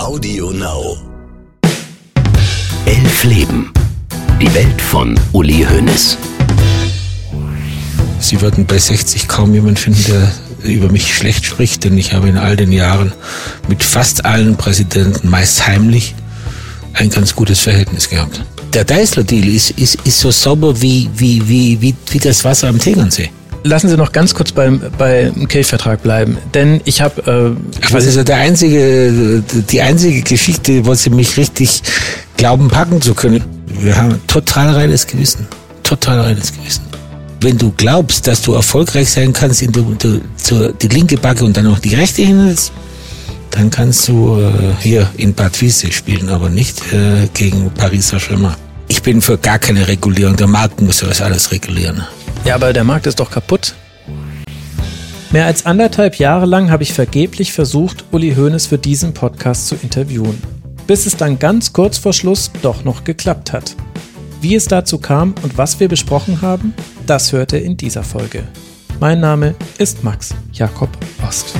Audio Now. Elf Leben. Die Welt von Uli Hoeneß. Sie würden bei 60 kaum jemand finden, der über mich schlecht spricht, denn ich habe in all den Jahren mit fast allen Präsidenten, meist heimlich, ein ganz gutes Verhältnis gehabt. Der Deisler-Deal ist, ist, ist so sauber wie, wie, wie, wie, wie das Wasser am Tegernsee. Lassen Sie noch ganz kurz beim, beim Cave-Vertrag bleiben, denn ich habe... Äh, Ach, was ist ja der einzige, die einzige Geschichte, wo Sie mich richtig glauben, packen zu können. Wir haben total reines Gewissen. Total reines Gewissen. Wenn du glaubst, dass du erfolgreich sein kannst, indem du, du die linke Backe und dann noch die rechte hinhältst, dann kannst du äh, hier in Bad Wiese spielen, aber nicht äh, gegen Paris Saint-Germain. Ich bin für gar keine Regulierung. Der Markt muss das alles regulieren. Ja, aber der Markt ist doch kaputt. Mehr als anderthalb Jahre lang habe ich vergeblich versucht, Uli Hoeneß für diesen Podcast zu interviewen. Bis es dann ganz kurz vor Schluss doch noch geklappt hat. Wie es dazu kam und was wir besprochen haben, das hört ihr in dieser Folge. Mein Name ist Max Jakob Ost.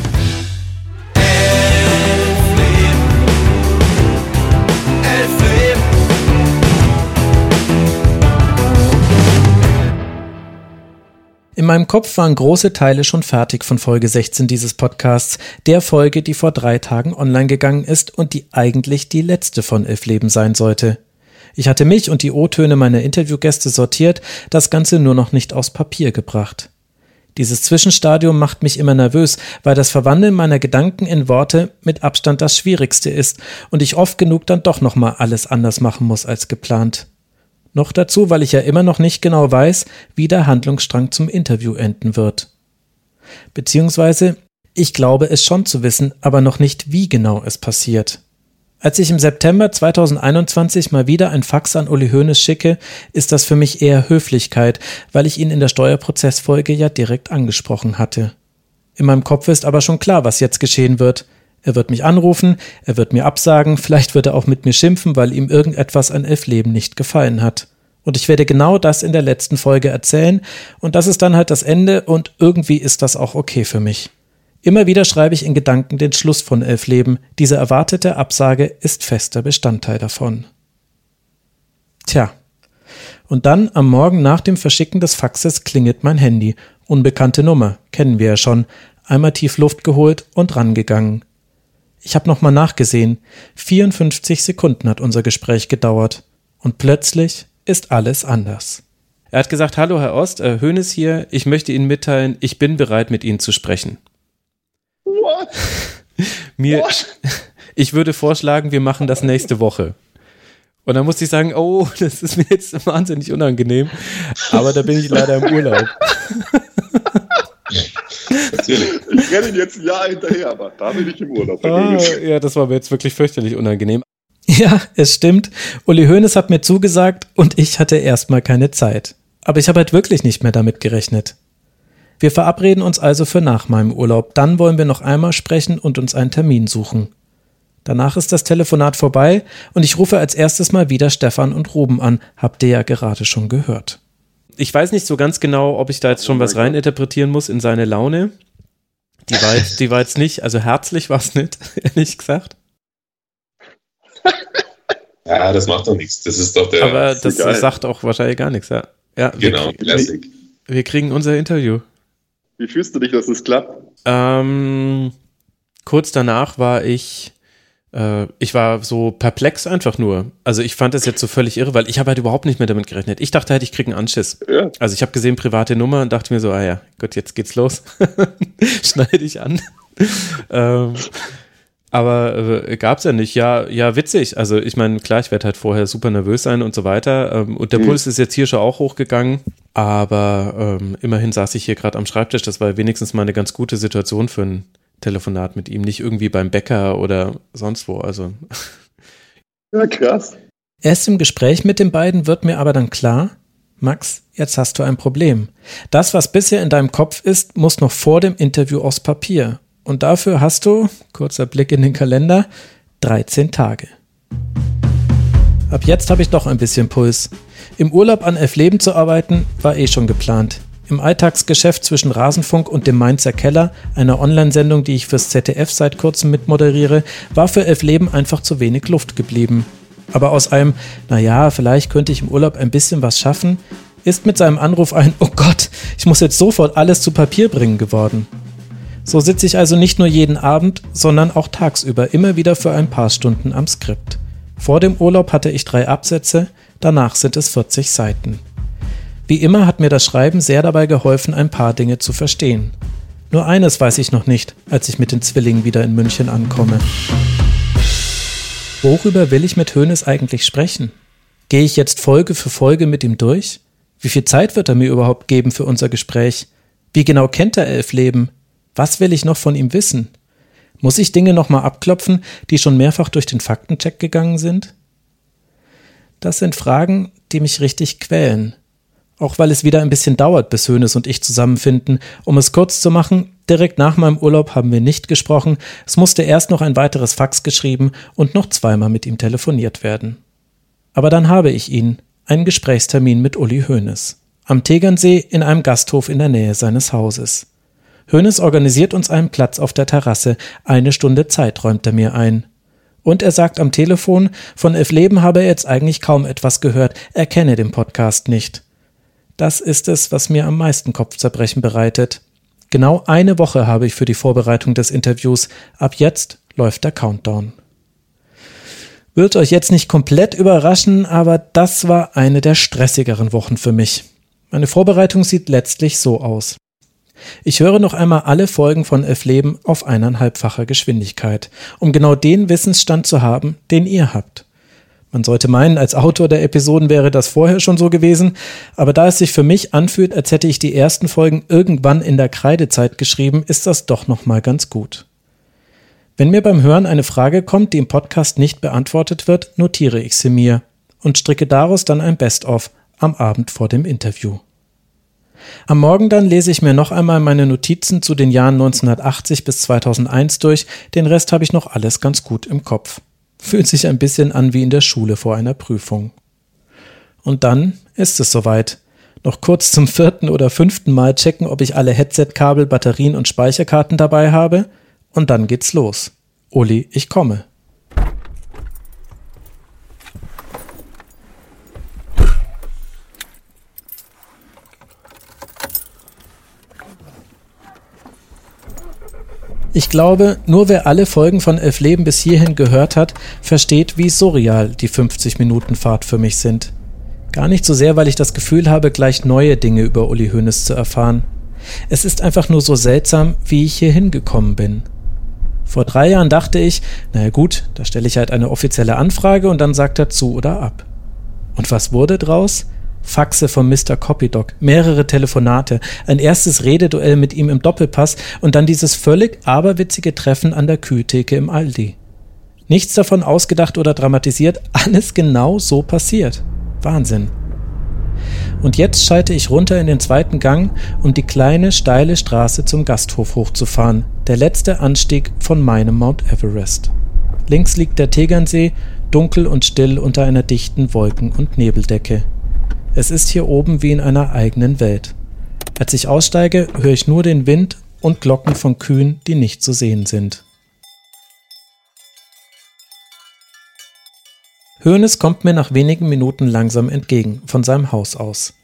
Meinem Kopf waren große Teile schon fertig von Folge 16 dieses Podcasts, der Folge, die vor drei Tagen online gegangen ist und die eigentlich die letzte von Elf Leben sein sollte. Ich hatte mich und die O-Töne meiner Interviewgäste sortiert, das Ganze nur noch nicht aus Papier gebracht. Dieses Zwischenstadium macht mich immer nervös, weil das Verwandeln meiner Gedanken in Worte mit Abstand das Schwierigste ist und ich oft genug dann doch nochmal alles anders machen muss als geplant. Noch dazu, weil ich ja immer noch nicht genau weiß, wie der Handlungsstrang zum Interview enden wird. Beziehungsweise, ich glaube es schon zu wissen, aber noch nicht, wie genau es passiert. Als ich im September 2021 mal wieder ein Fax an Uli Hoeneß schicke, ist das für mich eher Höflichkeit, weil ich ihn in der Steuerprozessfolge ja direkt angesprochen hatte. In meinem Kopf ist aber schon klar, was jetzt geschehen wird. Er wird mich anrufen, er wird mir absagen, vielleicht wird er auch mit mir schimpfen, weil ihm irgendetwas an Elfleben nicht gefallen hat. Und ich werde genau das in der letzten Folge erzählen, und das ist dann halt das Ende, und irgendwie ist das auch okay für mich. Immer wieder schreibe ich in Gedanken den Schluss von Elfleben, diese erwartete Absage ist fester Bestandteil davon. Tja. Und dann am Morgen nach dem Verschicken des Faxes klingelt mein Handy. Unbekannte Nummer, kennen wir ja schon. Einmal tief Luft geholt und rangegangen. Ich habe nochmal nachgesehen. 54 Sekunden hat unser Gespräch gedauert. Und plötzlich ist alles anders. Er hat gesagt, hallo Herr Ost, äh, Hönes hier, ich möchte Ihnen mitteilen, ich bin bereit, mit Ihnen zu sprechen. What? Mir, What? ich würde vorschlagen, wir machen das nächste Woche. Und dann musste ich sagen, oh, das ist mir jetzt wahnsinnig unangenehm, aber da bin ich leider im Urlaub. Natürlich. Ich renne ihn jetzt ein Jahr hinterher, aber da bin ich im Urlaub. Ah, ja, das war mir jetzt wirklich fürchterlich unangenehm. Ja, es stimmt. Uli Hoeneß hat mir zugesagt und ich hatte erstmal keine Zeit. Aber ich habe halt wirklich nicht mehr damit gerechnet. Wir verabreden uns also für nach meinem Urlaub. Dann wollen wir noch einmal sprechen und uns einen Termin suchen. Danach ist das Telefonat vorbei und ich rufe als erstes mal wieder Stefan und Ruben an. Habt ihr ja gerade schon gehört ich weiß nicht so ganz genau, ob ich da jetzt schon oh was reininterpretieren muss in seine Laune. Die war jetzt, die war jetzt nicht, also herzlich war es nicht, ehrlich gesagt. Ja, das macht doch nichts. Das ist doch der. Aber das, das sagt auch wahrscheinlich gar nichts, ja. ja genau, wir, Wir, wir, kriegen unser Interview. Wie fühlst du dich, dass es klappt? Ähm, kurz danach war ich ich war so perplex einfach nur. Also ich fand das jetzt so völlig irre, weil ich habe halt überhaupt nicht mehr damit gerechnet. Ich dachte halt, ich kriege einen Anschiss. Ja. Also ich habe gesehen, private Nummer und dachte mir so, ah ja, Gott, jetzt geht's los. Schneide ich an. ähm, aber äh, gab's ja nicht. Ja, ja, witzig. Also ich meine, klar, ich werde halt vorher super nervös sein und so weiter. Ähm, und der mhm. Puls ist jetzt hier schon auch hochgegangen. Aber ähm, immerhin saß ich hier gerade am Schreibtisch. Das war wenigstens mal eine ganz gute Situation für ein Telefonat mit ihm, nicht irgendwie beim Bäcker oder sonst wo. Also. Ja, krass. Erst im Gespräch mit den beiden wird mir aber dann klar, Max, jetzt hast du ein Problem. Das, was bisher in deinem Kopf ist, muss noch vor dem Interview aufs Papier. Und dafür hast du, kurzer Blick in den Kalender, 13 Tage. Ab jetzt habe ich doch ein bisschen Puls. Im Urlaub an elf Leben zu arbeiten, war eh schon geplant. Im Alltagsgeschäft zwischen Rasenfunk und dem Mainzer Keller, einer Online-Sendung, die ich fürs ZDF seit kurzem mitmoderiere, war für Elf Leben einfach zu wenig Luft geblieben. Aber aus einem, naja, vielleicht könnte ich im Urlaub ein bisschen was schaffen, ist mit seinem Anruf ein, oh Gott, ich muss jetzt sofort alles zu Papier bringen geworden. So sitze ich also nicht nur jeden Abend, sondern auch tagsüber immer wieder für ein paar Stunden am Skript. Vor dem Urlaub hatte ich drei Absätze, danach sind es 40 Seiten. Wie immer hat mir das Schreiben sehr dabei geholfen, ein paar Dinge zu verstehen. Nur eines weiß ich noch nicht, als ich mit den Zwillingen wieder in München ankomme. Worüber will ich mit Hönes eigentlich sprechen? Gehe ich jetzt Folge für Folge mit ihm durch? Wie viel Zeit wird er mir überhaupt geben für unser Gespräch? Wie genau kennt er Elfleben? Was will ich noch von ihm wissen? Muss ich Dinge nochmal abklopfen, die schon mehrfach durch den Faktencheck gegangen sind? Das sind Fragen, die mich richtig quälen. Auch weil es wieder ein bisschen dauert, bis Hönes und ich zusammenfinden. Um es kurz zu machen, direkt nach meinem Urlaub haben wir nicht gesprochen. Es musste erst noch ein weiteres Fax geschrieben und noch zweimal mit ihm telefoniert werden. Aber dann habe ich ihn, einen Gesprächstermin mit Uli Hoeneß. Am Tegernsee in einem Gasthof in der Nähe seines Hauses. Hoeneß organisiert uns einen Platz auf der Terrasse. Eine Stunde Zeit räumt er mir ein. Und er sagt am Telefon, von Elf Leben habe er jetzt eigentlich kaum etwas gehört, er kenne den Podcast nicht. Das ist es, was mir am meisten Kopfzerbrechen bereitet. Genau eine Woche habe ich für die Vorbereitung des Interviews. Ab jetzt läuft der Countdown. Wird euch jetzt nicht komplett überraschen, aber das war eine der stressigeren Wochen für mich. Meine Vorbereitung sieht letztlich so aus. Ich höre noch einmal alle Folgen von Elf Leben auf eineinhalbfacher Geschwindigkeit, um genau den Wissensstand zu haben, den ihr habt. Man sollte meinen, als Autor der Episoden wäre das vorher schon so gewesen, aber da es sich für mich anfühlt, als hätte ich die ersten Folgen irgendwann in der Kreidezeit geschrieben, ist das doch noch mal ganz gut. Wenn mir beim Hören eine Frage kommt, die im Podcast nicht beantwortet wird, notiere ich sie mir und stricke daraus dann ein Best-of am Abend vor dem Interview. Am Morgen dann lese ich mir noch einmal meine Notizen zu den Jahren 1980 bis 2001 durch, den Rest habe ich noch alles ganz gut im Kopf. Fühlt sich ein bisschen an wie in der Schule vor einer Prüfung. Und dann ist es soweit. Noch kurz zum vierten oder fünften Mal checken, ob ich alle Headset-Kabel, Batterien und Speicherkarten dabei habe – und dann geht's los. Uli, ich komme. Ich glaube, nur wer alle Folgen von Elf Leben bis hierhin gehört hat, versteht, wie surreal die 50 Minuten Fahrt für mich sind. Gar nicht so sehr, weil ich das Gefühl habe, gleich neue Dinge über Uli Hoeneß zu erfahren. Es ist einfach nur so seltsam, wie ich hier hingekommen bin. Vor drei Jahren dachte ich, naja gut, da stelle ich halt eine offizielle Anfrage und dann sagt er zu oder ab. Und was wurde draus? Faxe von Mr. Copydoc, mehrere Telefonate, ein erstes Rededuell mit ihm im Doppelpass und dann dieses völlig aberwitzige Treffen an der Kühltheke im Aldi. Nichts davon ausgedacht oder dramatisiert, alles genau so passiert. Wahnsinn. Und jetzt schalte ich runter in den zweiten Gang, um die kleine, steile Straße zum Gasthof hochzufahren, der letzte Anstieg von meinem Mount Everest. Links liegt der Tegernsee, dunkel und still unter einer dichten Wolken- und Nebeldecke. Es ist hier oben wie in einer eigenen Welt. Als ich aussteige, höre ich nur den Wind und Glocken von Kühen, die nicht zu sehen sind. Hoeneß kommt mir nach wenigen Minuten langsam entgegen, von seinem Haus aus.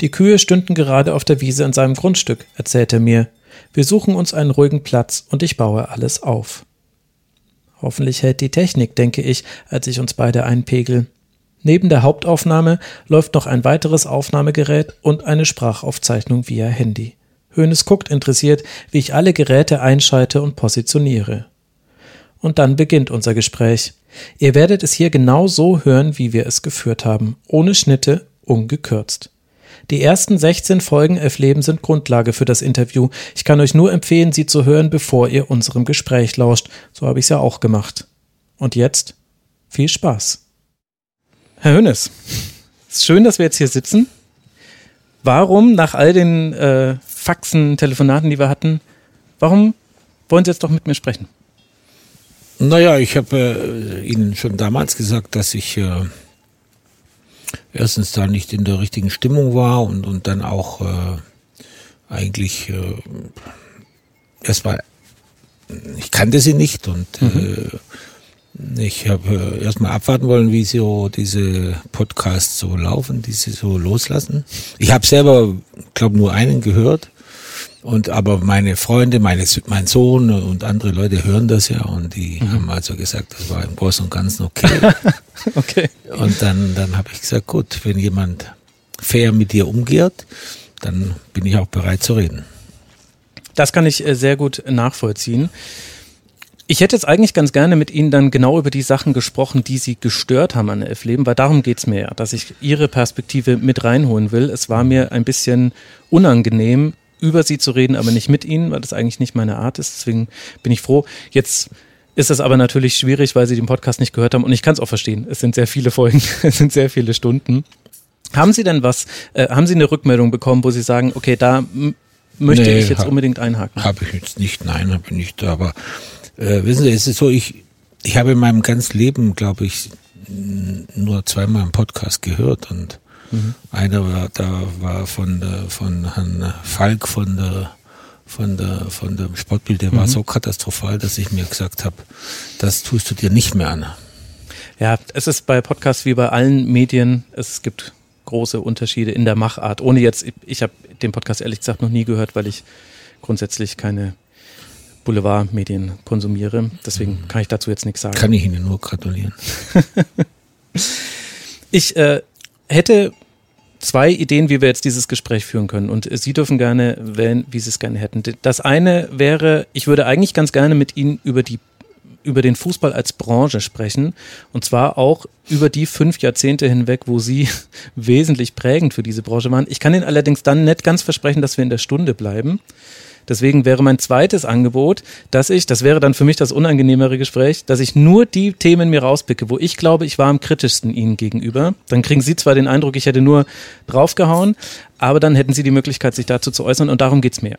Die Kühe stünden gerade auf der Wiese in seinem Grundstück, erzählt er mir. Wir suchen uns einen ruhigen Platz und ich baue alles auf. Hoffentlich hält die Technik, denke ich, als ich uns beide einpegel. Neben der Hauptaufnahme läuft noch ein weiteres Aufnahmegerät und eine Sprachaufzeichnung via Handy. Hoeneß guckt interessiert, wie ich alle Geräte einschalte und positioniere. Und dann beginnt unser Gespräch. Ihr werdet es hier genau so hören, wie wir es geführt haben, ohne Schnitte, ungekürzt. Die ersten 16 Folgen Elf Leben sind Grundlage für das Interview. Ich kann euch nur empfehlen, sie zu hören, bevor ihr unserem Gespräch lauscht. So habe ich es ja auch gemacht. Und jetzt viel Spaß. Herr Hönes, ist schön, dass wir jetzt hier sitzen. Warum, nach all den äh, Faxen, Telefonaten, die wir hatten, warum wollen Sie jetzt doch mit mir sprechen? Naja, ich habe äh, Ihnen schon damals gesagt, dass ich äh, erstens da nicht in der richtigen Stimmung war und, und dann auch äh, eigentlich äh, erstmal, ich kannte sie nicht und mhm. Ich habe äh, erstmal abwarten wollen, wie so diese Podcasts so laufen, die sie so loslassen. Ich habe selber, glaube nur einen gehört. Und aber meine Freunde, meine, mein Sohn und andere Leute hören das ja und die mhm. haben also gesagt, das war im Großen und Ganzen okay. okay. Und dann, dann habe ich gesagt, gut, wenn jemand fair mit dir umgeht, dann bin ich auch bereit zu reden. Das kann ich äh, sehr gut nachvollziehen. Ich hätte jetzt eigentlich ganz gerne mit Ihnen dann genau über die Sachen gesprochen, die Sie gestört haben an Elf Leben, weil darum geht's mir ja, dass ich Ihre Perspektive mit reinholen will. Es war mir ein bisschen unangenehm, über Sie zu reden, aber nicht mit Ihnen, weil das eigentlich nicht meine Art ist. Deswegen bin ich froh. Jetzt ist das aber natürlich schwierig, weil Sie den Podcast nicht gehört haben und ich kann es auch verstehen. Es sind sehr viele Folgen, es sind sehr viele Stunden. Haben Sie denn was, äh, haben Sie eine Rückmeldung bekommen, wo Sie sagen, okay, da möchte nee, ich jetzt hab, unbedingt einhaken? Habe ich jetzt nicht, nein, habe ich nicht. Aber äh, wissen Sie, es ist so, ich, ich habe in meinem ganzen Leben, glaube ich, nur zweimal einen Podcast gehört und mhm. einer war, da war von der, von Herrn Falk von der von der von dem Sportbild, der mhm. war so katastrophal, dass ich mir gesagt habe, das tust du dir nicht mehr an. Ja, es ist bei Podcasts wie bei allen Medien, es gibt große Unterschiede in der Machart. Ohne jetzt, ich habe den Podcast ehrlich gesagt noch nie gehört, weil ich grundsätzlich keine Boulevardmedien konsumiere. Deswegen mhm. kann ich dazu jetzt nichts sagen. Kann ich Ihnen nur gratulieren. ich äh, hätte zwei Ideen, wie wir jetzt dieses Gespräch führen können. Und Sie dürfen gerne wählen, wie Sie es gerne hätten. Das eine wäre, ich würde eigentlich ganz gerne mit Ihnen über die über den Fußball als Branche sprechen. Und zwar auch über die fünf Jahrzehnte hinweg, wo Sie wesentlich prägend für diese Branche waren. Ich kann Ihnen allerdings dann nicht ganz versprechen, dass wir in der Stunde bleiben. Deswegen wäre mein zweites Angebot, dass ich, das wäre dann für mich das unangenehmere Gespräch, dass ich nur die Themen mir rauspicke, wo ich glaube, ich war am kritischsten Ihnen gegenüber. Dann kriegen Sie zwar den Eindruck, ich hätte nur draufgehauen, aber dann hätten Sie die Möglichkeit, sich dazu zu äußern und darum geht's mir.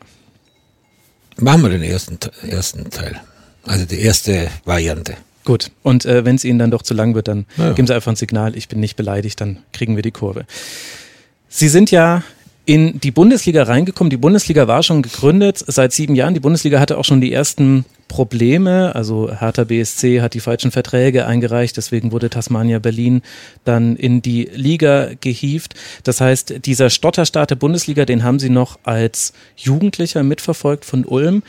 Machen wir den ersten, ersten Teil. Also die erste Variante. Gut, und äh, wenn es Ihnen dann doch zu lang wird, dann ja. geben Sie einfach ein Signal, ich bin nicht beleidigt, dann kriegen wir die Kurve. Sie sind ja in die Bundesliga reingekommen. Die Bundesliga war schon gegründet seit sieben Jahren. Die Bundesliga hatte auch schon die ersten Probleme. Also Hertha BSC hat die falschen Verträge eingereicht. Deswegen wurde Tasmania Berlin dann in die Liga gehievt. Das heißt, dieser Stotterstart der Bundesliga, den haben Sie noch als Jugendlicher mitverfolgt von Ulm.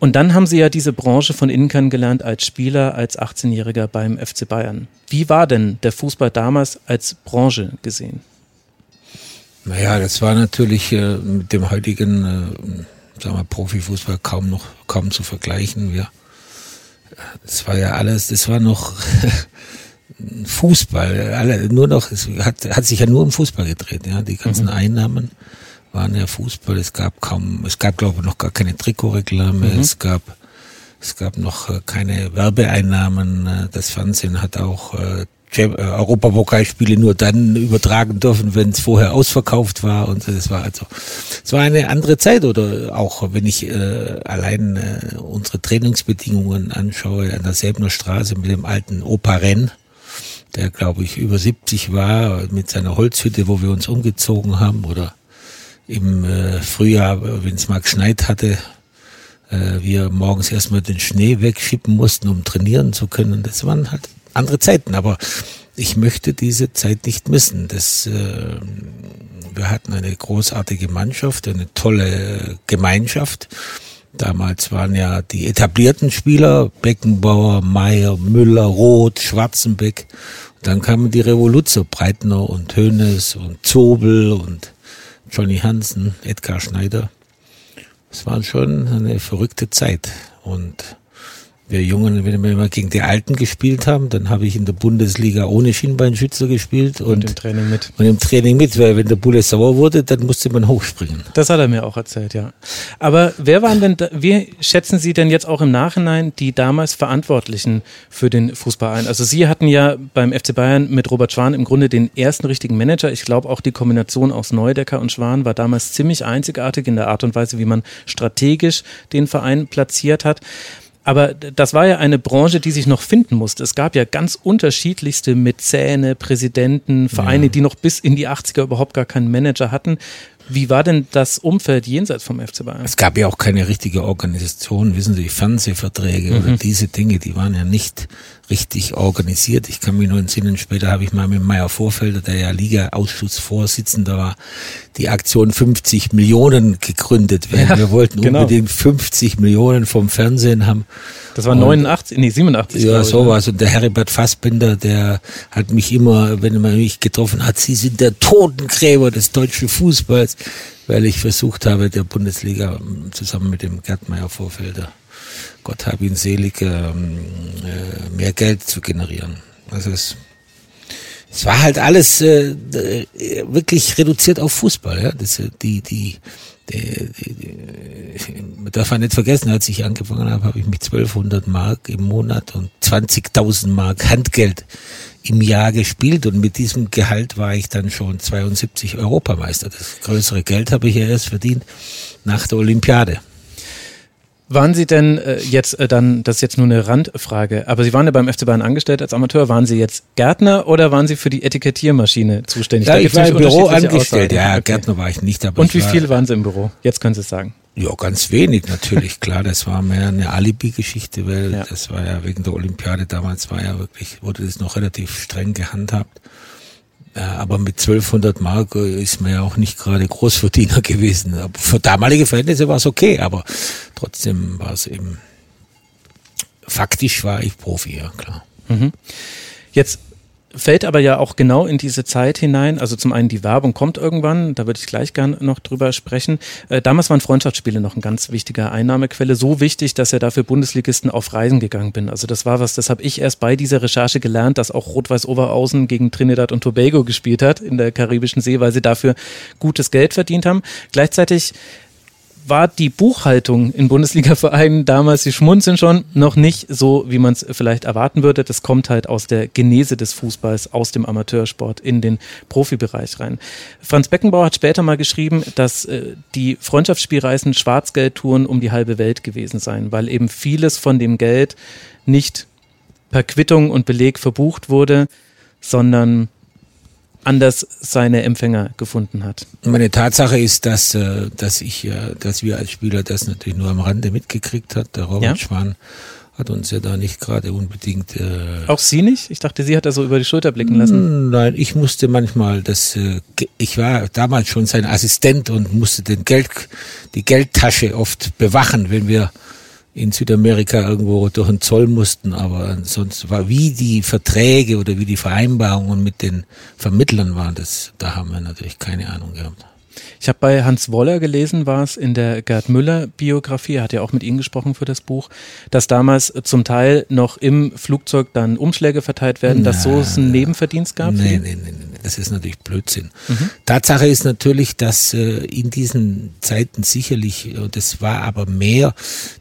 Und dann haben Sie ja diese Branche von innen kennengelernt als Spieler, als 18-Jähriger beim FC Bayern. Wie war denn der Fußball damals als Branche gesehen? Naja, das war natürlich äh, mit dem heutigen äh, sagen wir, Profifußball kaum noch kaum zu vergleichen. Wir, das war ja alles, das war noch Fußball, alle, nur noch, es hat, hat sich ja nur um Fußball gedreht, ja, die ganzen mhm. Einnahmen waren ja Fußball. Es gab kaum, es gab glaube ich noch gar keine Trikotreklame. Mhm. Es gab, es gab noch äh, keine Werbeeinnahmen. Äh, das Fernsehen hat auch äh, Europapokalspiele nur dann übertragen dürfen, wenn es vorher ausverkauft war und es war also es war eine andere Zeit oder auch wenn ich äh, allein äh, unsere Trainingsbedingungen anschaue an der Säbner Straße mit dem alten Opa Renn, der glaube ich über 70 war mit seiner Holzhütte, wo wir uns umgezogen haben oder im äh, Frühjahr, wenn es mal geschneit hatte, äh, wir morgens erstmal den Schnee wegschippen mussten, um trainieren zu können. Das waren halt andere Zeiten, aber ich möchte diese Zeit nicht missen. Das, äh, wir hatten eine großartige Mannschaft, eine tolle Gemeinschaft. Damals waren ja die etablierten Spieler, Beckenbauer, Meyer, Müller, Roth, Schwarzenbeck. Und dann kamen die Revoluzer, Breitner und Hoeneß und Zobel und Johnny Hansen, Edgar Schneider. Es war schon eine verrückte Zeit und wir Jungen, wenn wir immer gegen die Alten gespielt haben, dann habe ich in der Bundesliga ohne Schienbeinschützer gespielt und, und im Training mit. Und im Training mit, weil wenn der Bulle sauer wurde, dann musste man hochspringen. Das hat er mir auch erzählt, ja. Aber wer waren denn, da, wie schätzen Sie denn jetzt auch im Nachhinein die damals Verantwortlichen für den Fußball ein? Also Sie hatten ja beim FC Bayern mit Robert Schwan im Grunde den ersten richtigen Manager. Ich glaube auch die Kombination aus Neudecker und Schwan war damals ziemlich einzigartig in der Art und Weise, wie man strategisch den Verein platziert hat. Aber das war ja eine Branche, die sich noch finden musste. Es gab ja ganz unterschiedlichste Mäzene, Präsidenten, Vereine, ja. die noch bis in die 80er überhaupt gar keinen Manager hatten. Wie war denn das Umfeld jenseits vom FC Bayern? Es gab ja auch keine richtige Organisation, wissen Sie, Fernsehverträge mhm. oder diese Dinge, die waren ja nicht richtig organisiert. Ich kann mich nur entsinnen, später habe ich mal mit Meier Vorfelder, der ja Liga-Ausschussvorsitzender war, die Aktion 50 Millionen gegründet werden. Ja, Wir wollten genau. unbedingt 50 Millionen vom Fernsehen haben. Das war 89, nee, 87. Ja, ne? sowas. Und der Heribert Fassbinder, der hat mich immer, wenn man mich getroffen hat, Sie sind der Totengräber des deutschen Fußballs, weil ich versucht habe, der Bundesliga zusammen mit dem Gerd Meier Vorfelder Gott hab ihn selig, ähm, äh, mehr Geld zu generieren. Also es, es war halt alles äh, wirklich reduziert auf Fußball. Ja? Das, die, die, die, die, man darf ja nicht vergessen, als ich angefangen habe, habe ich mit 1200 Mark im Monat und 20.000 Mark Handgeld im Jahr gespielt und mit diesem Gehalt war ich dann schon 72 Europameister. Das größere Geld habe ich ja erst verdient nach der Olympiade. Waren Sie denn äh, jetzt äh, dann, das ist jetzt nur eine Randfrage, aber Sie waren ja beim FC Bayern angestellt als Amateur, waren Sie jetzt Gärtner oder waren Sie für die Etikettiermaschine zuständig? Ja, ich war im Büro angestellt, ja, okay. Gärtner war ich nicht. Aber Und wie viel waren Sie im Büro? Jetzt können Sie es sagen. Ja, ganz wenig natürlich, klar, das war mehr eine Alibi-Geschichte, weil ja. das war ja wegen der Olympiade damals war ja wirklich, wurde das noch relativ streng gehandhabt. Aber mit 1200 Mark ist man ja auch nicht gerade Großverdiener gewesen. Für damalige Verhältnisse war es okay, aber trotzdem war es eben, faktisch war ich Profi, ja klar. Mhm. Jetzt fällt aber ja auch genau in diese Zeit hinein. Also zum einen die Werbung kommt irgendwann, da würde ich gleich gern noch drüber sprechen. Äh, damals waren Freundschaftsspiele noch ein ganz wichtiger Einnahmequelle, so wichtig, dass er dafür Bundesligisten auf Reisen gegangen bin. Also das war was, das habe ich erst bei dieser Recherche gelernt, dass auch Rot-Weiß Oberhausen gegen Trinidad und Tobago gespielt hat in der karibischen See, weil sie dafür gutes Geld verdient haben. Gleichzeitig war die Buchhaltung in Bundesliga-Vereinen damals, sie schmunzeln schon, noch nicht so, wie man es vielleicht erwarten würde. Das kommt halt aus der Genese des Fußballs, aus dem Amateursport in den Profibereich rein. Franz Beckenbauer hat später mal geschrieben, dass äh, die Freundschaftsspielreisen Schwarzgeldtouren um die halbe Welt gewesen seien, weil eben vieles von dem Geld nicht per Quittung und Beleg verbucht wurde, sondern anders seine Empfänger gefunden hat. Meine Tatsache ist, dass, äh, dass ich, äh, dass wir als Spieler das natürlich nur am Rande mitgekriegt hat. Der Robert ja? Schwan hat uns ja da nicht gerade unbedingt. Äh Auch Sie nicht? Ich dachte, Sie hat da so über die Schulter blicken lassen. Hm, nein, ich musste manchmal das. Äh, ich war damals schon sein Assistent und musste den Geld, die Geldtasche oft bewachen, wenn wir in Südamerika irgendwo durch den Zoll mussten, aber sonst war wie die Verträge oder wie die Vereinbarungen mit den Vermittlern waren, das, da haben wir natürlich keine Ahnung gehabt. Ich habe bei Hans Woller gelesen, war es in der Gerd Müller Biografie, er hat ja auch mit Ihnen gesprochen für das Buch, dass damals zum Teil noch im Flugzeug dann Umschläge verteilt werden, Na, dass so es einen Nebenverdienst gab? Nee, nee, nee, nee, das ist natürlich Blödsinn. Mhm. Tatsache ist natürlich, dass äh, in diesen Zeiten sicherlich, und das war aber mehr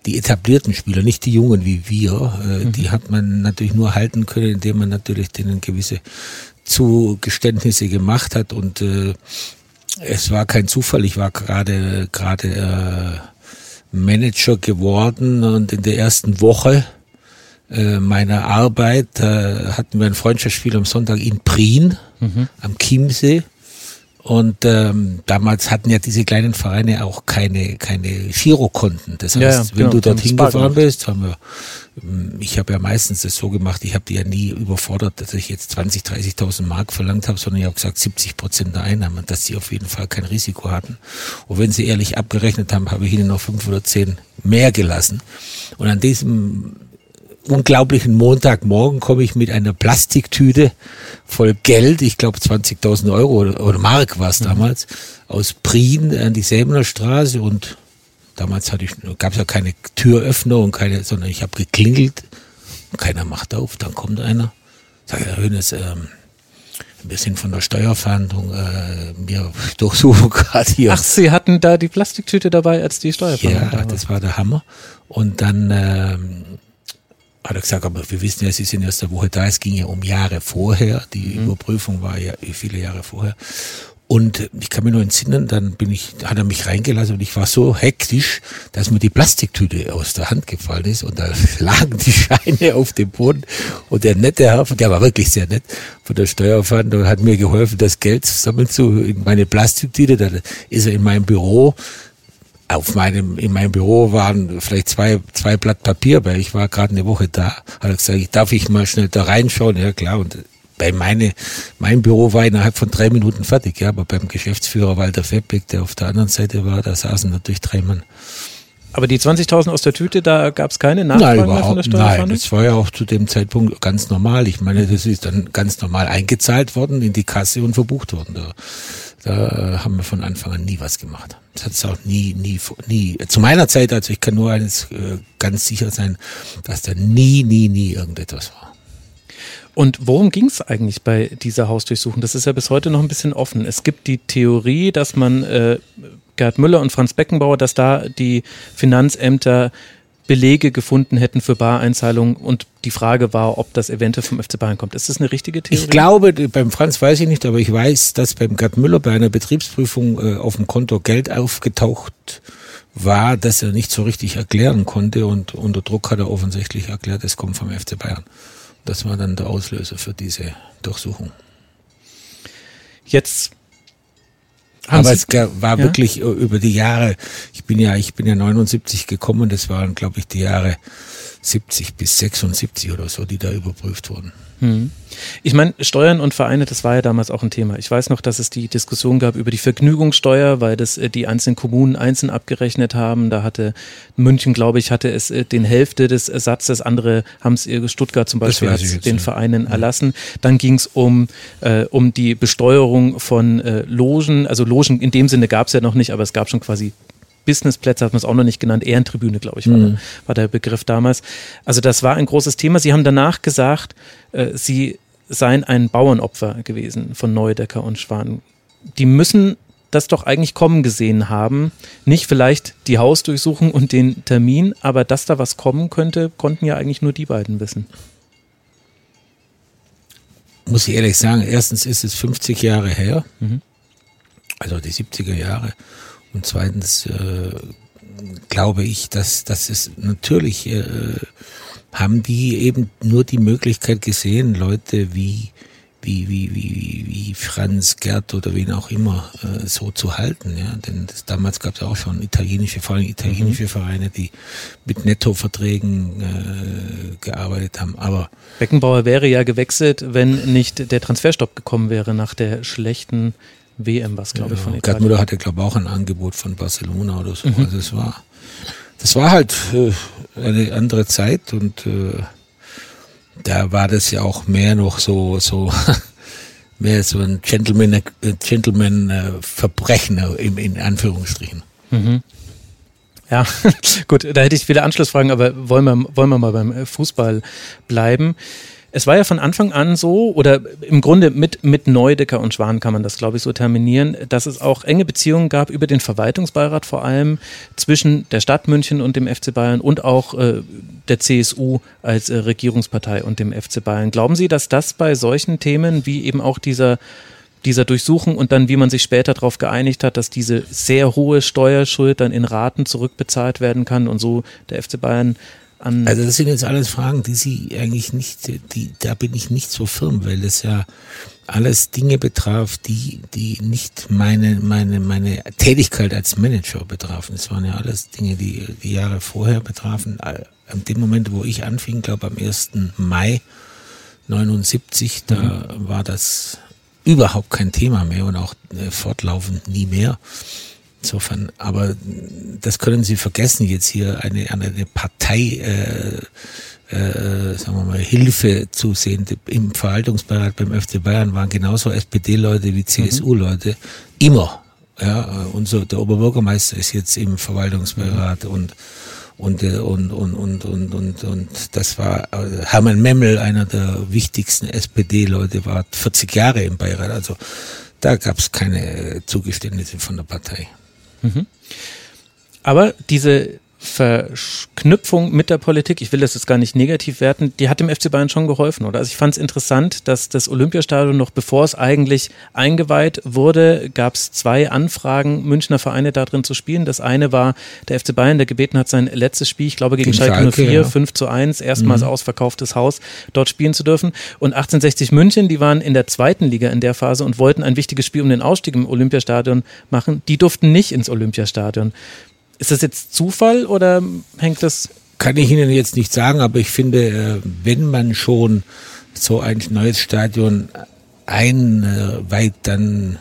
die etablierten Spieler, nicht die Jungen wie wir, äh, mhm. die hat man natürlich nur halten können, indem man natürlich denen gewisse Zugeständnisse gemacht hat und äh, es war kein Zufall, ich war gerade gerade äh, Manager geworden und in der ersten Woche äh, meiner Arbeit äh, hatten wir ein Freundschaftsspiel am Sonntag in Prien mhm. am Chiemsee und ähm, damals hatten ja diese kleinen Vereine auch keine keine Girokonten. Das heißt, ja, wenn genau, du dorthin gefahren bist, haben wir, ich habe ja meistens das so gemacht, ich habe die ja nie überfordert, dass ich jetzt 20, 30.000 Mark verlangt habe, sondern ich habe gesagt 70 Prozent der Einnahmen, dass sie auf jeden Fall kein Risiko hatten. Und wenn sie ehrlich abgerechnet haben, habe ich ihnen noch fünf oder zehn mehr gelassen. Und an diesem unglaublichen Montagmorgen komme ich mit einer Plastiktüte voll Geld, ich glaube 20.000 Euro oder, oder Mark war es mhm. damals, aus Prien an die Säbener Straße und damals hatte ich, gab es ja keine Türöffner und keine, sondern ich habe geklingelt keiner macht auf, dann kommt einer, sagt Herr Hönes, ähm, wir sind von der Steuerfahndung, äh, wir durchsuchen gerade hier. Ach, Sie hatten da die Plastiktüte dabei, als die Steuerfahndung Ja, da das war der Hammer. Und dann ähm, hat er gesagt, aber wir wissen ja, Sie sind erst eine Woche da. Es ging ja um Jahre vorher. Die mhm. Überprüfung war ja viele Jahre vorher. Und ich kann mich nur entsinnen, dann bin ich, hat er mich reingelassen und ich war so hektisch, dass mir die Plastiktüte aus der Hand gefallen ist und da lagen die Scheine auf dem Boden. Und der nette Herr, der war wirklich sehr nett, von der Steuerfahrt und hat mir geholfen, das Geld zusammen zu, in meine Plastiktüte, da ist er in meinem Büro, auf meinem, in meinem Büro waren vielleicht zwei, zwei Blatt Papier, weil ich war gerade eine Woche da, hat er gesagt, darf ich mal schnell da reinschauen? Ja klar, und bei meine, mein Büro war innerhalb von drei Minuten fertig, ja, aber beim Geschäftsführer Walter Feppig, der auf der anderen Seite war, da saßen natürlich drei Mann. Aber die 20.000 aus der Tüte, da gab es keine Nachfragen nein, mehr von der? Nein, das war ja auch zu dem Zeitpunkt ganz normal. Ich meine, das ist dann ganz normal eingezahlt worden in die Kasse und verbucht worden. Da, da haben wir von Anfang an nie was gemacht. Das hat es auch nie, nie, nie. Zu meiner Zeit, also ich kann nur eines äh, ganz sicher sein, dass da nie, nie, nie irgendetwas war. Und worum ging es eigentlich bei dieser Hausdurchsuchung? Das ist ja bis heute noch ein bisschen offen. Es gibt die Theorie, dass man äh, Gerd Müller und Franz Beckenbauer, dass da die Finanzämter Belege gefunden hätten für Bareinzahlungen und die Frage war, ob das eventuell vom FC Bayern kommt. Ist das eine richtige Theorie? Ich glaube, beim Franz weiß ich nicht, aber ich weiß, dass beim Gerd Müller bei einer Betriebsprüfung äh, auf dem Konto Geld aufgetaucht war, das er nicht so richtig erklären konnte und unter Druck hat er offensichtlich erklärt, es kommt vom FC Bayern. Das war dann der Auslöser für diese Durchsuchung. Jetzt aber es war wirklich äh, über die Jahre, ich bin ja, ich bin ja 79 gekommen, das waren, glaube ich, die Jahre 70 bis 76 oder so, die da überprüft wurden. Hm. Ich meine, Steuern und Vereine, das war ja damals auch ein Thema. Ich weiß noch, dass es die Diskussion gab über die Vergnügungssteuer, weil das äh, die einzelnen Kommunen einzeln abgerechnet haben. Da hatte München, glaube ich, hatte es äh, den Hälfte des Ersatzes, andere haben es Stuttgart zum Beispiel jetzt, den Vereinen ja. erlassen. Dann ging es um, äh, um die Besteuerung von äh, Logen. Also Logen in dem Sinne gab es ja noch nicht, aber es gab schon quasi Businessplätze hat man es auch noch nicht genannt, Ehrentribüne, glaube ich, war, mhm. der, war, der, Begriff damals. Also das war ein großes Thema. Sie haben danach gesagt, äh, Sie seien ein Bauernopfer gewesen von Neudecker und Schwan. Die müssen das doch eigentlich kommen gesehen haben. Nicht vielleicht die Hausdurchsuchung und den Termin, aber dass da was kommen könnte, konnten ja eigentlich nur die beiden wissen. Muss ich ehrlich sagen, erstens ist es 50 Jahre her, mhm. also die 70er Jahre. Und zweitens äh, glaube ich, dass, dass es natürlich äh, haben die eben nur die Möglichkeit gesehen, Leute wie wie, wie, wie, wie Franz Gerd oder wen auch immer äh, so zu halten. Ja? Denn das, damals gab es ja auch schon italienische, vor allem italienische mhm. Vereine, die mit Nettoverträgen äh, gearbeitet haben. Aber Beckenbauer wäre ja gewechselt, wenn nicht der Transferstopp gekommen wäre nach der schlechten WM, was glaube ich von Italien. Gerd Müller hatte glaube ich auch ein Angebot von Barcelona oder so. Mhm. Also es war, das war halt äh, eine andere Zeit und äh, da war das ja auch mehr noch so so mehr so ein Gentleman äh, Gentleman äh, Verbrechen in, in Anführungsstrichen. Mhm. Ja, gut, da hätte ich viele Anschlussfragen, aber wollen wir, wollen wir mal beim Fußball bleiben. Es war ja von Anfang an so, oder im Grunde mit, mit Neudecker und Schwan kann man das, glaube ich, so terminieren, dass es auch enge Beziehungen gab über den Verwaltungsbeirat vor allem zwischen der Stadt München und dem FC Bayern und auch äh, der CSU als äh, Regierungspartei und dem FC Bayern. Glauben Sie, dass das bei solchen Themen wie eben auch dieser dieser Durchsuchung und dann, wie man sich später darauf geeinigt hat, dass diese sehr hohe Steuerschuld dann in Raten zurückbezahlt werden kann und so der FC Bayern an. Also das sind jetzt alles Fragen, die Sie eigentlich nicht, die, da bin ich nicht so firm, weil es ja alles Dinge betraf, die, die nicht meine, meine, meine Tätigkeit als Manager betrafen. Es waren ja alles Dinge, die die Jahre vorher betrafen. An dem Moment, wo ich anfing, glaube am 1. Mai 79, da mhm. war das überhaupt kein Thema mehr und auch äh, fortlaufend nie mehr. Insofern, aber das können Sie vergessen, jetzt hier eine, eine Partei, äh, äh, sagen wir mal, Hilfe zu sehen. Im Verwaltungsbeirat beim FC Bayern waren genauso SPD-Leute wie CSU-Leute. Immer. Ja, unser, der Oberbürgermeister ist jetzt im Verwaltungsbeirat mhm. und und, und, und, und, und, und, und das war Hermann Memmel, einer der wichtigsten SPD-Leute, war 40 Jahre im Beirat. Also da gab es keine Zugeständnisse von der Partei. Mhm. Aber diese Verknüpfung mit der Politik, ich will das jetzt gar nicht negativ werten, die hat dem FC Bayern schon geholfen, oder? Also ich fand es interessant, dass das Olympiastadion noch bevor es eigentlich eingeweiht wurde, gab es zwei Anfragen, Münchner Vereine da drin zu spielen. Das eine war der FC Bayern, der gebeten hat, sein letztes Spiel, ich glaube gegen, gegen Schalke 04, ja. 5 zu 1, erstmals mhm. ausverkauftes Haus, dort spielen zu dürfen. Und 1860 München, die waren in der zweiten Liga in der Phase und wollten ein wichtiges Spiel um den Ausstieg im Olympiastadion machen. Die durften nicht ins Olympiastadion. Ist das jetzt Zufall oder hängt das? Kann ich Ihnen jetzt nicht sagen, aber ich finde, äh, wenn man schon so ein neues Stadion einweiht, dann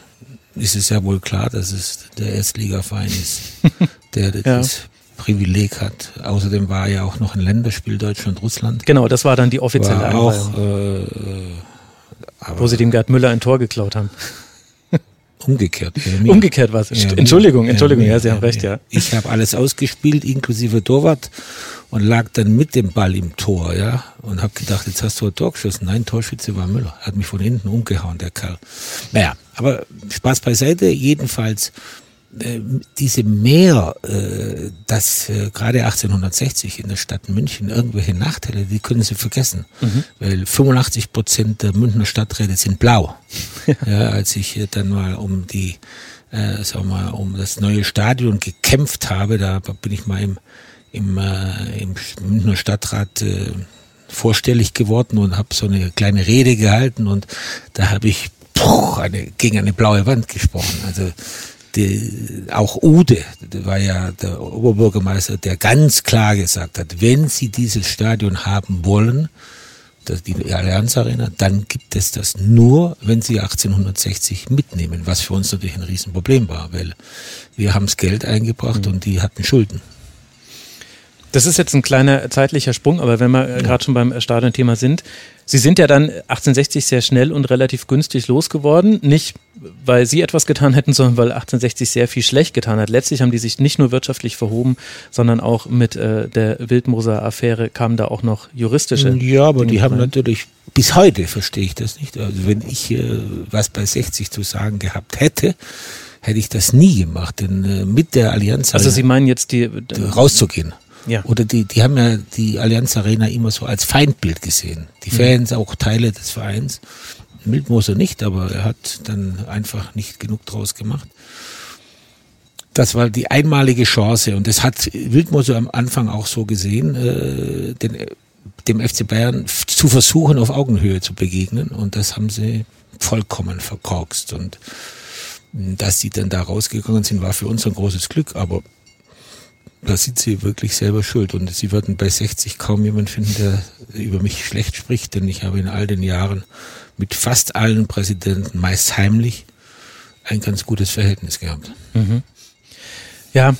ist es ja wohl klar, dass es der Erstligaverein ist, der das ja. Privileg hat. Außerdem war ja auch noch ein Länderspiel Deutschland-Russland. Genau, das war dann die offizielle war auch, äh, Wo sie dem Gerd Müller ein Tor geklaut haben. Umgekehrt. Umgekehrt war es. Entschuldigung, Entschuldigung, ja, Sie haben recht, ja. Ich habe alles ausgespielt, inklusive Torwart und lag dann mit dem Ball im Tor, ja, und habe gedacht, jetzt hast du ein Tor geschossen. Nein, Torschütze war Müller. Er hat mich von hinten umgehauen, der Kerl. Naja, aber Spaß beiseite. Jedenfalls diese Mehr, äh, dass äh, gerade 1860 in der Stadt München irgendwelche Nachteile, die können Sie vergessen, mhm. weil 85 Prozent der Münchner Stadträte sind blau. ja, als ich dann mal um die, äh, sagen wir mal, um das neue Stadion gekämpft habe, da bin ich mal im, im, äh, im Münchner Stadtrat äh, vorstellig geworden und habe so eine kleine Rede gehalten und da habe ich puh, eine, gegen eine blaue Wand gesprochen. Also die, auch Ude, war ja der Oberbürgermeister, der ganz klar gesagt hat, wenn Sie dieses Stadion haben wollen, das, die Allianz Arena, dann gibt es das nur, wenn Sie 1860 mitnehmen, was für uns natürlich ein Riesenproblem war, weil wir haben das Geld eingebracht mhm. und die hatten Schulden. Das ist jetzt ein kleiner zeitlicher Sprung, aber wenn wir ja. gerade schon beim Stadionthema sind, Sie sind ja dann 1860 sehr schnell und relativ günstig losgeworden. Nicht, weil Sie etwas getan hätten, sondern weil 1860 sehr viel schlecht getan hat. Letztlich haben die sich nicht nur wirtschaftlich verhoben, sondern auch mit äh, der Wildmoser-Affäre kamen da auch noch juristische. Ja, aber Dinge die haben rein. natürlich, bis heute verstehe ich das nicht. Also wenn ich äh, was bei 60 zu sagen gehabt hätte, hätte ich das nie gemacht. Denn äh, mit der Allianz. Also Sie meinen jetzt die. rauszugehen. Ja. Oder die, die haben ja die Allianz Arena immer so als Feindbild gesehen. Die mhm. Fans, mhm. auch Teile des Vereins. Wildmoser nicht, aber er hat dann einfach nicht genug draus gemacht. Das war die einmalige Chance und das hat Wildmoser am Anfang auch so gesehen, äh, den, dem FC Bayern zu versuchen, auf Augenhöhe zu begegnen und das haben sie vollkommen verkorkst und dass sie dann da rausgegangen sind, war für uns ein großes Glück, aber da sind sie wirklich selber schuld. Und sie würden bei 60 kaum jemand finden, der über mich schlecht spricht, denn ich habe in all den Jahren mit fast allen Präsidenten, meist heimlich, ein ganz gutes Verhältnis gehabt. Mhm. Ja,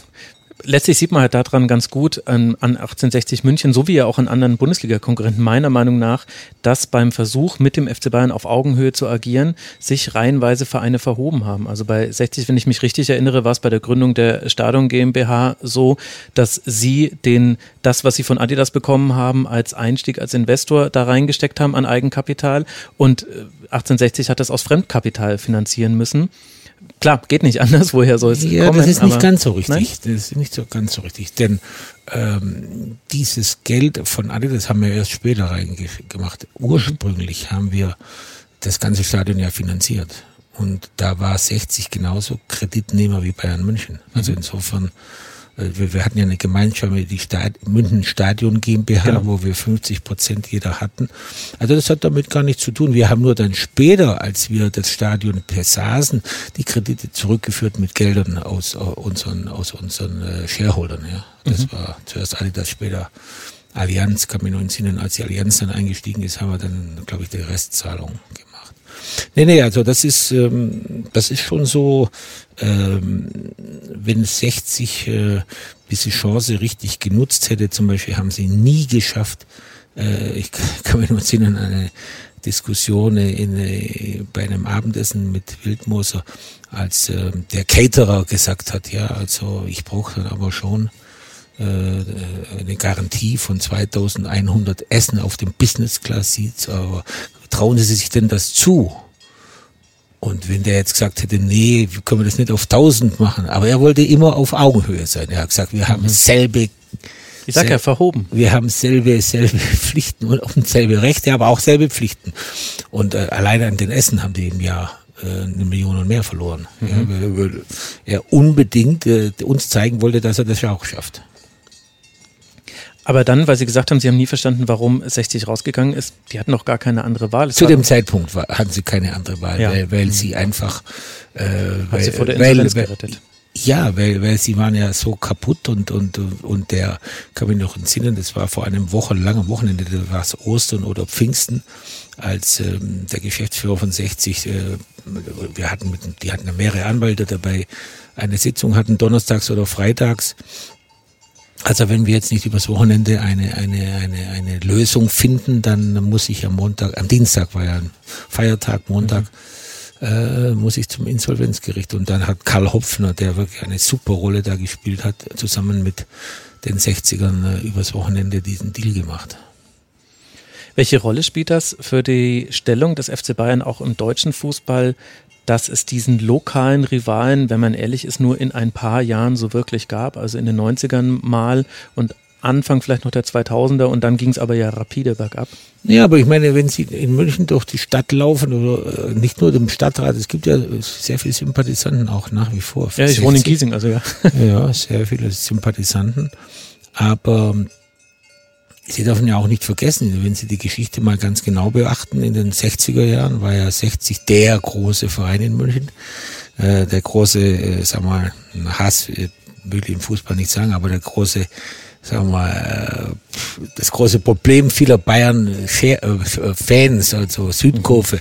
letztlich sieht man halt daran ganz gut an, an 1860 München, so wie ja auch an anderen Bundesliga-Konkurrenten meiner Meinung nach, dass beim Versuch mit dem FC Bayern auf Augenhöhe zu agieren, sich reihenweise Vereine verhoben haben. Also bei 60, wenn ich mich richtig erinnere, war es bei der Gründung der Stadion GmbH so, dass sie den, das, was sie von Adidas bekommen haben, als Einstieg, als Investor da reingesteckt haben an Eigenkapital und 1860 äh, hat das aus Fremdkapital finanzieren müssen klar, geht nicht anders. Woher soll es ja, kommen? Das ist nicht ganz so richtig. Nein? Das ist nicht so ganz so richtig. Denn ähm, dieses Geld von Adidas haben wir erst später reingemacht. Ursprünglich haben wir das ganze Stadion ja finanziert. Und da war 60 genauso Kreditnehmer wie Bayern München. Also mhm. insofern wir, wir hatten ja eine Gemeinschaft mit die Stad München Stadion GmbH, genau. wo wir 50 Prozent jeder hatten. Also das hat damit gar nichts zu tun. Wir haben nur dann später, als wir das Stadion besaßen, die Kredite zurückgeführt mit Geldern aus, aus unseren, aus unseren äh, Shareholdern. Ja. Das mhm. war zuerst Adidas, später Allianz, kann mich noch entsinnen, als die Allianz dann eingestiegen ist, haben wir dann, glaube ich, die Restzahlung gemacht. Nee, nee, also das ist, ähm, das ist schon so, ähm, wenn 60 äh, diese Chance richtig genutzt hätte, zum Beispiel haben sie nie geschafft, äh, ich kann mich nur erinnern, eine Diskussion in, in, bei einem Abendessen mit Wildmoser, als äh, der Caterer gesagt hat, ja, also ich brauche dann aber schon äh, eine Garantie von 2100 Essen auf dem Business Class Seats, aber trauen Sie sich denn das zu? Und wenn der jetzt gesagt hätte, nee, können wir das nicht auf 1000 machen, aber er wollte immer auf Augenhöhe sein. Er hat gesagt, wir haben selbe Ich sag ja, verhoben. wir haben selbe, selbe Pflichten und, selbe Rechte, aber auch selbe Pflichten. Und äh, alleine an den Essen haben die im Jahr äh, eine Million und mehr verloren. Ja, weil- weil er unbedingt äh, uns zeigen wollte, dass er das auch schafft. Aber dann, weil Sie gesagt haben, Sie haben nie verstanden, warum 60 rausgegangen ist, die hatten noch gar keine andere Wahl. Es Zu dem Zeitpunkt war, hatten sie keine andere Wahl, Ja. weil, weil sie einfach äh, weil, sie vor der weil, Insolvenz weil, gerettet. Ja, weil, weil sie waren ja so kaputt und, und, und der, kann mich noch entsinnen, das war vor einem wochenlangen Wochenende, da war es Ostern oder Pfingsten, als ähm, der Geschäftsführer von 60, äh, wir hatten mit, die hatten ja mehrere Anwälte dabei, eine Sitzung hatten donnerstags oder freitags. Also wenn wir jetzt nicht übers Wochenende eine, eine, eine, eine Lösung finden, dann muss ich am Montag, am Dienstag war ja ein Feiertag, Montag, äh, muss ich zum Insolvenzgericht. Und dann hat Karl Hopfner, der wirklich eine super Rolle da gespielt hat, zusammen mit den 60ern äh, übers Wochenende diesen Deal gemacht. Welche Rolle spielt das für die Stellung des FC Bayern auch im deutschen Fußball, dass es diesen lokalen Rivalen, wenn man ehrlich ist, nur in ein paar Jahren so wirklich gab? Also in den 90ern mal und Anfang vielleicht noch der 2000er und dann ging es aber ja rapide bergab. Ja, aber ich meine, wenn Sie in München durch die Stadt laufen oder äh, nicht nur dem Stadtrat, es gibt ja sehr viele Sympathisanten auch nach wie vor. Ja, ich wohne in 60. Giesing, also ja. Ja, sehr viele Sympathisanten. Aber ähm, Sie dürfen ja auch nicht vergessen, wenn Sie die Geschichte mal ganz genau beachten, in den 60er Jahren war ja 60 der große Verein in München. Äh, der große, äh, sag mal, Hass äh, will im Fußball nicht sagen, aber der große, sagen wir mal, äh, das große Problem vieler Bayern-Fans, also Südkurve,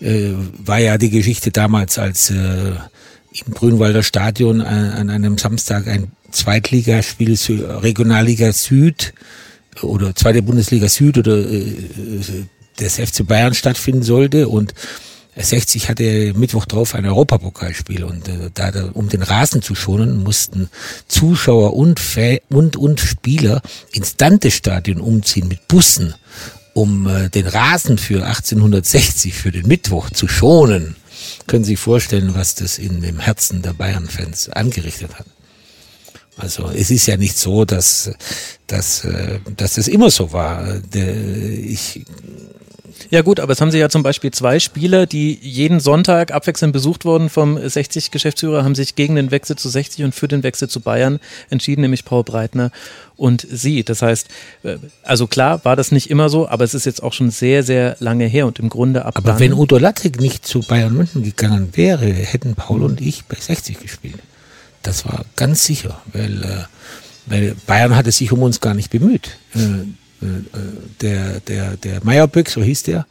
äh, war ja die Geschichte damals, als äh, im Grünwalder Stadion an, an einem Samstag ein Zweitligaspiel, Regionalliga Süd oder zweite Bundesliga Süd oder äh, des FC Bayern stattfinden sollte und 60 hatte Mittwoch drauf ein Europapokalspiel und äh, da, um den Rasen zu schonen, mussten Zuschauer und, Fa und, und Spieler ins Dante-Stadion umziehen mit Bussen, um äh, den Rasen für 1860 für den Mittwoch zu schonen. Können Sie sich vorstellen, was das in dem Herzen der Bayern-Fans angerichtet hat. Also es ist ja nicht so, dass, dass, äh, dass das immer so war. Der, ich, Ja gut, aber es haben sie ja zum Beispiel zwei Spieler, die jeden Sonntag abwechselnd besucht wurden vom 60-Geschäftsführer, haben sich gegen den Wechsel zu 60 und für den Wechsel zu Bayern entschieden, nämlich Paul Breitner und sie. Das heißt, äh, also klar war das nicht immer so, aber es ist jetzt auch schon sehr, sehr lange her und im Grunde ab aber wenn Udo Lattek nicht zu Bayern München gegangen wäre, hätten Paul und ich bei 60 gespielt. Das war ganz sicher, weil, äh, weil Bayern hatte sich um uns gar nicht bemüht. Äh, äh, der, der, der Meyerböck, so hieß der,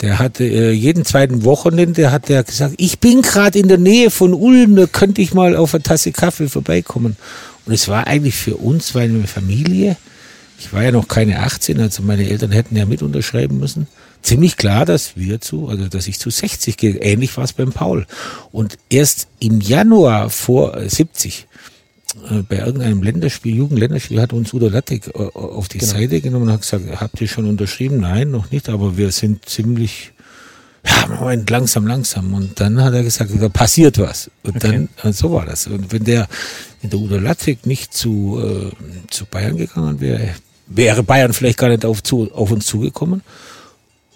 der hatte äh, jeden zweiten Wochenende hat der gesagt, ich bin gerade in der Nähe von Ulm, da könnte ich mal auf eine Tasse Kaffee vorbeikommen. Und es war eigentlich für uns, weil eine Familie, ich war ja noch keine 18, also meine Eltern hätten ja mit unterschreiben müssen. Ziemlich klar, dass wir zu, also dass ich zu 60 gehe. Ähnlich war es beim Paul. Und erst im Januar vor äh, 70 äh, bei irgendeinem Länderspiel, Jugendländerspiel, hat uns Udo Lattek äh, auf die Seite genommen und hat gesagt, habt ihr schon unterschrieben? Nein, noch nicht, aber wir sind ziemlich, ja, Moment, langsam, langsam. Und dann hat er gesagt, da passiert was. Und dann, äh, so war das. Und wenn der, wenn der Udo Lattek nicht zu, äh, zu Bayern gegangen wäre, wäre Bayern vielleicht gar nicht auf, zu, auf uns zugekommen.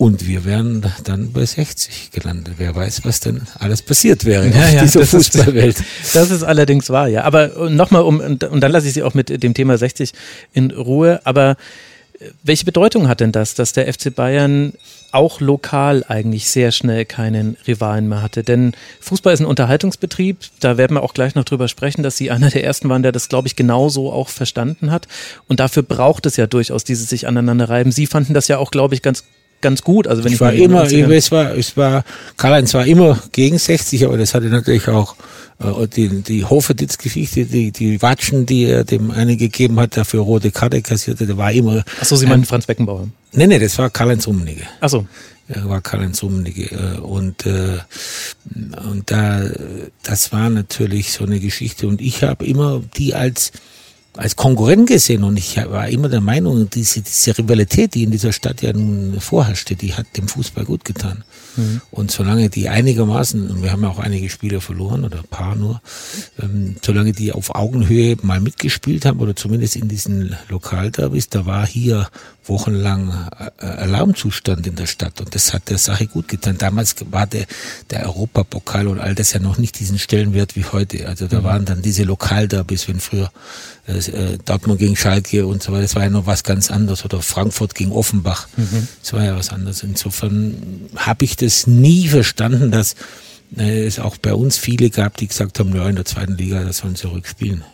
Und wir wären dann bei 60 gelandet. Wer weiß, was denn alles passiert wäre Ja, auf ja, dieser das ist- Fußballwelt. Das ist allerdings wahr, ja. Aber nochmal, um, und und dann lasse ich Sie auch mit dem Thema 60 in Ruhe. Aber äh, welche Bedeutung hat denn das, dass der FC Bayern auch lokal eigentlich sehr schnell keinen Rivalen mehr hatte? Denn Fußball ist ein Unterhaltungsbetrieb. Da werden wir auch gleich noch drüber sprechen, dass Sie einer der ersten waren, der das, glaube ich, genauso auch verstanden hat. Und dafür braucht es ja durchaus dieses sich aneinander reiben. Sie fanden das ja auch, glaube ich, ganz ganz gut. Also wenn ich, Ich war immer, 90ern es war, es war, Karl-Heinz war immer gegen 60, aber das hatte natürlich auch äh, die, die Hoferditz-Geschichte, die, die Watschen, die er dem einen gegeben hat, dafür rote Karte kassierte, der war immer, Achso, Sie meinen Franz Beckenbauer. nee, nee, das war Karl-Heinz Rummenigge. Achso, Ja, war Karl-Heinz Rummenigge. äh, Und, äh, und da, das war natürlich so eine Geschichte. Und ich habe immer die als als Konkurrent gesehen und ich war immer der Meinung, diese, diese Rivalität, die in dieser Stadt ja nun vorherrschte, die hat dem Fußball gut getan. Mhm. Und solange die einigermaßen, und wir haben ja auch einige Spieler verloren oder ein paar nur, ähm, solange die auf Augenhöhe mal mitgespielt haben oder zumindest in diesen Lokalderbys, da war hier wochenlang äh, Alarmzustand in der Stadt und das hat der Sache gut getan. Damals war der, der Europapokal und all das ja noch nicht diesen Stellenwert wie heute. Also da mhm. waren dann diese Lokalderbys, wenn früher äh, äh, Dortmund gegen Schalke und so weiter, das war ja noch was ganz anderes oder Frankfurt gegen Offenbach, mhm. das war ja was anderes. Insofern habe ich das nie verstanden, dass äh, es auch bei uns viele gab, die gesagt haben, ja, in der zweiten Liga, da sollen sie zurückspielen.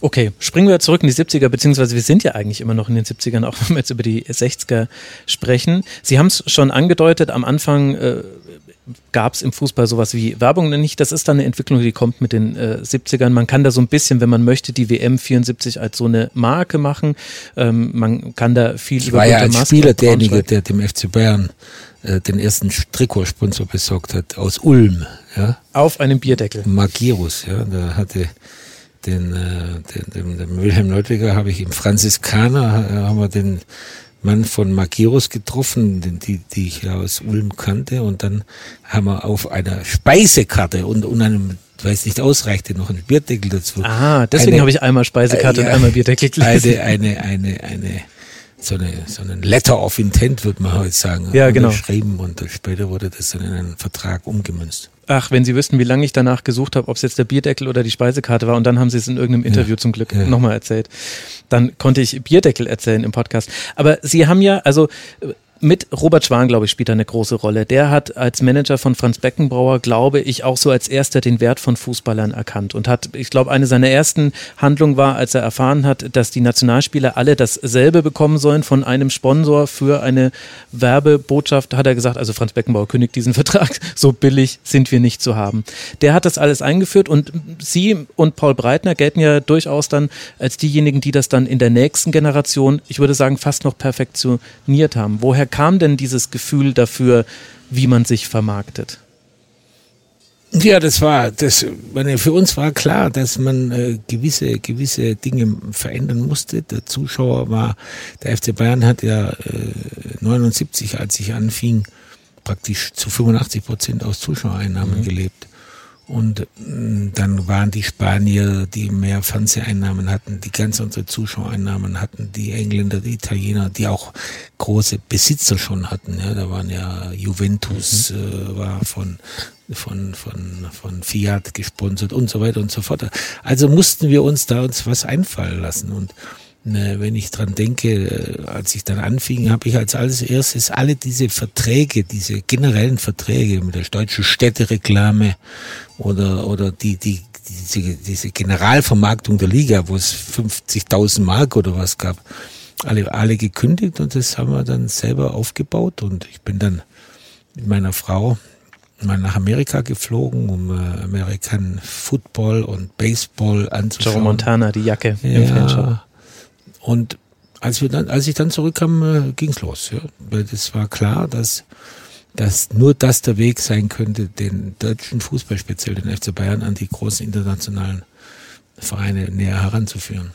Okay, springen wir zurück in die 70er, beziehungsweise wir sind ja eigentlich immer noch in den 70ern, auch wenn wir jetzt über die 60er sprechen. Sie haben es schon angedeutet, am Anfang äh, gab es im Fußball sowas wie Werbung nicht. Das ist dann eine Entwicklung, die kommt mit den äh, 70ern. Man kann da so ein bisschen, wenn man möchte, die WM 74 als so eine Marke machen. Ähm, man kann da viel ich über war ja als Maske Spieler derjenige, der dem FC Bayern äh, den ersten Trikotsponsor besorgt hat, aus Ulm. Ja? Auf einem Bierdeckel. Magirus, ja, da hatte den, äh, den, den, den Wilhelm Neudecker habe ich im Franziskaner, äh, haben wir den Mann von Magirus getroffen, die, die ich ja aus Ulm kannte. Und dann haben wir auf einer Speisekarte und, und einem weiß nicht ausreichte, noch ein Bierdeckel dazu. Ah, deswegen habe ich einmal Speisekarte äh, ja, und einmal Bierdeckel gelesen. Eine, eine, eine, eine, so eine, so ein Letter of Intent, würde man heute sagen. Ja, genau. Geschrieben und später wurde das dann in einen Vertrag umgemünzt. Ach, wenn Sie wüssten, wie lange ich danach gesucht habe, ob es jetzt der Bierdeckel oder die Speisekarte war, und dann haben Sie es in irgendeinem Interview ja, zum Glück ja. nochmal erzählt. Dann konnte ich Bierdeckel erzählen im Podcast. Aber Sie haben ja, also mit Robert Schwan, glaube ich, spielt da eine große Rolle. Der hat als Manager von Franz Beckenbauer, glaube ich, auch so als erster den Wert von Fußballern erkannt und hat, ich glaube, eine seiner ersten Handlungen war, als er erfahren hat, dass die Nationalspieler alle dasselbe bekommen sollen von einem Sponsor für eine Werbebotschaft, hat er gesagt, also Franz Beckenbauer kündigt diesen Vertrag, so billig sind wir nicht zu haben. Der hat das alles eingeführt und Sie und Paul Breitner gelten ja durchaus dann als diejenigen, die das dann in der nächsten Generation, ich würde sagen, fast noch perfektioniert haben. Woher woher kam denn dieses Gefühl dafür, wie man sich vermarktet? Ja, das war, das, meine, für uns war klar, dass man äh, gewisse, gewisse Dinge verändern musste. Der Zuschauer war, der FC Bayern hat ja äh, 79, als ich anfing, praktisch zu 85 Prozent aus Zuschauereinnahmen mhm. gelebt. Und mm, dann waren die Spanier, die mehr Fernseheinnahmen hatten, die ganz andere Zuschauereinnahmen hatten, die Engländer, die Italiener, die auch große Besitzer schon hatten. Ja, da waren ja Juventus mhm. äh, war von von von von Fiat gesponsert und so weiter und so fort. Also mussten wir uns da uns was einfallen lassen und wenn ich dran denke, äh, als ich dann anfing, habe ich als alles erstes alle diese Verträge, diese generellen Verträge mit der deutschen Städtereklame oder, oder die, die, diese, diese Generalvermarktung der Liga, wo es 50.000 Mark oder was gab, alle, alle gekündigt und das haben wir dann selber aufgebaut und ich bin dann mit meiner Frau mal nach Amerika geflogen, um äh, American Football und Baseball anzuschauen. Joe Montana, die Jacke ja. Und als wir dann, als ich dann zurückkam, äh, ging's los. Ja. Weil das war klar, dass, dass nur das der Weg sein könnte, den deutschen Fußball, speziell den FC Bayern, an die großen internationalen Vereine näher heranzuführen.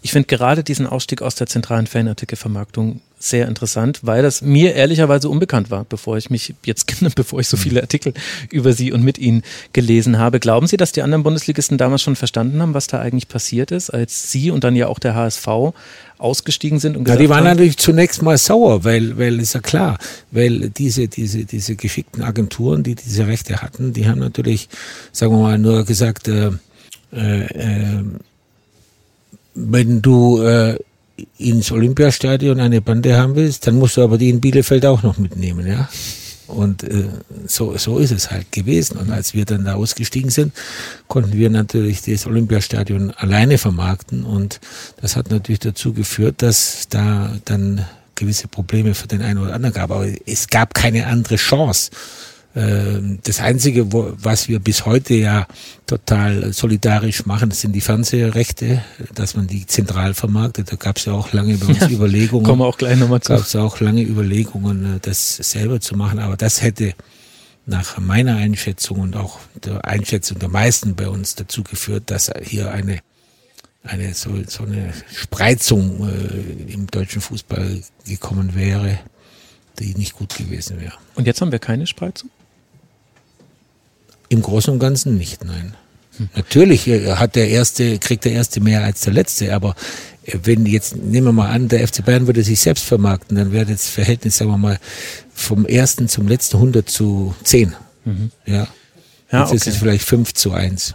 Ich finde gerade diesen Ausstieg aus der zentralen Fanartikelvermarktung sehr interessant, weil das mir ehrlicherweise unbekannt war, bevor ich mich jetzt, bevor ich so viele Artikel über Sie und mit Ihnen gelesen habe. Glauben Sie, dass die anderen Bundesligisten damals schon verstanden haben, was da eigentlich passiert ist, als Sie und dann ja auch der HSV ausgestiegen sind und gesagt ja, die waren haben, natürlich zunächst mal sauer, weil, weil ist ja klar, weil diese, diese, diese geschickten Agenturen, die diese Rechte hatten, die haben natürlich, sagen wir mal, nur gesagt, äh, äh, wenn du äh, ins Olympiastadion eine Bande haben willst, dann musst du aber die in Bielefeld auch noch mitnehmen, ja. Und äh, so, so ist es halt gewesen. Und als wir dann da ausgestiegen sind, konnten wir natürlich das Olympiastadion alleine vermarkten. Und das hat natürlich dazu geführt, dass da dann gewisse Probleme für den einen oder anderen gab. Aber es gab keine andere Chance. Ähm, das Einzige, wo, was wir bis heute ja total solidarisch machen, sind die Fernsehrechte, dass man die zentral vermarktet. Da gab es ja auch lange bei uns ja, Überlegungen. Kommen wir auch gleich nochmal zu. Gab es auch lange Überlegungen, äh, das selber zu machen. Aber das hätte nach meiner Einschätzung und auch der Einschätzung der meisten bei uns dazu geführt, dass hier eine eine so, so eine Spreizung äh, im deutschen Fußball gekommen wäre, die nicht gut gewesen wäre. Und jetzt haben wir keine Spreizung? Im Großen und Ganzen nicht, nein. Natürlich äh, hat der erste, kriegt der erste mehr als der letzte, aber äh, wenn jetzt, nehmen wir mal an, der FC Bayern würde sich selbst vermarkten, dann wäre das Verhältnis, sagen wir mal, vom ersten zum letzten 100 zu 10. Mhm. Ja. ja. Jetzt okay. ist es vielleicht 5 zu 1.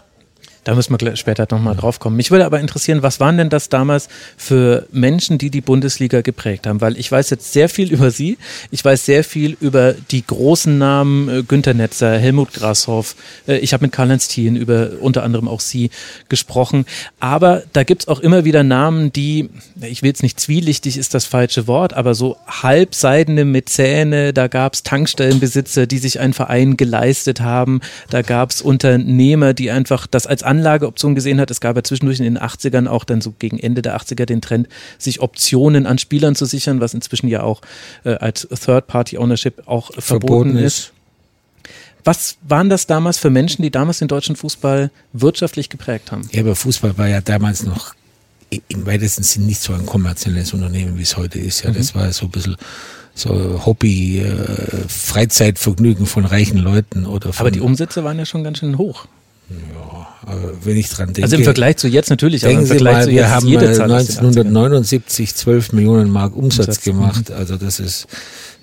Da müssen wir später nochmal drauf kommen. Mich würde aber interessieren, was waren denn das damals für Menschen, die die Bundesliga geprägt haben? Weil ich weiß jetzt sehr viel über Sie. Ich weiß sehr viel über die großen Namen äh, Günter Netzer, Helmut Grashoff. Äh, ich habe mit Karl-Heinz Thien über unter anderem auch Sie gesprochen. Aber da gibt's auch immer wieder Namen, die, ich will jetzt nicht zwielichtig ist das falsche Wort, aber so halbseidene Mäzäne. Da gab's Tankstellenbesitzer, die sich einen Verein geleistet haben. Da gab's Unternehmer, die einfach das als Anlageoption gesehen hat. Es gab ja zwischendurch in den 80ern auch dann so gegen Ende der 80er den Trend, sich Optionen an Spielern zu sichern, was inzwischen ja auch äh, als Third-Party-Ownership auch verboten, verboten ist. ist. Was waren das damals für Menschen, die damals den deutschen Fußball wirtschaftlich geprägt haben? Ja, aber Fußball war ja damals noch im weitesten Sinn nicht so ein kommerzielles Unternehmen, wie es heute ist. Ja, mhm. das war so ein bisschen so Hobby, äh, Freizeitvergnügen von reichen Leuten oder. Von aber die Umsätze waren ja schon ganz schön hoch. Ja, wenn ich dran denke. Also im Vergleich zu jetzt natürlich, denken aber im Vergleich Sie mal, zu wir haben 1979 12 Millionen Mark Umsatz, Umsatz. gemacht. Mhm. Also das ist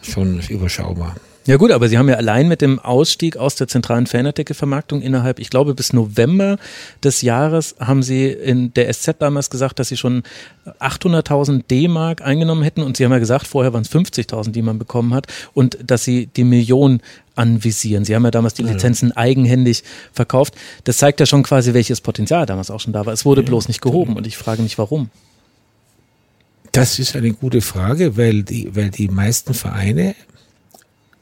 schon überschaubar. Ja gut, aber Sie haben ja allein mit dem Ausstieg aus der zentralen Fanartikelvermarktung innerhalb, ich glaube bis November des Jahres, haben Sie in der SZ damals gesagt, dass Sie schon 800.000 D-Mark eingenommen hätten und Sie haben ja gesagt, vorher waren es 50.000, die man bekommen hat und dass Sie die Million anvisieren. Sie haben ja damals die Lizenzen eigenhändig verkauft. Das zeigt ja schon quasi, welches Potenzial damals auch schon da war. Es wurde bloß nicht gehoben und ich frage mich, warum. Das ist eine gute Frage, weil die, weil die meisten Vereine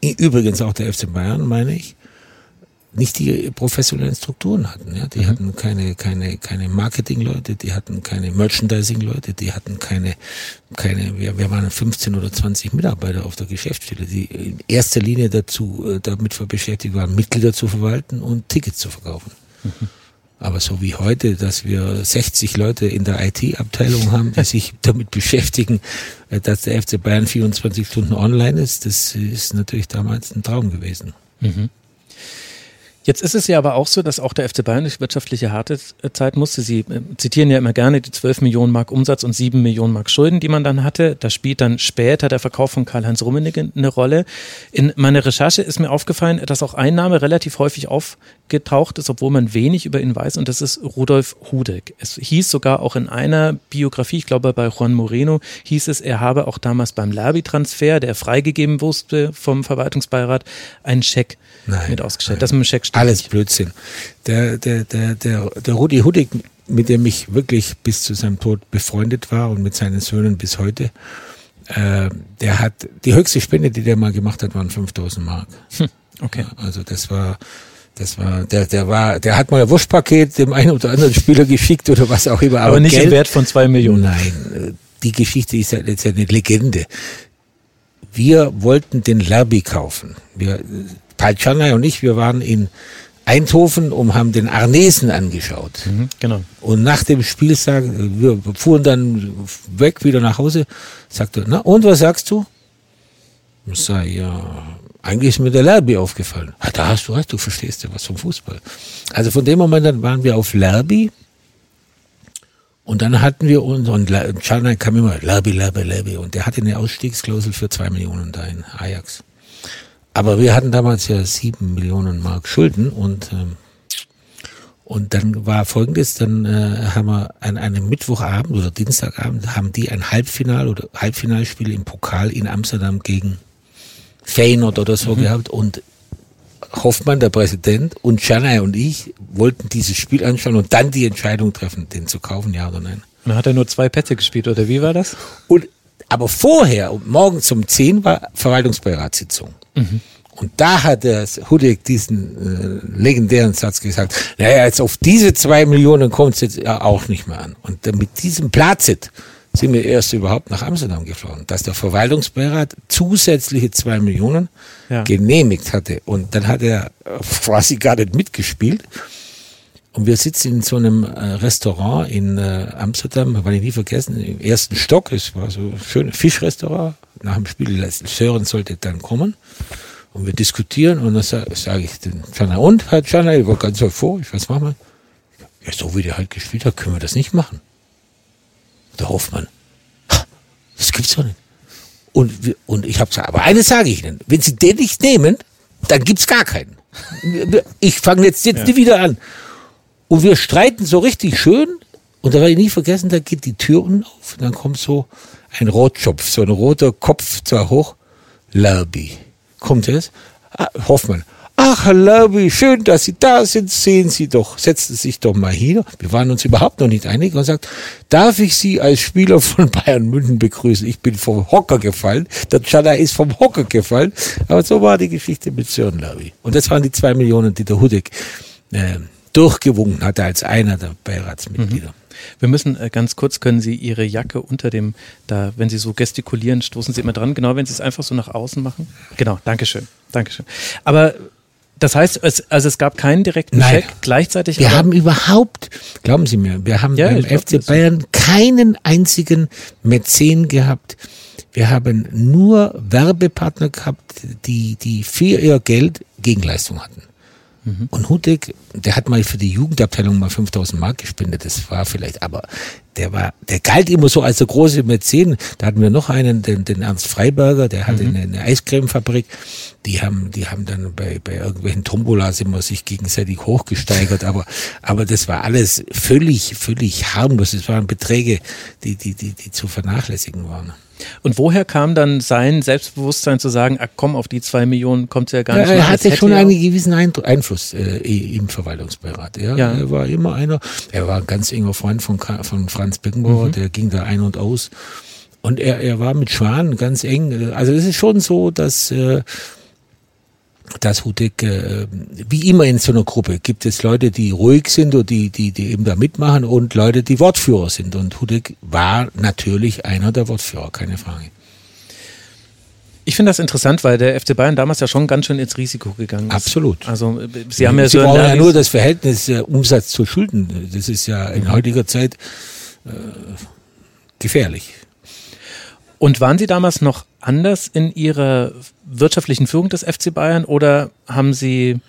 übrigens auch der FC Bayern, meine ich, nicht die professionellen Strukturen hatten. Ja? Die mhm. hatten keine, keine, keine Marketing-Leute, die hatten keine Merchandising-Leute, die hatten keine, keine, wir, wir waren 15 oder 20 Mitarbeiter auf der Geschäftsstelle, die in erster Linie dazu, äh, damit beschäftigt waren, Mitglieder zu verwalten und Tickets zu verkaufen. Mhm. Aber so wie heute, dass wir 60 Leute in der IT-Abteilung haben, die sich damit beschäftigen, äh, dass der FC Bayern 24 Stunden online ist, das ist natürlich damals ein Traum gewesen. Mhm. Jetzt ist es ja aber auch so, dass auch der FC Bayern durch wirtschaftliche harte Zeit musste. Sie äh, zitieren ja immer gerne die 12 Millionen Mark Umsatz und 7 Millionen Mark Schulden, die man dann hatte. Da spielt dann später der Verkauf von Karl-Heinz Rummenigge eine Rolle. In meiner Recherche ist mir aufgefallen, dass auch ein Name relativ häufig aufgetaucht ist, obwohl man wenig über ihn weiß, und das ist Rudolf Hudek. Es hieß sogar auch in einer Biografie, ich glaube bei Juan Moreno, hieß es, er habe auch damals beim Lerbi-Transfer, der freigegeben wusste vom Verwaltungsbeirat, einen Scheck Nein, mit ausgestellt. Nein. Das mit dem Scheck stimmt Alles nicht. Blödsinn. Der, der, der, der, der Rudi Hudig, mit dem ich wirklich bis zu seinem Tod befreundet war und mit seinen Söhnen bis heute, äh, der hat, die höchste Spende, die der mal gemacht hat, waren 5000 Mark. Hm, okay. Also das war, das war, der, der war, der hat mal ein Wurstpaket dem einen oder anderen Spieler geschickt oder was auch immer. Aber, aber nicht Geld, im Wert von zwei Millionen. Nein, die Geschichte ist ja jetzt eine Legende. Wir wollten den Lerby kaufen. Wir, Paul Czernay und ich, wir waren in Eindhoven und haben den Arnesen angeschaut. Mhm, genau. Und nach dem Spiel sagen, wir fuhren dann weg wieder nach Hause, sagte, na und was sagst du? Ich sage, ja, eigentlich ist mir der Lerby aufgefallen. Ja, da hast du recht, du verstehst ja was vom Fußball. Also von dem Moment an waren wir auf Lerby und dann hatten wir uns, und Czarnay kam immer, Lerby, Lerby, Lerby und der hatte eine Ausstiegsklausel für zwei Millionen da in Ajax. Aber wir hatten damals ja sieben Millionen Mark Schulden und ähm, und dann war folgendes, dann äh, haben wir an einem Mittwochabend oder Dienstagabend haben die ein Halbfinal oder Halbfinalspiel im Pokal in Amsterdam gegen Feyenoord oder so mhm. gehabt und Hoffmann, der Präsident, und Janai und ich wollten dieses Spiel anschauen und dann die Entscheidung treffen, den zu kaufen, ja oder nein. Und dann hat er nur zwei Plätze gespielt, oder wie war das? Und, aber vorher, morgens um 10 war Verwaltungsbeiratssitzung. Mhm. Und da hat der Hudek diesen äh, legendären Satz gesagt, naja, jetzt auf diese zwei Millionen kommt es jetzt ja auch nicht mehr an. Und mit diesem Plazit sind wir erst überhaupt nach Amsterdam geflogen, dass der Verwaltungsbeirat zusätzliche zwei Millionen ja. genehmigt hatte. Und dann hat er quasi gar nicht mitgespielt. Und wir sitzen in so einem äh, Restaurant in äh, Amsterdam, weil ich nie vergessen, im ersten Stock, es war so ein schönes Fischrestaurant. Nach dem Spiel Sören sollte dann kommen. Und wir diskutieren und dann sage sag ich den Jana, und, Herr Jana, ich war ganz euphorisch, was machen wir? Ja, so wie der halt gespielt hat, können wir das nicht machen. Der Hoffmann, "Ha, das gibt's doch nicht. Und, und ich habe gesagt, aber eines sage ich Ihnen, wenn Sie den nicht nehmen, dann gibt's gar keinen. Ich fange jetzt, jetzt nie wieder an. Und wir streiten so richtig schön. Und da werde ich nie vergessen, da geht die Tür unten auf. Und dann kommt so ein Rotschopf, so ein roter Kopf zwar hoch. Lerby. Kommt es? Ah, Hoffmann. Ach, Herr Lerby, schön, dass Sie da sind. Sehen Sie doch, setzen Sie sich doch mal hier. Wir waren uns überhaupt noch nicht einig. Und sagt, darf ich Sie als Spieler von Bayern München begrüßen? Ich bin vom Hocker gefallen. Der Chada ist vom Hocker gefallen. Aber so war die Geschichte mit Sören Lerby. Und das waren die zwei Millionen, die der Hudek äh, durchgewunken hatte als einer der Beiratsmitglieder. Wir müssen äh, ganz kurz, können Sie Ihre Jacke unter dem, da, wenn Sie so gestikulieren, stoßen Sie immer dran, genau, wenn Sie es einfach so nach außen machen. Genau, Dankeschön, Dankeschön. Aber das heißt, es, also es gab keinen direkten Nein. Check gleichzeitig. Wir haben überhaupt, glauben Sie mir, wir haben Ja, beim FC. Bayern keinen einzigen Mäzen gehabt. Wir haben nur Werbepartner gehabt, die, die für ihr Geld Gegenleistung hatten. Mhm. Und Hudek, der hat mal für die Jugendabteilung mal 5000 Mark gespendet, das war vielleicht, aber der war, der galt immer so als der große Mäzen. Da hatten wir noch einen, den, den Ernst Freiberger, der hatte eine, eine Eiscremefabrik. Die haben, die haben dann bei, bei irgendwelchen Tombolas immer sich gegenseitig hochgesteigert, aber, aber das war alles völlig, völlig harmlos. Es waren Beträge, die, die, die, die zu vernachlässigen waren. Und woher kam dann sein Selbstbewusstsein zu sagen, ah, komm, auf die zwei Millionen kommt ja gar nicht er mehr. hatte schon einen gewissen Einfluss äh, im Verwaltungsbeirat. Ja. Ja. Er war immer einer, er war ein ganz enger Freund von, von Franz Beckenbauer, Mhm. der ging da ein und aus. Und er, er war mit Schwan ganz eng. Also es ist schon so, dass, äh, dass Hudek, äh, wie immer in so einer Gruppe, gibt es Leute, die ruhig sind und die, die, die eben da mitmachen und Leute, die Wortführer sind. Und Hudek war natürlich einer der Wortführer, keine Frage. Ich finde das interessant, weil der FC Bayern damals ja schon ganz schön ins Risiko gegangen ist. Absolut. Also Sie haben ja Sie so brauchen ja nur das Verhältnis äh, Umsatz zu Schulden. Das ist ja in heutiger Zeit äh, gefährlich. Und waren Sie damals noch anders in Ihrer wirtschaftlichen Führung des FC Bayern oder haben Sie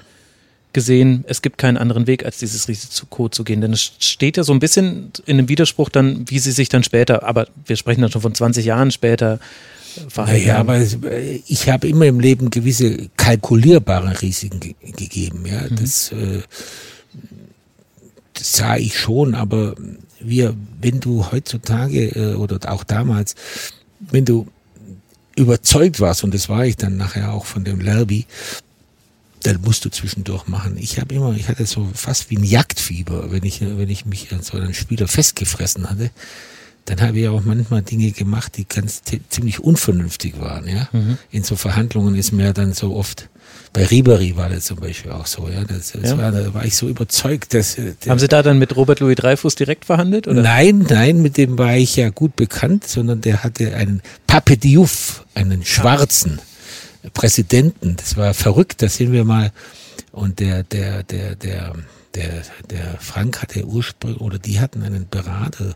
gesehen, es gibt keinen anderen Weg, als dieses Risiko zu gehen? Denn es steht ja so ein bisschen in einem Widerspruch dann, wie Sie sich dann später, aber wir sprechen dann schon von 20 Jahren später, verhalten Naja, aber äh, ich habe immer im Leben gewisse kalkulierbare Risiken ge gegeben. Ja, das, äh, das sah ich schon, aber wir, wenn du heutzutage äh, oder auch damals, wenn du überzeugt warst, und das war ich dann nachher auch von dem Lerby, dann musst du zwischendurch machen. Ich habe immer, ich hatte so fast wie ein Jagdfieber, wenn ich, wenn ich mich an so einen Spieler festgefressen hatte, dann habe ich auch manchmal Dinge gemacht, die ganz ziemlich unvernünftig waren, ja. In so Verhandlungen ist mir dann so oft, bei Ribery war das zum Beispiel auch so, ja. Das, das Ja. War, da war ich so überzeugt, dass, äh, der, haben Sie da dann mit Robert Louis Dreyfus direkt verhandelt? Oder? Nein, nein, mit dem war ich ja gut bekannt, sondern der hatte einen Pape Diouf, einen schwarzen Präsidenten. Das war verrückt, da sind wir mal. Und der, der, der, der, der, der Frank hatte ursprünglich, oder die hatten einen Berater,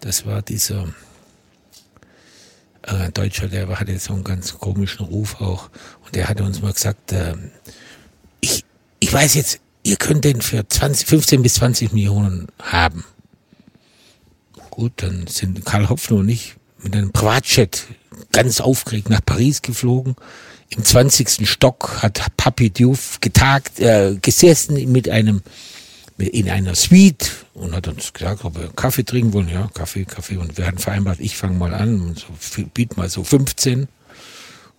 das war dieser äh, Deutscher, der hatte so einen ganz komischen Ruf auch. Der hatte uns mal gesagt, ähm, ich, ich weiß jetzt, ihr könnt den für 20, 15 bis 20 Millionen haben. Gut, dann sind Karl Hopfner und ich mit einem Privatjet ganz aufgeregt nach Paris geflogen. Im 20. Stock hat Papi Diouf getagt, äh, gesessen mit einem in einer Suite und hat uns gesagt, ob wir Kaffee trinken wollen. Ja, Kaffee, Kaffee. Und wir hatten vereinbart, ich fange mal an und so, biet mal so 15.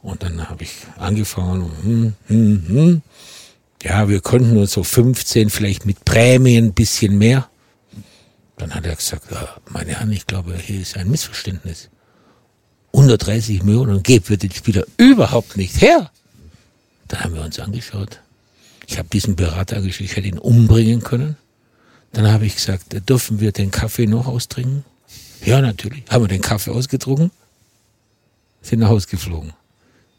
Und dann habe ich angefangen. Hm, hm, hm. Ja, wir konnten nur so 15, vielleicht mit Prämien ein bisschen mehr. Dann hat er gesagt, ja, meine Herren, ich glaube, hier ist ein Missverständnis. 130 Millionen geben wir den Spieler überhaupt nicht her. Dann haben wir uns angeschaut. Ich habe diesen Berater geschickt, ich hätte ihn umbringen können. Dann habe ich gesagt, dürfen wir den Kaffee noch austrinken? Ja, natürlich. Haben wir den Kaffee ausgetrunken, sind nach Hause geflogen.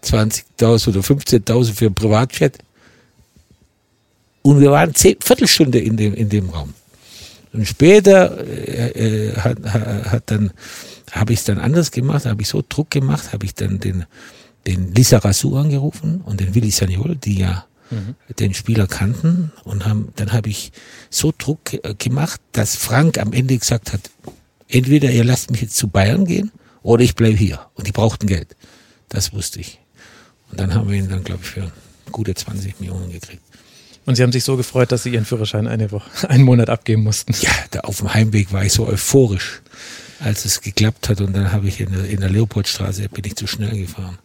20.000 oder 15.000 für ein Privatjet. Und wir waren zehn, Viertelstunde in dem, in dem Raum. Und später äh, äh, hat, hat dann habe ich es dann anders gemacht, habe ich so Druck gemacht, habe ich dann den, den Lisa Rassou angerufen und den Willi Sagnol, die ja mhm. den Spieler kannten und haben, dann habe ich so Druck äh, gemacht, dass Frank am Ende gesagt hat, entweder ihr lasst mich jetzt zu Bayern gehen oder ich bleibe hier. Und die brauchten Geld. Das wusste ich. Und dann haben wir ihn dann, glaube ich, für gute 20 Millionen gekriegt. Und Sie haben sich so gefreut, dass Sie Ihren Führerschein eine Woche, einen Monat abgeben mussten. Ja, da auf dem Heimweg war ich so euphorisch, als es geklappt hat. Und dann habe ich in der, in der Leopoldstraße, bin ich zu schnell gefahren.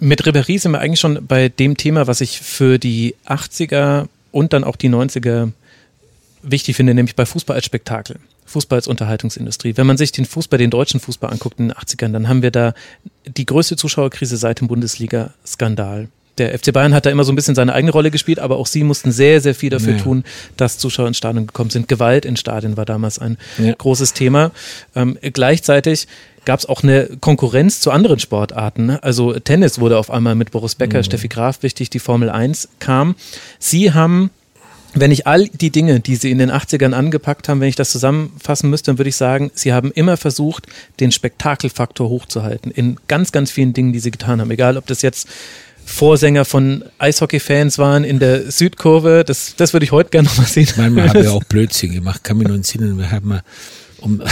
Mit Ribéry sind wir eigentlich schon bei dem Thema, was ich für die 80er und dann auch die 90er wichtig finde, nämlich bei Fußball als Spektakel. Fußball als Unterhaltungsindustrie. Wenn man sich den Fußball, den deutschen Fußball anguckt in den 80ern, dann haben wir da die größte Zuschauerkrise seit dem Bundesliga-Skandal. Der FC Bayern hat da immer so ein bisschen seine eigene Rolle gespielt, aber auch sie mussten sehr, sehr viel dafür ja. tun, dass Zuschauer ins Stadion gekommen sind. Gewalt in Stadien war damals ein ja. großes Thema. Ähm, gleichzeitig gab es auch eine Konkurrenz zu anderen Sportarten. Ne? Also Tennis wurde auf einmal mit Boris Becker, mhm. Steffi Graf wichtig, die Formel 1 kam. Sie haben wenn ich all die Dinge, die Sie in den 80ern angepackt haben, wenn ich das zusammenfassen müsste, dann würde ich sagen, Sie haben immer versucht, den Spektakelfaktor hochzuhalten. In ganz, ganz vielen Dingen, die Sie getan haben. Egal, ob das jetzt Vorsänger von Eishockey-Fans waren in der Südkurve. Das, das würde ich heute gerne noch mal sehen. Manchmal haben wir auch Blödsinn gemacht, kann mich nur entsinnen. Wir haben mal, um,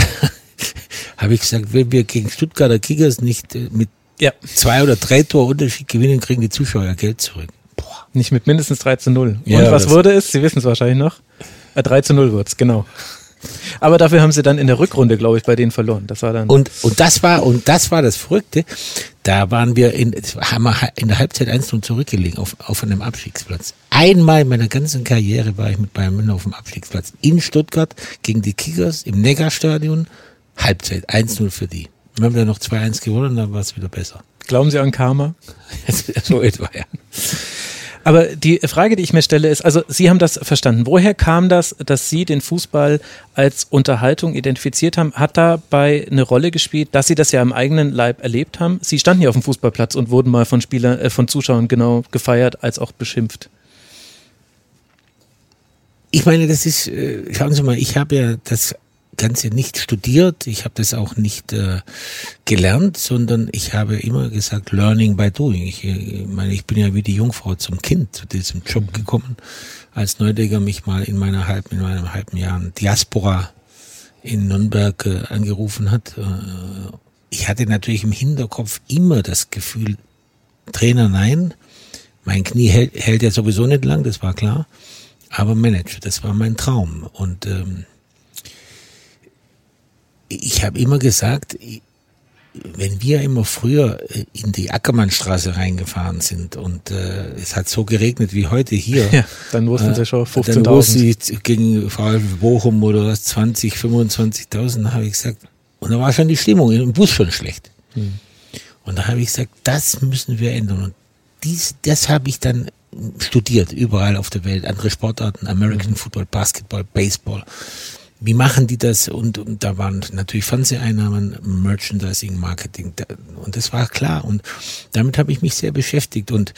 habe ich gesagt, wenn wir gegen Stuttgarter Kickers nicht äh, mit ja. zwei oder drei Tor Unterschied gewinnen, kriegen die Zuschauer Geld zurück. Nicht mit mindestens 3 zu 0. Ja, Und was wurde es? Sie wissen es wahrscheinlich noch. Äh, 3 zu 0 wurde es, genau. Aber dafür haben sie dann in der Rückrunde, glaube ich, bei denen verloren. Das war dann. Und, und das war, und das war das Verrückte. Da waren wir in, haben wir in der Halbzeit 1 zurückgelegen auf, auf einem Abstiegsplatz. Einmal in meiner ganzen Karriere war ich mit Bayern München auf dem Abstiegsplatz in Stuttgart gegen die Kickers im Neckarstadion. Halbzeit 1-0 für die. Wir haben dann noch 2-1 gewonnen, dann war es wieder besser. Glauben Sie an Karma? so etwa, ja. Aber die Frage, die ich mir stelle, ist, also Sie haben das verstanden. Woher kam das, dass Sie den Fußball als Unterhaltung identifiziert haben? Hat dabei eine Rolle gespielt, dass Sie das ja im eigenen Leib erlebt haben? Sie standen ja auf dem Fußballplatz und wurden mal von Spielern, äh, von Zuschauern genau gefeiert als auch beschimpft. Ich meine, das ist, äh, schauen Sie mal, ich habe ja das Ganze nicht studiert, ich habe das auch nicht äh, gelernt, sondern ich habe immer gesagt, learning by doing. Ich, äh, ich meine, ich bin ja wie die Jungfrau zum Kind zu diesem Job gekommen, als Neudecker mich mal in meiner halben, in meinem halben Jahr Diaspora in Nürnberg äh, angerufen hat. Äh, ich hatte natürlich im Hinterkopf immer das Gefühl, Trainer nein, mein Knie hält, hält ja sowieso nicht lang, das war klar, aber Manager, das war mein Traum und ähm, ich habe immer gesagt, wenn wir immer früher äh, in die Ackermannstraße reingefahren sind und äh, es hat so geregnet wie heute hier, ja, dann wussten sie schon 15.000. Dann wusste ich gegen VfB Bochum oder was 20, 25.000, habe ich gesagt, und da war schon die Stimmung im Bus schon schlecht. Hm. Und da habe ich gesagt, das müssen wir ändern. Und dies, das habe ich dann studiert, überall auf der Welt, andere Sportarten, American. Football, Basketball, Baseball wie machen die das? Und, und da waren natürlich Fernseheinnahmen, Merchandising, Marketing. Und das war klar. Und damit habe ich mich sehr beschäftigt und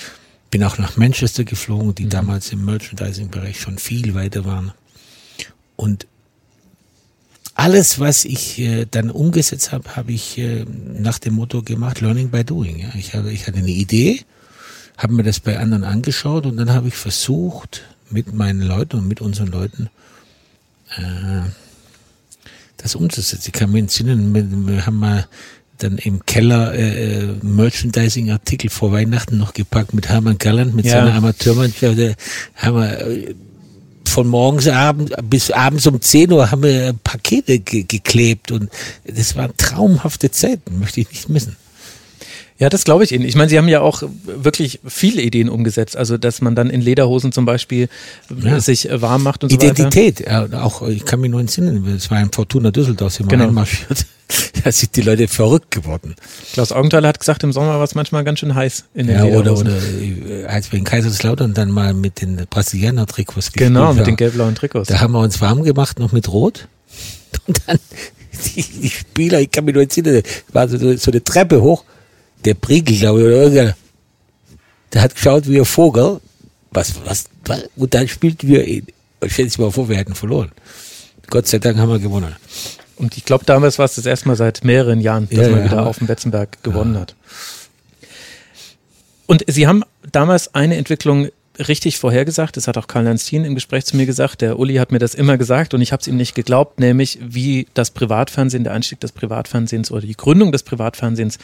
bin auch nach Manchester geflogen, die mhm. damals im Merchandising-Bereich schon viel weiter waren. Und alles, was ich äh, dann umgesetzt habe, habe ich äh, nach dem Motto gemacht, Learning by Doing. Ja. Ich, habe, ich hatte eine Idee, habe mir das bei anderen angeschaut und dann habe ich versucht, mit meinen Leuten und mit unseren Leuten äh, das umzusetzen. Ich kann mich entsinnen, wir haben mal dann im Keller äh, äh, Merchandising-Artikel vor Weihnachten noch gepackt mit Hermann Galland, mit ja. seiner Amateurmannschaft. Da haben wir äh, von morgens abend bis abends um 10 Uhr haben wir Pakete ge geklebt und das waren traumhafte Zeiten, möchte ich nicht missen. Ja, das glaube ich Ihnen. Ich meine, Sie haben ja auch wirklich viele Ideen umgesetzt. Also, dass man dann in Lederhosen zum Beispiel äh, ja. sich äh, warm macht und Identität, so weiter. Identität. auch, ich kann mich nur entsinnen, es war ein Fortuna Düsseldorf, sind wir genau. einmarschiert. Da sind die Leute verrückt geworden. Klaus Augenthaler hat gesagt, im Sommer war es manchmal ganz schön heiß in den Ja, oder, oder äh, als wir in Kaiserslautern dann mal mit den Brasilianer-Trikots gespielt Genau, mit den gelb-blauen Trikots. Da haben wir uns warm gemacht, noch mit Rot. Und dann die, die Spieler, ich kann mich nur entsinnen, war so, so eine Treppe hoch der Priegel, glaube ich, oder irgendeiner, der hat geschaut wie ein Vogel Was, was, was und dann spielten wir, stell dir mal vor, wir hätten verloren. Gott sei Dank haben wir gewonnen. Und ich glaube, damals war es das erste Mal seit mehreren Jahren, dass Ja, man ja, wieder auf dem Betzenberg gewonnen hat. Und Sie haben damals eine Entwicklung richtig vorhergesagt. Das hat auch Karl-Heinz Thien im Gespräch zu mir gesagt. Der Uli hat mir das immer gesagt und ich habe es ihm nicht geglaubt, nämlich wie das Privatfernsehen, der Einstieg des Privatfernsehens oder die Gründung des Privatfernsehens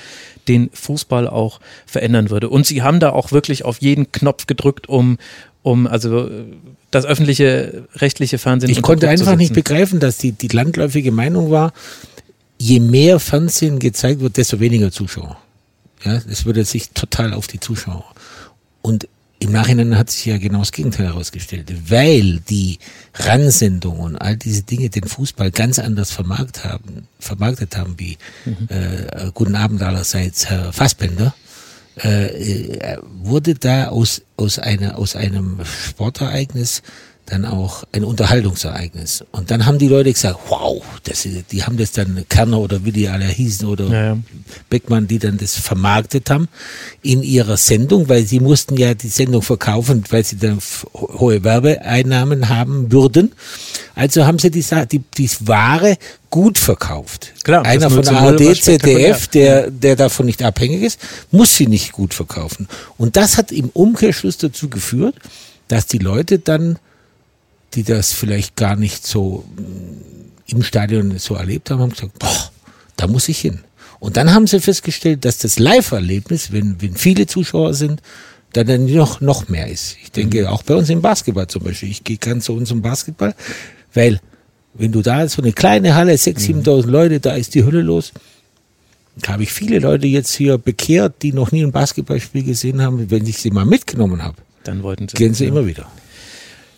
den Fußball auch verändern würde. Und Sie haben da auch wirklich auf jeden Knopf gedrückt, um um also äh, das öffentliche rechtliche Fernsehen Ich konnte einfach nicht begreifen, dass die, die landläufige Meinung war, je mehr Fernsehen gezeigt wird, desto weniger Zuschauer. Ja, es würde sich total auf die Zuschauer. Und im Nachhinein hat sich ja genau das Gegenteil herausgestellt, weil die Ransendung und all diese Dinge den Fußball ganz anders vermarktet haben, vermarktet haben wie äh, Guten Abend allerseits Herr Fassbender, äh, äh, wurde da aus, aus, einer, aus einem Sportereignis dann auch ein Unterhaltungsereignis. Und dann haben die Leute gesagt, wow, das, die haben das dann Kerner oder wie die alle hießen oder Ja, ja. Beckmann, die dann das vermarktet haben in ihrer Sendung, weil sie mussten ja die Sendung verkaufen, weil sie dann hohe Werbeeinnahmen haben würden. Also haben sie die, die, die Ware gut verkauft. Klar, Einer von 0 zu 0 ARD, ZDF, der, der davon nicht abhängig ist, muss sie nicht gut verkaufen. Und das hat im Umkehrschluss dazu geführt, dass die Leute dann, die das vielleicht gar nicht so mm, im Stadion so erlebt haben, haben gesagt, boah, da muss ich hin. Und dann haben sie festgestellt, dass das Live-Erlebnis, wenn, wenn viele Zuschauer sind, dann, dann noch, noch mehr ist. Ich denke, auch bei uns im Basketball zum Beispiel. Ich gehe ganz zu uns im Basketball, weil wenn du da so eine kleine Halle, 6.000, 7.000 Leute, da ist die Hölle los. Da habe ich viele Leute jetzt hier bekehrt, die noch nie ein Basketballspiel gesehen haben. Wenn ich sie mal mitgenommen habe, Dann wollten sie. gehen sie immer wieder.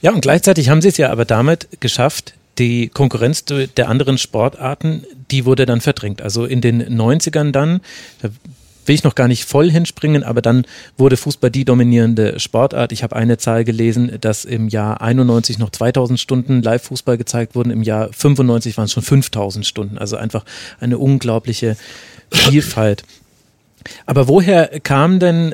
Ja, und gleichzeitig haben sie es ja aber damit geschafft, die Konkurrenz de- der anderen Sportarten, die wurde dann verdrängt. Also in den 90ern dann, da will ich noch gar nicht voll hinspringen, aber dann wurde Fußball die dominierende Sportart. Ich habe eine Zahl gelesen, dass im Jahr 91 noch 2000 Stunden Live-Fußball gezeigt wurden, im Jahr 95 waren es schon 5000 Stunden. Also einfach eine unglaubliche Vielfalt. Aber woher kam denn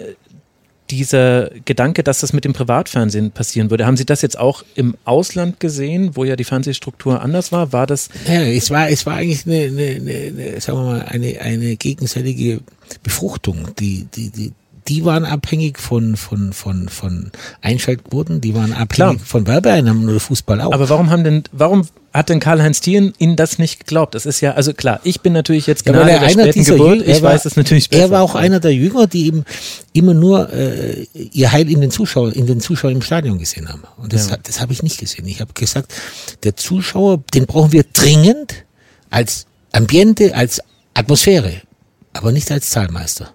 dieser Gedanke, dass das mit dem Privatfernsehen passieren würde? Haben Sie das jetzt auch im Ausland gesehen, wo ja die Fernsehstruktur anders war? War das Ja, es war, es war eigentlich eine, eine, eine, sagen wir mal, eine, eine gegenseitige Befruchtung. Die, die, die, die waren abhängig von, von, von, von Einschaltquoten, die waren abhängig Klar. von Werbeeinnahmen oder Fußball auch. Aber warum haben denn, warum hat denn Karl-Heinz Thien Ihnen das nicht geglaubt? Das ist ja, also klar, ich bin natürlich jetzt Ja, genau weil der er späten Geburt, Jünger- ich war- weiß es natürlich besser. Er war auch einer der Jünger, die eben immer nur äh, ihr Heil in den Zuschauer, in den Zuschauer im Stadion gesehen haben. Und das, Ja. das habe ich nicht gesehen. Ich habe gesagt, der Zuschauer, den brauchen wir dringend als Ambiente, als Atmosphäre, aber nicht als Zahlmeister.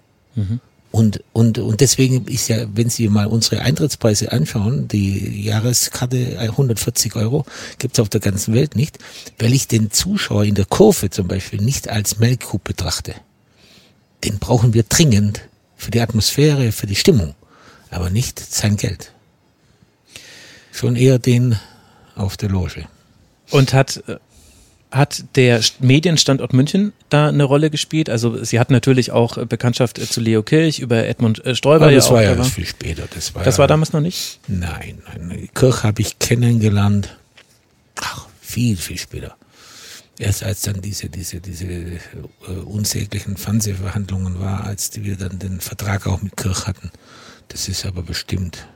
Und, und, und deswegen ist ja, wenn Sie mal unsere Eintrittspreise anschauen, die Jahreskarte 140 Euro gibt's auf der ganzen Welt nicht, weil ich den Zuschauer in der Kurve zum Beispiel nicht als Melkkuh betrachte. Den brauchen wir dringend für die Atmosphäre, für die Stimmung, aber nicht sein Geld. Schon eher den auf der Loge. Und hat, äh, hat der St- Medienstandort München da eine Rolle gespielt? Also Sie hatten natürlich auch äh, Bekanntschaft äh, zu Leo Kirch über Edmund äh, Stoiber. Aber ja das auch war ja da viel später. Das war, Das ja, war damals noch nicht? Nein, nein. Kirch habe ich kennengelernt. Ach, viel, viel später. Erst als dann diese, diese, diese äh, unsäglichen Fernsehverhandlungen war, als wir dann den Vertrag auch mit Kirch hatten. Das ist aber bestimmt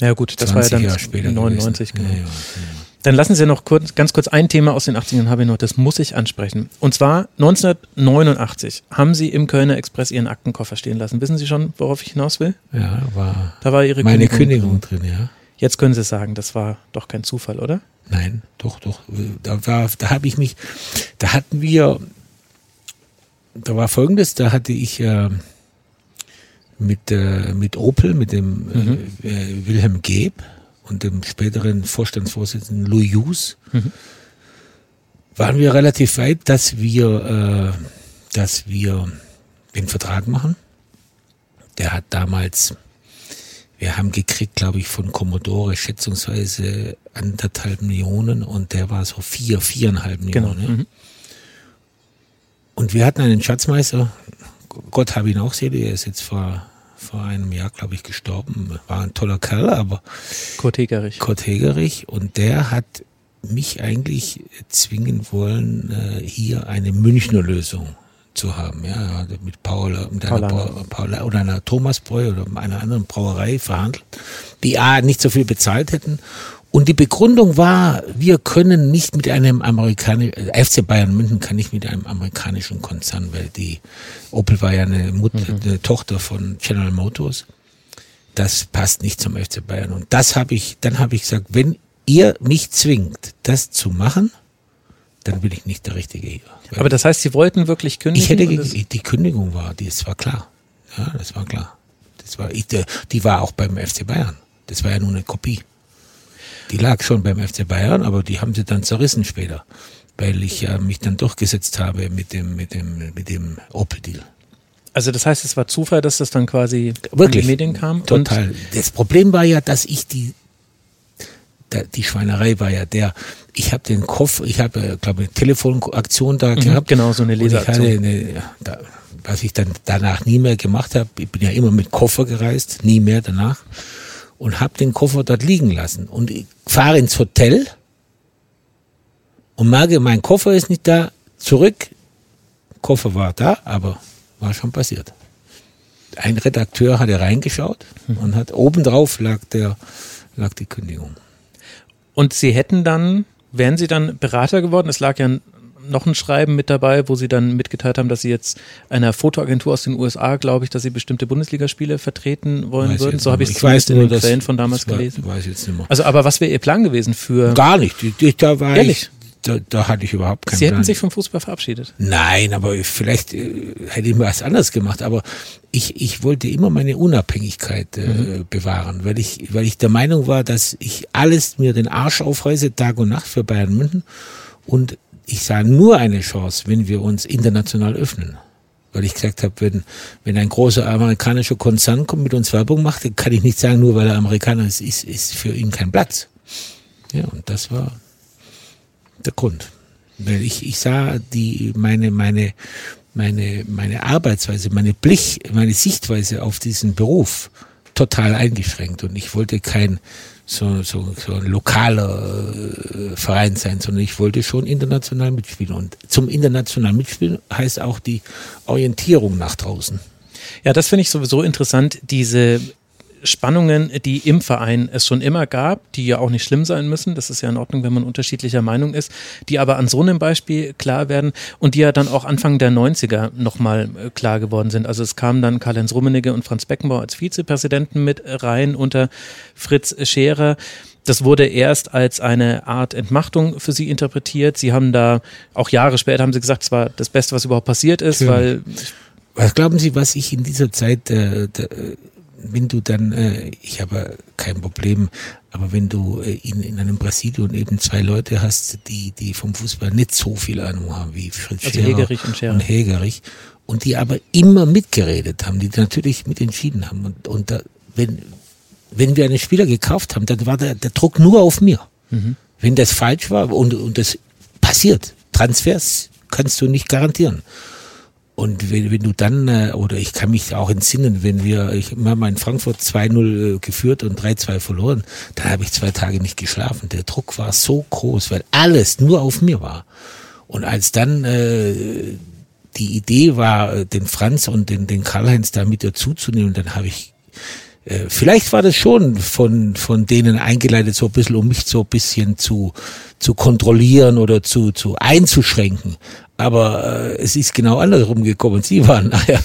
Ja gut, das 20 war ja dann Jahre später 99, gewesen. genau. Ja, ja, ja. Dann lassen Sie noch kurz, ganz kurz ein Thema aus den 80ern habe ich noch, das muss ich ansprechen. Und zwar 1989 haben Sie im Kölner Express Ihren Aktenkoffer stehen lassen. Wissen Sie schon, worauf ich hinaus will? Ja, war Da war Ihre meine Kündigung. Kündigung drin, ja. Jetzt können Sie sagen, das war doch kein Zufall, oder? Nein, doch, doch. Da war, da habe ich mich, da hatten wir, da war folgendes, da hatte ich äh, mit, äh, mit Opel, mit dem äh, äh, Wilhelm Geb und dem späteren Vorstandsvorsitzenden Louis Hughes, waren wir relativ weit, dass wir, äh, dass wir den Vertrag machen. Der hat damals wir haben gekriegt, glaube ich, von Commodore schätzungsweise anderthalb Millionen und der war so vier, viereinhalb Genau. Millionen. Mhm. Und wir hatten einen Schatzmeister, Gott habe ihn auch selig, er ist jetzt vor, vor einem Jahr, glaube ich, gestorben. War ein toller Kerl, aber Kurt Hegerich. Kurt Hegerich. Und der hat mich eigentlich zwingen wollen, äh, hier eine Münchner Lösung zu haben. Ja, mit Paul, mit einer. Paul, oder einer Thomasbräu oder einer anderen Brauerei verhandelt, die A, nicht so viel bezahlt hätten. Und die Begründung war, wir können nicht mit einem amerikanischen, FC Bayern München kann nicht mit einem amerikanischen Konzern, weil die Opel war ja eine, Mutter, eine Tochter von General Motors. Das passt nicht zum FC Bayern. Und das habe ich, dann habe ich gesagt, wenn ihr mich zwingt, das zu machen, dann bin ich nicht der Richtige hier. Aber das heißt, Sie wollten wirklich kündigen? Ich hätte, ge- die Kündigung war, die, das war klar. Ja, das war klar. Das war, ich, die war auch beim FC Bayern. Das war ja nur eine Kopie. Die lag schon beim FC Bayern, aber die haben sie dann zerrissen später, weil ich ja mich dann durchgesetzt habe mit dem, mit dem, mit dem Opel-Deal. Also das heißt, es war Zufall, dass das dann quasi Wirklich. in die Medien kam? Total. Das Problem war ja, dass ich die, die Schweinerei war ja der, ich habe den Koffer, ich habe, glaube eine Telefonaktion da gehabt. genau, so eine ich da, was ich dann danach nie mehr gemacht habe, ich bin ja immer mit Koffer gereist, nie mehr danach, und habe den Koffer dort liegen lassen. Und ich fahre ins Hotel und merke, mein Koffer ist nicht da, zurück, Koffer war da, aber war schon passiert. Ein Redakteur hatte reingeschaut und hat obendrauf lag der lag die Kündigung. Und Sie hätten dann, wären Sie dann Berater geworden? Es lag ja n- noch ein Schreiben mit dabei, wo Sie dann mitgeteilt haben, dass Sie jetzt einer Fotoagentur aus den USA, glaube ich, dass Sie bestimmte Bundesligaspiele vertreten wollen Weiß würden. So habe ich es in den dass, Quellen von damals das war, gelesen. Weiß jetzt nicht mehr. Also, aber was wäre Ihr Plan gewesen für? Gar nicht. Da war Ehrlich? ich, da, da hatte ich überhaupt keinen Sie hätten Plan. sich vom Fußball verabschiedet. Nein, aber vielleicht äh, hätte ich mal was anderes gemacht. Aber ich, ich wollte immer meine Unabhängigkeit äh, bewahren, weil ich, weil ich der Meinung war, dass ich alles mir den Arsch aufreiße, Tag und Nacht für Bayern München. Und ich sah nur eine Chance, wenn wir uns international öffnen. Weil ich gesagt habe, wenn, wenn ein großer amerikanischer Konzern kommt mit uns Werbung macht, dann kann ich nicht sagen, nur weil er Amerikaner ist, ist, ist für ihn kein Platz. Ja, und das war der Grund. Weil ich, ich sah die, meine, meine, meine, meine Arbeitsweise, meine Blick, meine Sichtweise auf diesen Beruf total eingeschränkt und ich wollte kein so, so, so ein lokaler äh, Verein sein, sondern ich wollte schon international mitspielen. Und zum international mitspielen heißt auch die Orientierung nach draußen. Ja, das finde ich sowieso interessant, diese Spannungen, die im Verein es schon immer gab, die ja auch nicht schlimm sein müssen, das ist ja in Ordnung, wenn man unterschiedlicher Meinung ist, die aber an so einem Beispiel klar werden und die ja dann auch Anfang der 90er nochmal äh, klar geworden sind. Also es kamen dann Karl-Heinz Rummenigge und Franz Beckenbauer als Vizepräsidenten mit rein unter Fritz Scherer. Das wurde erst als eine Art Entmachtung für sie interpretiert. Sie haben da, auch Jahre später haben sie gesagt, es war das Beste, was überhaupt passiert ist, weil Was glauben Sie, was ich in dieser Zeit, äh, äh, wenn du dann, äh, ich habe kein Problem, aber wenn du äh, in, in einem Präsidium eben zwei Leute hast, die, die vom Fußball nicht so viel Ahnung haben wie Fritz Also Scherer Hegerich und Scherer. und Hegerich und die aber immer mitgeredet haben, die natürlich mitentschieden haben und, und da, wenn, wenn wir einen Spieler gekauft haben, dann war der, der Druck nur auf mir. Wenn das falsch war und, und das passiert, Transfers kannst du nicht garantieren. Und wenn, wenn du dann, äh, oder ich kann mich auch entsinnen, wenn wir, ich wir haben in Frankfurt 2-0 äh, geführt und 3-2 verloren, dann habe ich zwei Tage nicht geschlafen. Der Druck war so groß, weil alles nur auf mir war. Und als dann äh, die Idee war, äh, den Franz und den, den Karl-Heinz da mit dazuzunehmen, dann habe ich äh, Vielleicht war das schon von, von denen eingeleitet, so ein bisschen, um mich so ein bisschen zu, zu kontrollieren oder zu, zu einzuschränken. Aber äh, es ist genau andersrum gekommen. Sie waren nachher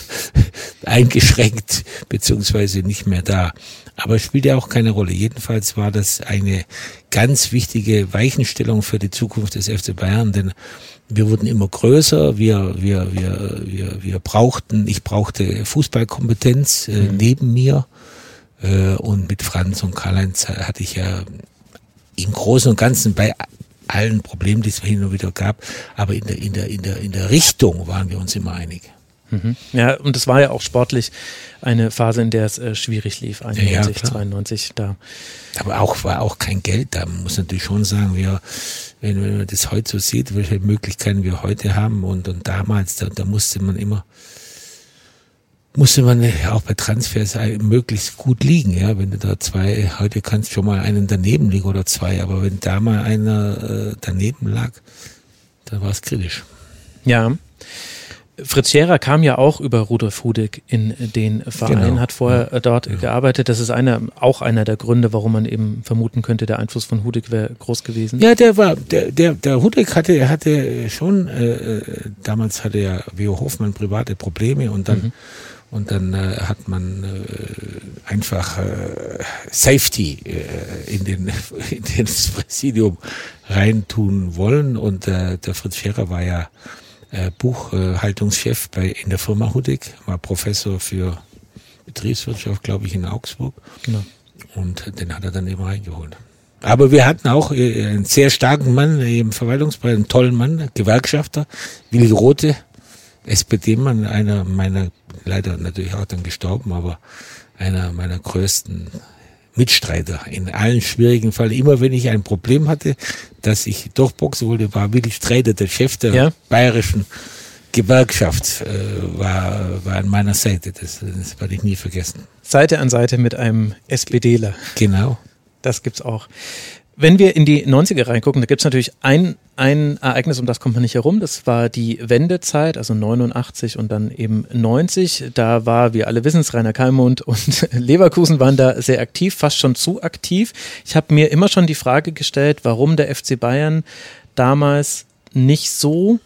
eingeschränkt, beziehungsweise nicht mehr da. Aber es spielt ja auch keine Rolle. Jedenfalls war das eine ganz wichtige Weichenstellung für die Zukunft des FC Bayern, denn wir wurden immer größer, wir, wir, wir, wir, wir brauchten, ich brauchte Fußballkompetenz äh, neben mir. Äh, und mit Franz und Karl-Heinz hatte ich ja im Großen und Ganzen bei allen Problemen, die es hin und wieder gab, aber in der, in der, in der, in der Richtung waren wir uns immer einig. Ja, und es war ja auch sportlich eine Phase, in der es äh, schwierig lief, 91, klar. 92, da. Aber auch war auch kein Geld da. Man muss natürlich schon sagen, wir, wenn, wenn man das heute so sieht, welche Möglichkeiten wir heute haben und, und damals, da, da musste man immer musste man ja auch bei Transfers möglichst gut liegen, ja. Wenn du da zwei, heute kannst du schon mal einen daneben liegen oder zwei, aber wenn da mal einer äh, daneben lag, dann war es kritisch. Ja. Fritz Scherer kam ja auch über Rudolf Hudig in den Verein, Genau. hat vorher Ja. dort Ja. gearbeitet. Das ist einer, auch einer der Gründe, warum man eben vermuten könnte, der Einfluss von Hudig wäre groß gewesen. Ja, der war, der, der, der Hudik hatte, er hatte schon, äh, äh, damals hatte ja Leo Hofmann private Probleme und dann, und dann äh, hat man äh, einfach äh, Safety äh, in den, in das Präsidium reintun wollen und äh, der Fritz Scherer war ja äh, Buchhaltungschef bei, in der Firma Hudik, war Professor für Betriebswirtschaft, glaube ich, in Augsburg. Genau. Und den hat er dann eben reingeholt. Aber wir hatten auch äh, einen sehr starken Mann im Verwaltungsbereich, einen tollen Mann, Gewerkschafter, Willi Rote, SPD-Mann, einer meiner, leider natürlich auch dann gestorben, aber einer meiner größten Mitstreiter in allen schwierigen Fällen. Immer wenn ich ein Problem hatte, dass ich durchboxen wollte, war Willi Streiter, der Chef der Ja. bayerischen Gewerkschaft, äh, war, war an meiner Seite. Das, das werde ich nie vergessen. Seite an Seite mit einem SPDler. Genau. Das gibt's auch. Wenn wir in die 90er reingucken, da gibt's natürlich ein, ein Ereignis, um das kommt man nicht herum. Das war die Wendezeit, also 89 und dann eben 90. Da war, wie alle wissen es, Rainer Kalmund und Leverkusen waren da sehr aktiv, fast schon zu aktiv. Ich habe mir immer schon die Frage gestellt, warum der FC Bayern damals nicht so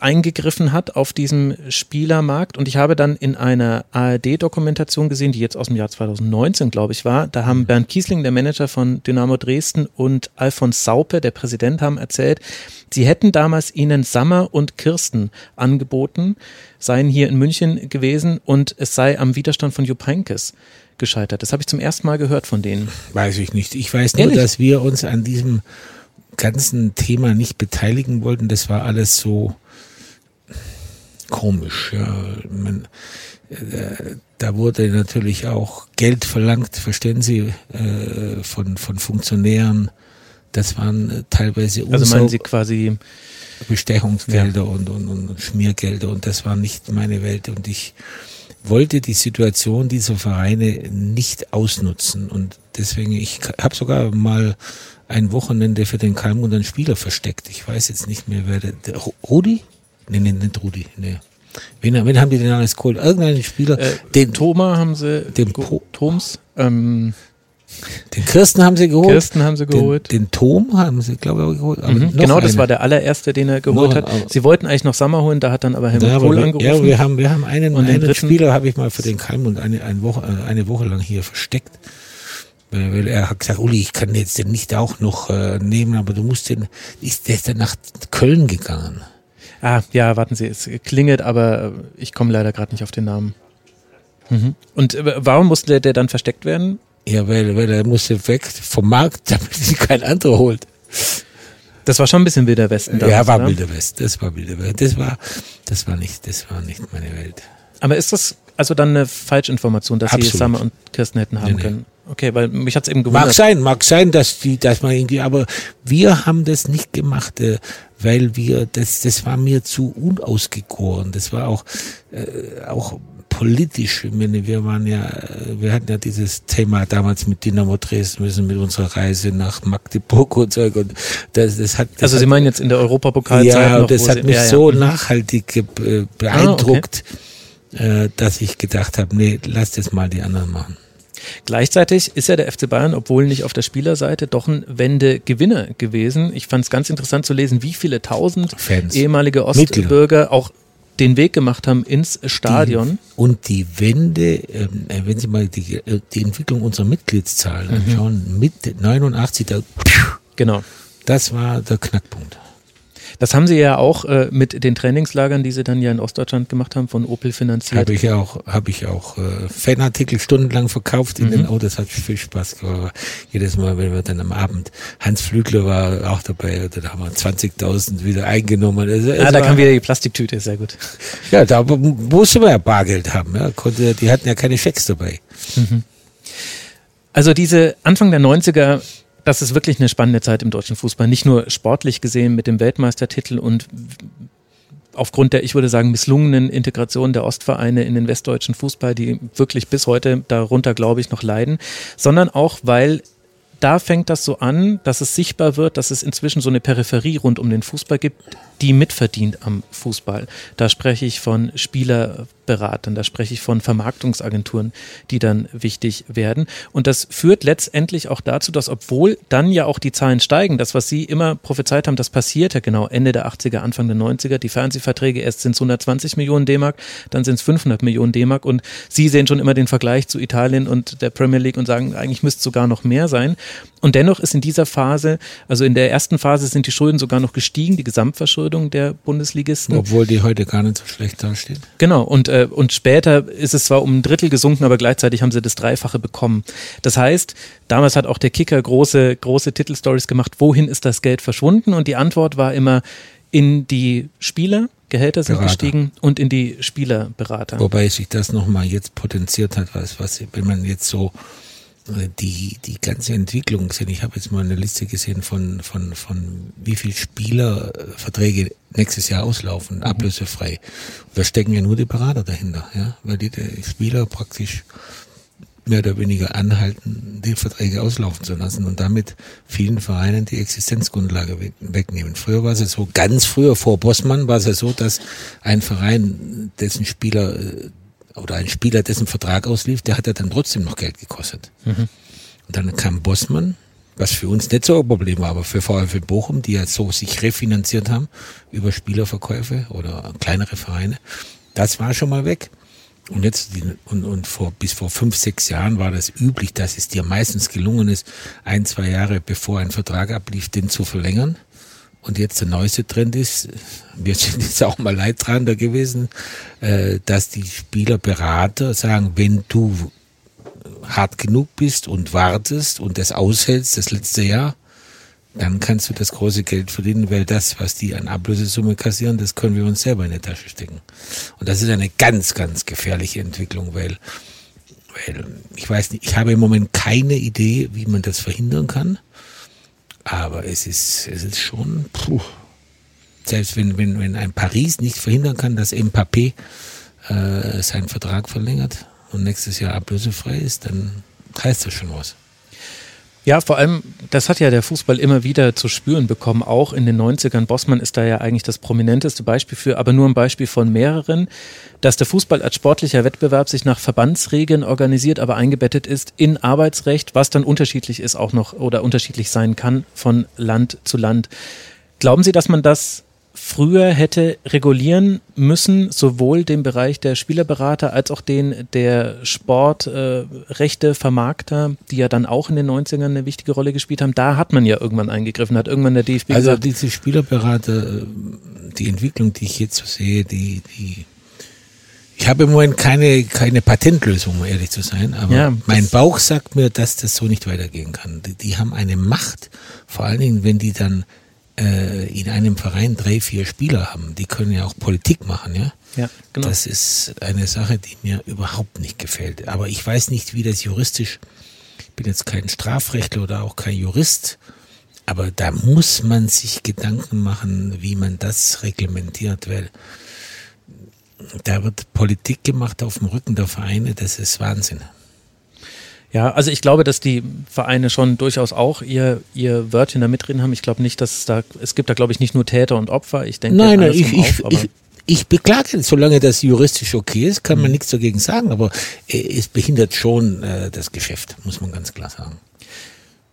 eingegriffen hat auf diesem Spielermarkt. Und ich habe dann in einer ARD-Dokumentation gesehen, die jetzt aus dem Jahr 2019, glaube ich, war. Da haben Bernd Kiesling, der Manager von Dynamo Dresden, und Alfons Saupe, der Präsident, haben erzählt, sie hätten damals ihnen Sammer und Kirsten angeboten, seien hier in München gewesen und es sei am Widerstand von Jupp Heynckes gescheitert. Das habe ich zum ersten Mal gehört von denen. Weiß ich nicht. Ich weiß nur, Ehrlich? dass wir uns an diesem ganzen Thema nicht beteiligen wollten. Das war alles so komisch. Ja. Man, äh, da wurde natürlich auch Geld verlangt, verstehen Sie, äh, von, von Funktionären. Das waren äh, teilweise Also meinen Sie quasi, Bestechungsgelder und, und, und Schmiergelder und das war nicht meine Welt und ich wollte die Situation dieser Vereine nicht ausnutzen und deswegen, ich habe sogar mal ein Wochenende für den Kalmund einen Spieler versteckt. Ich weiß jetzt nicht mehr, wer der, der Ru- Rudi? Nee, nee, nicht Rudi, nee. Wen, wen haben die denn alles geholt? Irgendeinen Spieler, äh, den, Thoma haben sie, Den Thoms, ähm, den Kirsten haben sie geholt. Kirsten haben sie geholt. Den, den Tom haben sie, glaube ich, geholt. Mhm, genau, das war der allererste, den er geholt Noch hat. Sie wollten eigentlich noch Sommer holen, da hat dann aber Helmut Ja, Kohl angerufen. ja, wir haben, wir haben einen, Und einen? Spieler habe ich mal für den Kalmund eine, eine, Woche, äh, eine Woche lang hier versteckt. Weil, weil er hat gesagt, Uli, ich kann jetzt den nicht auch noch äh, nehmen, aber du musst den, ist, der ist dann nach Köln gegangen. Ah, ja, warten Sie, es klingelt, aber äh, ich komme leider gerade nicht auf den Namen. Mhm. Und äh, warum musste der, dann versteckt werden? Ja, weil, weil er musste weg vom Markt, damit sich kein anderer holt. Das war schon ein bisschen Wilder Westen. ja, damals, war oder? Wilder West, das war Wilder West. Das war, das war nicht, das war nicht meine Welt. Aber ist das also dann eine Falschinformation, dass Sie Absolut. Sammer und Kirsten hätten haben Nee, nee. Okay, weil mich hat's eben gewundert. Mag sein, mag sein, dass die, dass man irgendwie, aber wir haben das nicht gemacht, äh, weil wir, das, das war mir zu unausgegoren. Das war auch, äh, auch politisch. Ich meine, wir waren ja, äh, wir hatten ja dieses Thema damals mit Dynamo Dresden müssen mit unserer Reise nach Magdeburg und so und das, das hat, das Also Sie hat, meinen jetzt in der Europapokalzeit ja, noch, und das hat Sie, mich ja, ja. so nachhaltig ge- äh, beeindruckt, äh, dass ich gedacht habe, nee, lass das mal die anderen machen. Gleichzeitig ist ja der FC Bayern, obwohl nicht auf der Spielerseite, doch ein Wendegewinner gewesen. Ich fand es ganz interessant zu lesen, wie viele tausend Fans. ehemalige. Ostbürger auch den Weg gemacht haben ins Stadion. Und die Wende, ähm, äh, wenn Sie mal die, äh, die Entwicklung unserer Mitgliedszahlen Mhm. anschauen, mit 89, da, Genau. das war der Knackpunkt. Das haben sie ja auch äh, mit den Trainingslagern, die sie dann ja in Ostdeutschland gemacht haben, von Opel finanziert. Habe ich auch, habe ich auch äh, Fanartikel stundenlang verkauft in Mhm. den Autos, hat viel Spaß gemacht. Jedes Mal, wenn wir dann am Abend, Hans Flügler war auch dabei, oder da haben wir 20.000 wieder eingenommen. Also, es ah, da kam wieder die Plastiktüte, sehr gut. Ja, da musste man ja Bargeld haben. Ja. Konnte, die hatten ja keine Schecks dabei. Also diese Anfang der 90er, das ist wirklich eine spannende Zeit im deutschen Fußball. Nicht nur sportlich gesehen mit dem Weltmeistertitel und aufgrund der, ich würde sagen, misslungenen Integration der Ostvereine in den westdeutschen Fußball, die wirklich bis heute darunter, glaube ich, noch leiden, sondern auch, weil da fängt das so an, dass es sichtbar wird, dass es inzwischen so eine Peripherie rund um den Fußball gibt, die mitverdient am Fußball. Da spreche ich von Spieler, Beratern, da spreche ich von Vermarktungsagenturen, die dann wichtig werden. Und das führt letztendlich auch dazu, dass obwohl dann ja auch die Zahlen steigen, das, was Sie immer prophezeit haben, das passiert ja genau Ende der 80er, Anfang der 90er, die Fernsehverträge, erst sind es 120 Millionen D-Mark, dann sind es 500 Millionen D-Mark und Sie sehen schon immer den Vergleich zu Italien und der Premier League und sagen, eigentlich müsste es sogar noch mehr sein. Und dennoch ist in dieser Phase, also in der ersten Phase sind die Schulden sogar noch gestiegen, die Gesamtverschuldung der Bundesligisten. Obwohl die heute gar nicht so schlecht dastehen. Genau, und äh, und später ist es zwar um ein Drittel gesunken, aber gleichzeitig haben sie das Dreifache bekommen. Das heißt, damals hat auch der Kicker große, große Titelstories gemacht, wohin ist das Geld verschwunden? Und die Antwort war immer in die Spieler, Gehälter sind Berater. gestiegen und in die Spielerberater. Wobei sich das nochmal jetzt potenziert hat, was, was, wenn man jetzt so die, die ganze Entwicklung gesehen. Ich habe jetzt mal eine Liste gesehen von, von, von wie viel Spielerverträge nächstes Jahr auslaufen, mhm. ablösefrei. Und da stecken ja nur die Berater dahinter, ja, weil die, die Spieler praktisch mehr oder weniger anhalten, die Verträge auslaufen zu lassen und damit vielen Vereinen die Existenzgrundlage wegnehmen. Früher war es ja so, ganz früher vor Bossmann war es ja so, dass ein Verein, dessen Spieler äh, oder ein Spieler, dessen Vertrag auslief, der hat ja dann trotzdem noch Geld gekostet. Mhm. Und dann kam Bossmann, was für uns nicht so ein Problem war, aber für VfL Bochum, die ja so sich refinanziert haben über Spielerverkäufe oder kleinere Vereine, das war schon mal weg. Und jetzt, und, und vor, bis vor fünf, sechs Jahren war das üblich, dass es dir meistens gelungen ist, ein, zwei Jahre bevor ein Vertrag ablief, den zu verlängern. Und jetzt der neueste Trend ist, wir sind jetzt auch mal Leidtragender gewesen, äh, dass die Spielerberater sagen, wenn du hart genug bist und wartest und das aushältst, das letzte Jahr, dann kannst du das große Geld verdienen, weil das, was die an Ablösesumme kassieren, das können wir uns selber in die Tasche stecken. Und das ist eine ganz, ganz gefährliche Entwicklung, weil, weil ich weiß nicht, ich habe im Moment keine Idee, wie man das verhindern kann. Aber es ist, es ist schon, puh. Selbst wenn, wenn, wenn ein Paris nicht verhindern kann, dass Mbappé äh, seinen Vertrag verlängert und nächstes Jahr ablösefrei ist, dann heißt das schon was. Ja, vor allem, das hat ja der Fußball immer wieder zu spüren bekommen, auch in den 90ern. Bossmann ist da ja eigentlich das prominenteste Beispiel für, aber nur ein Beispiel von mehreren, dass der Fußball als sportlicher Wettbewerb sich nach Verbandsregeln organisiert, aber eingebettet ist in Arbeitsrecht, was dann unterschiedlich ist auch noch oder unterschiedlich sein kann von Land zu Land. Glauben Sie, dass man das früher hätte regulieren müssen, sowohl den Bereich der Spielerberater als auch den der Sportrechte, äh, Vermarkter, die ja dann auch in den 90ern eine wichtige Rolle gespielt haben. Da hat man ja irgendwann eingegriffen, hat irgendwann der DFB also gesagt. Also diese Spielerberater, äh, die Entwicklung, die ich jetzt sehe, die, die ich habe im Moment keine, keine Patentlösung, um ehrlich zu sein, aber ja, mein Bauch sagt mir, dass das so nicht weitergehen kann. Die, die haben eine Macht, vor allen Dingen, wenn die dann äh, in einem Verein drei, vier Spieler haben. Die können ja auch Politik machen, ja. Ja, genau. Das ist eine Sache, die mir überhaupt nicht gefällt. Aber ich weiß nicht, wie das juristisch, ich bin jetzt kein Strafrechtler oder auch kein Jurist, aber da muss man sich Gedanken machen, wie man das reglementiert, weil da wird Politik gemacht auf dem Rücken der Vereine, das ist Wahnsinn. Ja, also ich glaube, dass die Vereine schon durchaus auch ihr, ihr Wörtchen da mitreden haben. Ich glaube nicht, dass es da, es gibt da glaube ich nicht nur Täter und Opfer. Ich denke, nein, nein, ich, ich, auf, ich, ich beklage, solange das juristisch okay ist, kann man mhm. nichts dagegen sagen, aber äh, es behindert schon äh, das Geschäft, muss man ganz klar sagen.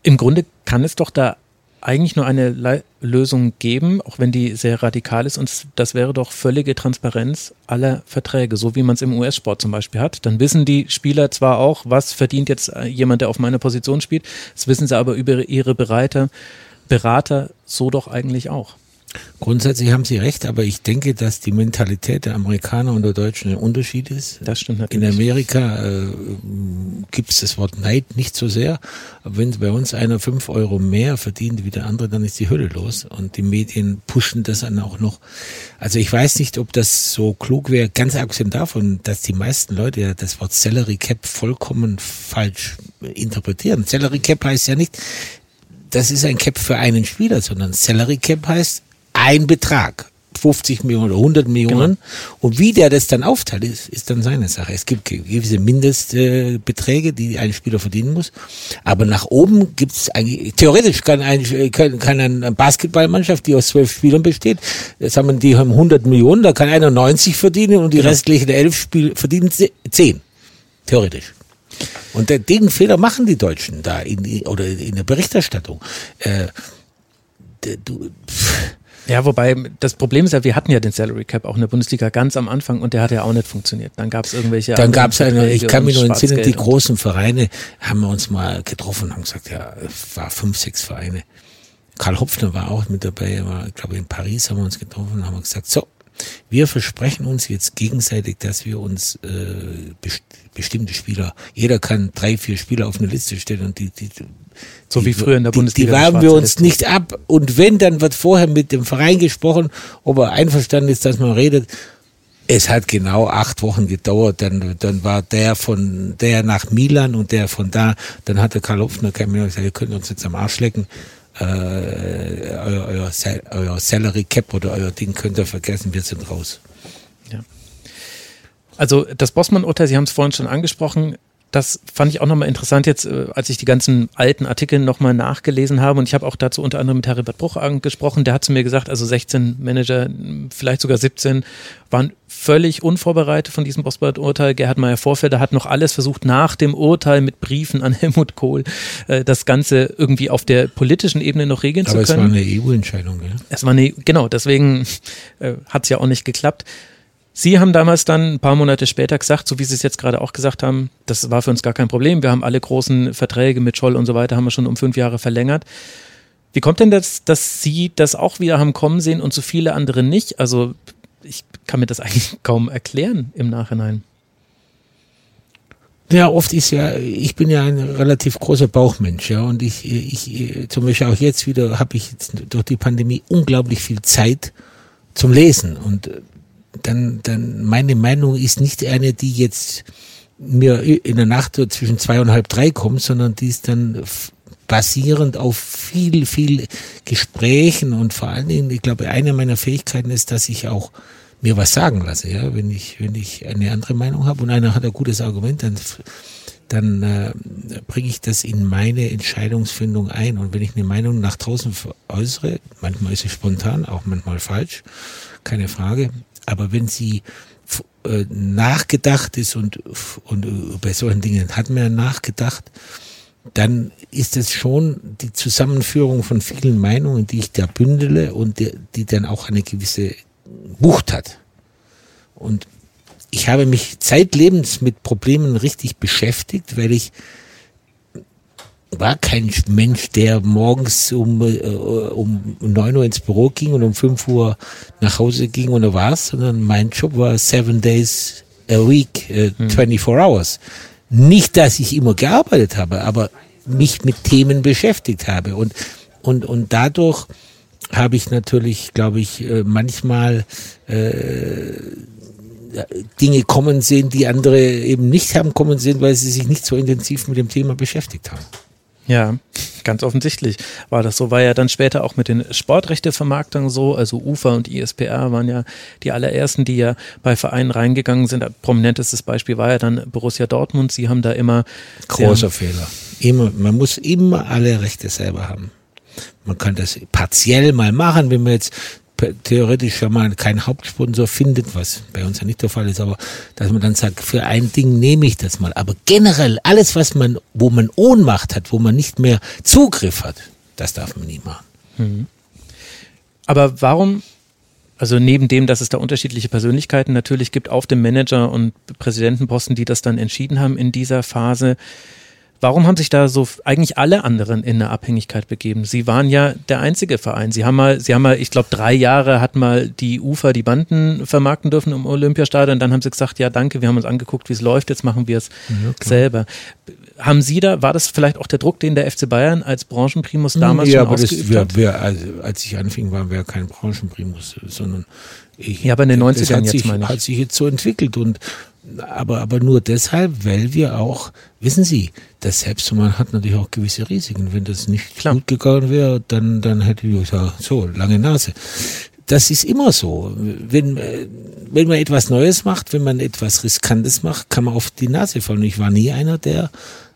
Im Grunde kann es doch da eigentlich nur eine Le Lösung geben, auch wenn die sehr radikal ist. Und das wäre doch völlige Transparenz aller Verträge, so wie man es im US-Sport zum Beispiel hat. Dann wissen die Spieler zwar auch, was verdient jetzt äh, jemand, der auf meiner Position spielt. Das wissen sie aber über ihre Berater, Berater so doch eigentlich auch. Grundsätzlich haben Sie recht, aber ich denke, dass die Mentalität der Amerikaner und der Deutschen ein Unterschied ist. Das stimmt natürlich. In Amerika äh, gibt es das Wort Neid nicht so sehr. Aber wenn bei uns einer fünf Euro mehr verdient wie der andere, dann ist die Hölle los. Und die Medien pushen das dann auch noch. Also ich weiß nicht, ob das so klug wäre, ganz abgesehen davon, dass die meisten Leute ja das Wort Salary Cap vollkommen falsch interpretieren. Salary Cap heißt ja nicht, das ist ein Cap für einen Spieler, sondern Salary Cap heißt ein Betrag. 50 Millionen oder 100 Millionen. Und wie der das dann aufteilt, ist, ist dann seine Sache. Es gibt gewisse Mindestbeträge, die ein Spieler verdienen muss. Aber nach oben gibt es eigentlich, theoretisch kann, ein, kann, kann eine Basketballmannschaft, die aus zwölf Spielern besteht, sagen wir, die haben 100 Millionen, da kann einer 90 verdienen und die Genau. restlichen elf Spiel verdienen 10. Theoretisch. Und den Fehler machen die Deutschen da in, oder in der Berichterstattung. Äh, du, pff, Ja, wobei das Problem ist ja, wir hatten ja den Salary Cap auch in der Bundesliga ganz am Anfang und der hat ja auch nicht funktioniert. Dann gab es irgendwelche. Dann gab es eine, ich kann mich noch entsinnen, die großen Vereine haben wir uns mal getroffen und haben gesagt, ja, es war fünf, sechs Vereine. Karl Hopfner war auch mit dabei, er war, ich glaube, in Paris haben wir uns getroffen und haben gesagt, so, wir versprechen uns jetzt gegenseitig, dass wir uns äh, best bestimmte Spieler, jeder kann drei, vier Spieler auf eine Liste stellen und die, die So die, wie früher in der die, Bundesliga. Die werben wir uns nicht ab. Und wenn, dann wird vorher mit dem Verein gesprochen, ob er einverstanden ist, dass man redet. Es hat genau acht Wochen gedauert. Dann, dann war der von der nach Milan und der von da. Dann hat der Karl Hopfner kein Minute gesagt, ihr könnt uns jetzt am Arsch lecken. Äh, euer, euer, euer Salary Cap oder euer Ding könnt ihr vergessen, wir sind raus. Also das Bossmann-Urteil, Sie haben es vorhin schon angesprochen, das fand ich auch nochmal interessant jetzt, äh, als ich die ganzen alten Artikel nochmal nachgelesen habe und ich habe auch dazu unter anderem mit Heribert Bruch angesprochen, der hat zu mir gesagt, also 16 Manager, vielleicht sogar 17, waren völlig unvorbereitet von diesem Bossmann-Urteil. Gerhard Meyer-Vorfelder hat noch alles versucht, nach dem Urteil mit Briefen an Helmut Kohl äh, das Ganze irgendwie auf der politischen Ebene noch regeln Aber zu es war können. eine EU-Entscheidung. Ja? Es war eine, genau, deswegen äh, hat es ja auch nicht geklappt. Sie haben damals dann ein paar Monate später gesagt, so wie Sie es jetzt gerade auch gesagt haben, das war für uns gar kein Problem. Wir haben alle großen Verträge mit Scholl und so weiter, haben wir schon um fünf Jahre verlängert. Wie kommt denn das, dass Sie das auch wieder haben kommen sehen und so viele andere nicht? Also ich kann mir das eigentlich kaum erklären im Nachhinein. Ja, oft ist ja, ich bin ja ein relativ großer Bauchmensch, ja, und ich, ich, zum Beispiel auch jetzt wieder habe ich jetzt durch die Pandemie unglaublich viel Zeit zum Lesen und äh, dann, dann meine Meinung ist nicht eine, die jetzt mir in der Nacht zwischen zwei und halb drei kommt, sondern die ist dann basierend auf viel, viel Gesprächen und vor allen Dingen, ich glaube, eine meiner Fähigkeiten ist, dass ich auch mir was sagen lasse, ja, wenn ich, wenn ich eine andere Meinung habe und einer hat ein gutes Argument, dann, dann äh, bringe ich das in meine Entscheidungsfindung ein. Und wenn ich eine Meinung nach draußen äußere, manchmal ist sie spontan, auch manchmal falsch, keine Frage, aber wenn sie äh, nachgedacht ist und, und äh, bei solchen Dingen hat man ja nachgedacht, dann ist es schon die Zusammenführung von vielen Meinungen, die ich da bündele und die, die dann auch eine gewisse Wucht hat. Und ich habe mich zeitlebens mit Problemen richtig beschäftigt, weil ich war kein Mensch, der morgens um, äh, um 9 Uhr ins Büro ging und um 5 Uhr nach Hause ging und da war's, sondern mein Job war seven days a week, äh, 24 hours. Nicht, dass ich immer gearbeitet habe, aber mich mit Themen beschäftigt habe und, und, und dadurch habe ich natürlich, glaube ich, äh, manchmal äh, Dinge kommen sehen, die andere eben nicht haben kommen sehen, weil sie sich nicht so intensiv mit dem Thema beschäftigt haben. Ja, ganz offensichtlich war das so. War ja dann später auch mit den Sportrechtevermarktern so. Also UFA und ISPR waren ja die allerersten, die ja bei Vereinen reingegangen sind. Prominentestes Beispiel war ja dann Borussia Dortmund. Sie haben da immer Großer Fehler. Immer, man muss immer alle Rechte selber haben. Man kann das partiell mal machen, wenn man jetzt theoretisch schon mal keinen Hauptsponsor findet, was bei uns ja nicht der Fall ist, aber dass man dann sagt, für ein Ding nehme ich das mal. Aber generell alles, was man, wo man Ohnmacht hat, wo man nicht mehr Zugriff hat, das darf man nie machen. Aber warum, also neben dem, dass es da unterschiedliche Persönlichkeiten natürlich gibt auf dem Manager- und Präsidentenposten, die das dann entschieden haben in dieser Phase, Warum haben sich da so eigentlich alle anderen in eine Abhängigkeit begeben? Sie waren ja der einzige Verein. Sie haben mal, Sie haben mal, ich glaube, drei Jahre hat mal die Ufer die Banden vermarkten dürfen im Olympiastadion. Dann haben sie gesagt, ja, danke, wir haben uns angeguckt, wie es läuft, jetzt machen wir es ja, selber. Haben Sie da, war das vielleicht auch der Druck, den der FC Bayern als Branchenprimus damals ja, schon aber ausgeübt das, wir, hat? wir, also, als ich anfing, waren wir kein Branchenprimus, sondern ich, Ja, aber in den 90ern das hat jetzt sich, meine ich. hat sich jetzt so entwickelt und aber, aber nur deshalb, weil wir auch, wissen Sie, das Selbstvertrauen hat natürlich auch gewisse Risiken. Wenn das nicht Klar. gut gegangen wäre, dann, dann hätte ich gesagt, so, lange Nase. das ist immer so. Wenn, äh, wenn man etwas Neues macht, wenn man etwas Riskantes macht, kann man auf die Nase fallen. Ich war nie einer, der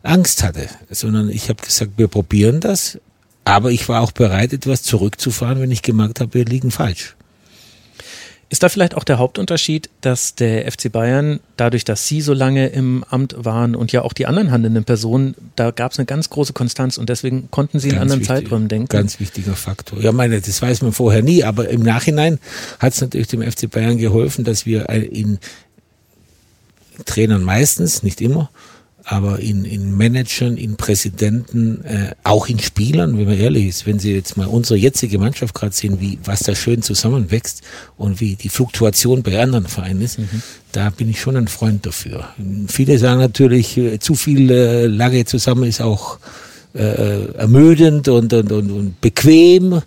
Angst hatte, sondern ich habe gesagt, wir probieren das, aber ich war auch bereit, etwas zurückzufahren, wenn ich gemerkt habe, wir liegen falsch. Ist da vielleicht auch der Hauptunterschied, dass der FC Bayern, dadurch, dass Sie so lange im Amt waren und ja auch die anderen handelnden Personen, da gab es eine ganz große Konstanz und deswegen konnten Sie in anderen wichtig, Zeiträumen denken? Ganz wichtiger Faktor. Ja, meine, das weiß man vorher nie, aber im Nachhinein hat es natürlich dem FC Bayern geholfen, dass wir in Trainern meistens, nicht immer, aber in, in Managern, in Präsidenten, äh, auch in Spielern, wenn man ehrlich ist, wenn Sie jetzt mal unsere jetzige Mannschaft gerade sehen, wie was da schön zusammenwächst und wie die Fluktuation bei anderen Vereinen ist, mhm. da bin ich schon ein Freund dafür. Viele sagen natürlich, äh, zu viel äh, lange zusammen ist auch äh, ermüdend und, und, und, und bequem.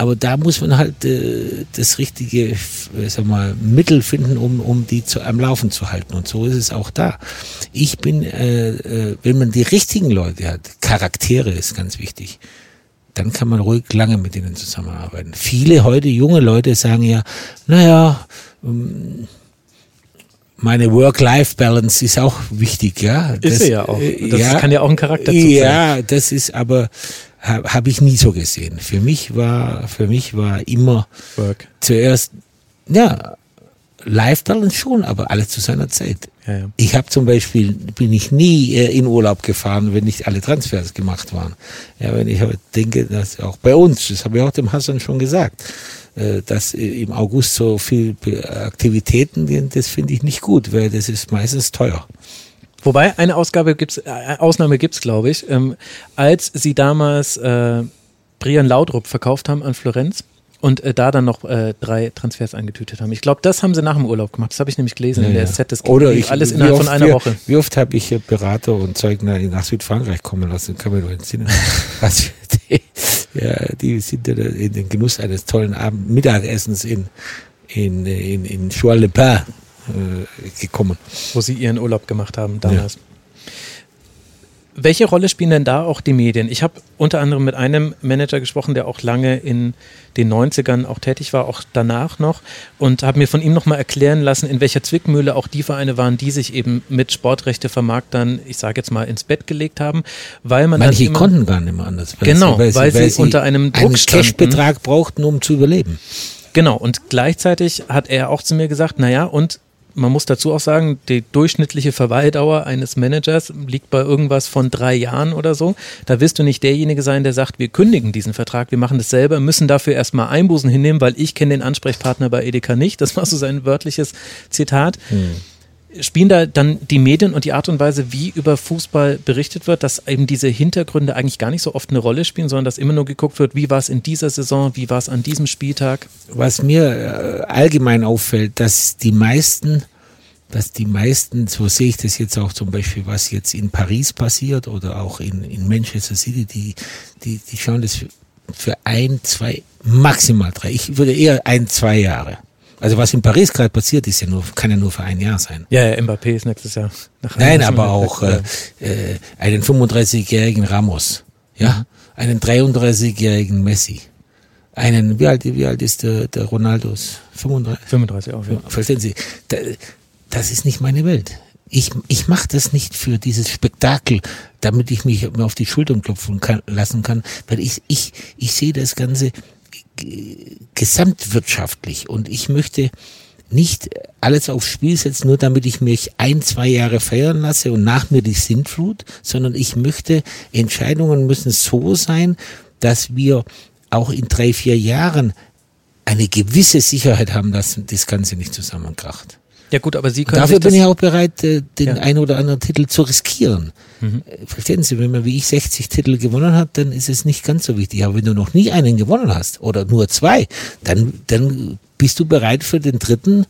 Aber da muss man halt äh, das richtige äh, sag mal, Mittel finden, um, um die zu, am Laufen zu halten. Und so ist es auch da. Ich bin, äh, äh, wenn man die richtigen Leute hat, Charaktere ist ganz wichtig, dann kann man ruhig lange mit denen zusammenarbeiten. Viele heute junge Leute sagen ja, naja, ähm, meine Work-Life-Balance ist auch wichtig, ja. Das, ist sie ja auch. Äh, das ja, kann ja auch ein Charakter sein. Ja, das ist aber habe hab ich nie so gesehen. Für mich war, für mich war immer Work. zuerst, ja, Life Balance schon, aber alles zu seiner Zeit. Ja, ja. Ich habe zum Beispiel, bin ich nie äh, in Urlaub gefahren, wenn nicht alle Transfers gemacht waren. Ja, wenn ich denke, dass auch bei uns, das habe ich auch dem Hassan schon gesagt, äh, dass im August so viel Aktivitäten, das finde ich nicht gut, weil das ist meistens teuer. Wobei eine Ausgabe gibt's, äh, Ausnahme gibt's, glaube ich. Ähm, als sie damals äh, Brian Laudrup verkauft haben an Florenz und äh, da dann noch äh, drei Transfers eingetütet haben. Ich glaube, das haben sie nach dem Urlaub gemacht. Das habe ich nämlich gelesen ja, in der SZ. Das Oder ich, alles innerhalb oft, von einer wie, Woche. Wie oft habe ich Berater und Zeugner nach Südfrankreich kommen lassen? Kann man nur entsinnen. also, die, ja, die sind ja in den Genuss eines tollen Abend Mittagessens in in in, in Choix-le-Pin äh, gekommen. Wo Sie Ihren Urlaub gemacht haben damals. Ja. Welche Rolle spielen denn da auch die Medien? Ich habe unter anderem mit einem Manager gesprochen, der auch lange in den 90ern auch tätig war, auch danach noch, und habe mir von ihm nochmal erklären lassen, in welcher Zwickmühle auch die Vereine waren, die sich eben mit Sportrechtevermarktern, ich sage jetzt mal, ins Bett gelegt haben, weil man Manche immer, konnten gar nicht mehr anders. Weil genau, weil, weil, sie, weil, sie, unter einem Druck einen Cashbetrag brauchten, um zu überleben. Genau, und gleichzeitig hat er auch zu mir gesagt, naja, und man muss dazu auch sagen, die durchschnittliche Verweildauer eines Managers liegt bei irgendwas von drei Jahren oder so. Da wirst du nicht derjenige sein, der sagt, wir kündigen diesen Vertrag, wir machen das selber, müssen dafür erstmal Einbußen hinnehmen, weil ich kenne den Ansprechpartner bei Edeka nicht. Das war so sein wörtliches Zitat. Hm spielen da dann die Medien und die Art und Weise, wie über Fußball berichtet wird, dass eben diese Hintergründe eigentlich gar nicht so oft eine Rolle spielen, sondern dass immer nur geguckt wird, wie war es in dieser Saison, wie war es an diesem Spieltag? Was mir äh, allgemein auffällt, dass die meisten, dass die meisten, so sehe ich das jetzt auch zum Beispiel, was jetzt in Paris passiert oder auch in, in Manchester City, die, die, die schauen das für, für ein, zwei, maximal drei. Ich würde eher ein, zwei Jahre. Also was in Paris gerade passiert, ist ja nur, kann ja nur für ein Jahr sein. Ja, ja Mbappé ist nächstes Jahr. Nein, aber auch äh, äh, einen 35-jährigen Ramos, ja, mhm. einen 33-jährigen Messi, einen, wie alt, wie alt ist der, der Ronaldos? 35? 35 auch, ja. Verstehen Sie? Da, das ist nicht meine Welt. Ich, ich mache das nicht für dieses Spektakel, damit ich mich auf die Schultern klopfen kann, lassen kann, weil ich, ich, ich sehe das Ganze gesamtwirtschaftlich und ich möchte nicht alles aufs Spiel setzen, nur damit ich mich ein, zwei Jahre feiern lasse und nach mir die Sintflut, sondern ich möchte, Entscheidungen müssen so sein, dass wir auch in drei, vier Jahren eine gewisse Sicherheit haben, dass das Ganze nicht zusammenkracht. Ja gut, aber Sie können. Dafür bin ich auch bereit, äh, den ja. einen oder anderen Titel zu riskieren. Mhm. Äh, verstehen Sie, wenn man wie ich 60 Titel gewonnen hat, dann ist es nicht ganz so wichtig. Aber wenn du noch nie einen gewonnen hast oder nur zwei, dann, dann bist du bereit für den dritten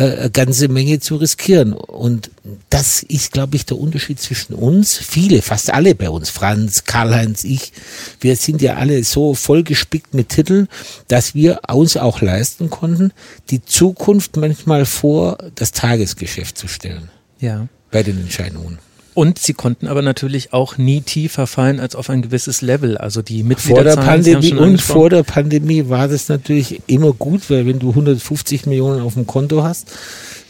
äh, eine ganze Menge zu riskieren. Und das ist, glaube ich, der Unterschied zwischen uns. Viele, fast alle bei uns, Franz, Karl-Heinz, ich, wir sind ja alle so vollgespickt mit Titeln, dass wir uns auch leisten konnten, die Zukunft manchmal vor das Tagesgeschäft zu stellen. Ja. Bei den Entscheidungen. Und sie konnten aber natürlich auch nie tiefer fallen als auf ein gewisses Level. Also die vor der Mitgliederzahlen, Sie haben Pandemie und vor der Pandemie war das natürlich immer gut, weil wenn du 150 Millionen auf dem Konto hast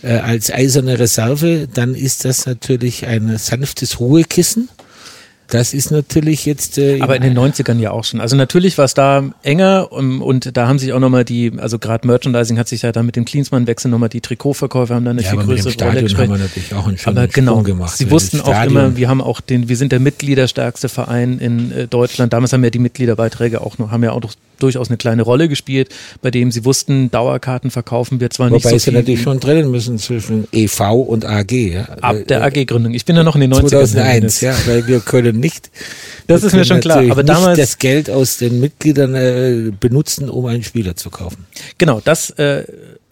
äh, als eiserne Reserve, dann ist das natürlich ein sanftes Ruhekissen. Das ist natürlich jetzt äh, Aber in den 90ern ja auch schon. Also natürlich war es da enger um, und da haben sich auch nochmal die, also gerade Merchandising hat sich ja da mit dem Klinsmann-Wechsel nochmal die Trikotverkäufe haben da eine ja, viel größere Rolle gespielt. haben wir natürlich auch einen schönen Aber genau, Sprung gemacht. sie weil wussten auch immer, wir haben auch den, wir sind der mitgliederstärkste Verein in äh, Deutschland. Damals haben ja die Mitgliederbeiträge auch noch, haben ja auch noch durchaus eine kleine Rolle gespielt, bei dem sie wussten, Dauerkarten verkaufen wir zwar nicht Wobei so sie viel natürlich wie schon trennen müssen zwischen EV und AG. Ja. ab der äh, AG-Gründung. Ich bin ja noch in den 90ern. 2001, ja, weil wir können nicht. Das ist mir schon klar, natürlich aber nicht damals- das Geld aus den Mitgliedern äh, benutzen, um einen Spieler zu kaufen. Genau, das, äh,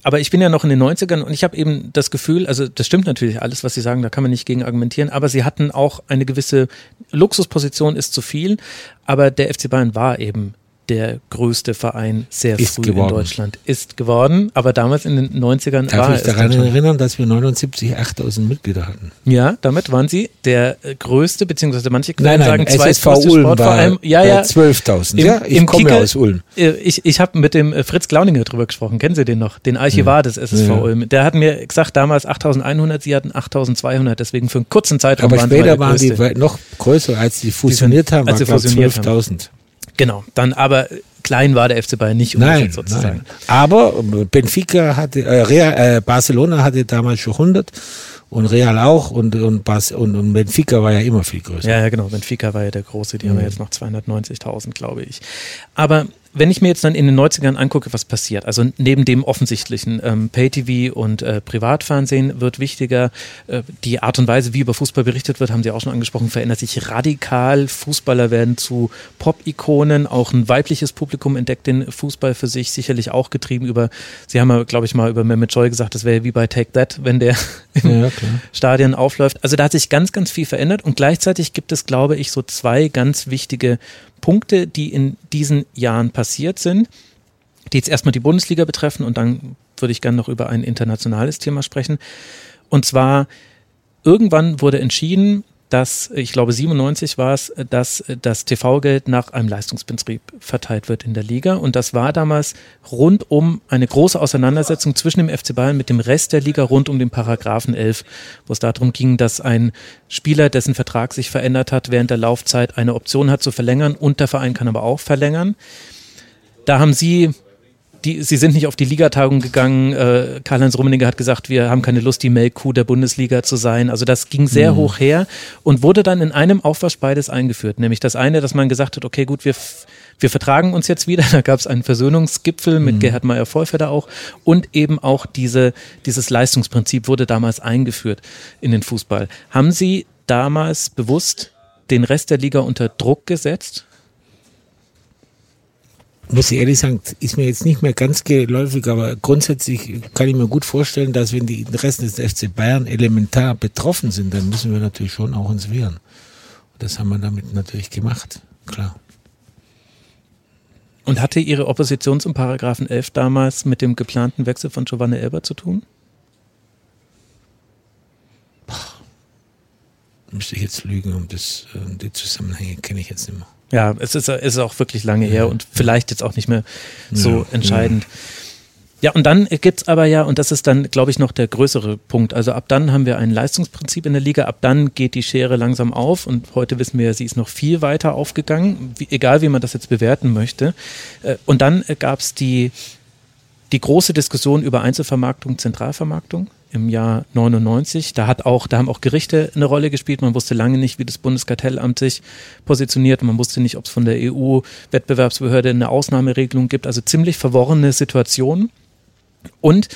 aber ich bin ja noch in den 90ern und ich habe eben das Gefühl, also das stimmt natürlich alles, was Sie sagen, da kann man nicht gegen argumentieren, aber sie hatten auch eine gewisse Luxusposition ist zu viel, aber der FC Bayern war eben der größte Verein sehr Ist früh geworden. in Deutschland. Ist geworden, aber damals in den 90ern Darf war ich daran erinnern, dass wir 79 8000 Mitglieder hatten? Ja, damit waren sie der äh, größte, beziehungsweise manche Nein, nein, sagen SSV zweitgrößte Ulm Sportverein. Ja, ja. 12.000. Im- Ja, ich komme ja Kicker- aus Ulm. Äh, Ich, ich habe mit dem äh, Fritz Glauninger drüber gesprochen. Kennen Sie den noch? Den Archivar des SSV Ja. Ulm. Der hat mir gesagt, damals 8100, Sie hatten 8200. Deswegen für einen kurzen Zeitraum Aber waren später waren die noch größer, als die fusioniert haben, als sie fusioniert haben. 12.000. Genau. Dann aber klein war der FC Bayern nicht, Nein, sozusagen. nein. Aber Benfica hatte, äh, Real, äh, Barcelona hatte damals schon 100 und Real auch und, und, Bas, und, und Benfica war ja immer viel größer. Ja, ja, genau. Benfica war ja der große. Die Mhm. haben ja jetzt noch 290.000, glaube ich. Aber wenn ich mir jetzt dann in den 90ern angucke, was passiert, also neben dem offensichtlichen ähm, Pay-TV und äh, Privatfernsehen wird wichtiger, äh, die Art und Weise, wie über Fußball berichtet wird, haben Sie auch schon angesprochen, verändert sich radikal. Fußballer werden zu Pop-Ikonen, auch ein weibliches Publikum entdeckt den Fußball für sich, sicherlich auch getrieben über, Sie haben ja, glaube ich, mal über Mehmet Joy gesagt, das wäre wie bei Take That, wenn der im Ja, klar. Stadien aufläuft. Also da hat sich ganz, ganz viel verändert und gleichzeitig gibt es, glaube ich, so zwei ganz wichtige Punkte, die in diesen Jahren passiert sind, die jetzt erstmal die Bundesliga betreffen und dann würde ich gerne noch über ein internationales Thema sprechen. Und zwar irgendwann wurde entschieden, dass, ich glaube 97 war es, dass das TV-Geld nach einem Leistungsprinzip verteilt wird in der Liga. Und das war damals rund um eine große Auseinandersetzung zwischen dem FC Bayern mit dem Rest der Liga rund um den Paragraphen 11, wo es darum ging, dass ein Spieler, dessen Vertrag sich verändert hat, während der Laufzeit eine Option hat zu verlängern und der Verein kann aber auch verlängern. Da haben Sie die, sie sind nicht auf die Ligatagung gegangen. Äh, Karl-Heinz Rummenigge hat gesagt, wir haben keine Lust, die Melkkuh der Bundesliga zu sein. Also das ging sehr hoch her und wurde dann in einem Aufwasch beides eingeführt. Nämlich das eine, dass man gesagt hat, okay, gut, wir, wir vertragen uns jetzt wieder. Da gab es einen Versöhnungsgipfel mit Gerhard Meyer-Vollfeder auch. Und eben auch diese, dieses Leistungsprinzip wurde damals eingeführt in den Fußball. Haben Sie damals bewusst den Rest der Liga unter Druck gesetzt? Muss ich ehrlich sagen, ist mir jetzt nicht mehr ganz geläufig, aber grundsätzlich kann ich mir gut vorstellen, dass wenn die Interessen des FC Bayern elementar betroffen sind, dann müssen wir natürlich schon auch uns wehren. Und das haben wir damit natürlich gemacht, klar. Und hatte Ihre Opposition zum Paragraphen 11 damals mit dem geplanten Wechsel von Giovanni Elber zu tun? Müsste ich jetzt lügen, um das, die Zusammenhänge kenne ich jetzt nicht mehr. Ja, es ist, es ist auch wirklich lange her und vielleicht jetzt auch nicht mehr so Ja, entscheidend. Ja, und dann gibt's aber ja, und das ist dann, glaube ich, noch der größere Punkt. Also ab dann haben wir ein Leistungsprinzip in der Liga, ab dann geht die Schere langsam auf und heute wissen wir, sie ist noch viel weiter aufgegangen, wie, egal wie man das jetzt bewerten möchte. Äh, Und dann äh, gab's die, die große Diskussion über Einzelvermarktung, Zentralvermarktung im Jahr 99. Da hat auch, da haben auch Gerichte eine Rolle gespielt. Man wusste lange nicht, wie das Bundeskartellamt sich positioniert. Man wusste nicht, ob es von der EU-Wettbewerbsbehörde eine Ausnahmeregelung gibt. Also ziemlich verworrene Situation. Und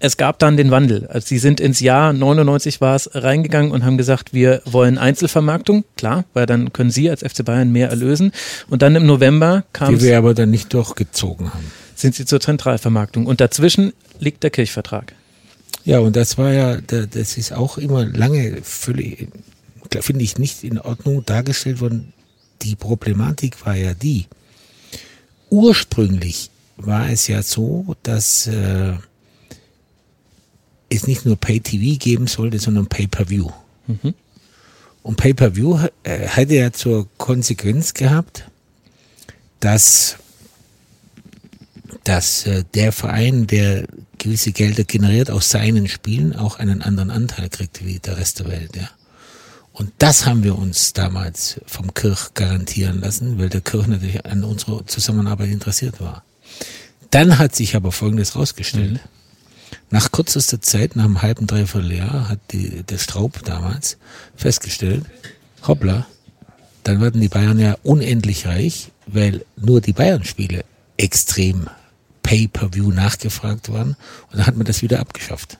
es gab dann den Wandel. Also sie sind ins Jahr 99 war es reingegangen und haben gesagt, wir wollen Einzelvermarktung. Klar, weil dann können Sie als FC Bayern mehr erlösen. Und dann im November kam Die wir aber dann nicht durchgezogen haben. sind sie zur Zentralvermarktung. Und dazwischen liegt der Kirchvertrag. Ja, und das war ja, da- das ist auch immer lange völlig, finde ich, nicht in Ordnung dargestellt worden. Die Problematik war ja die, ursprünglich war es ja so, dass äh, es nicht nur Pay-TV geben sollte, sondern Pay-Per-View. Und Pay-per-View äh, hätte ja zur Konsequenz gehabt, dass, dass äh, der Verein, der gewisse Gelder generiert aus seinen Spielen, auch einen anderen Anteil kriegt wie der Rest der Welt. Ja. Und das haben wir uns damals vom Kirch garantieren lassen, weil der Kirch natürlich an unserer Zusammenarbeit interessiert war. Dann hat sich aber Folgendes rausgestellt. Mhm. Nach kürzester Zeit, nach einem halben, dreiviertel Jahr, hat die, der Straub damals festgestellt, hoppla, dann werden die Bayern ja unendlich reich, weil nur die Bayern-Spiele extrem Pay-per-View nachgefragt waren. Und dann hat man das wieder abgeschafft.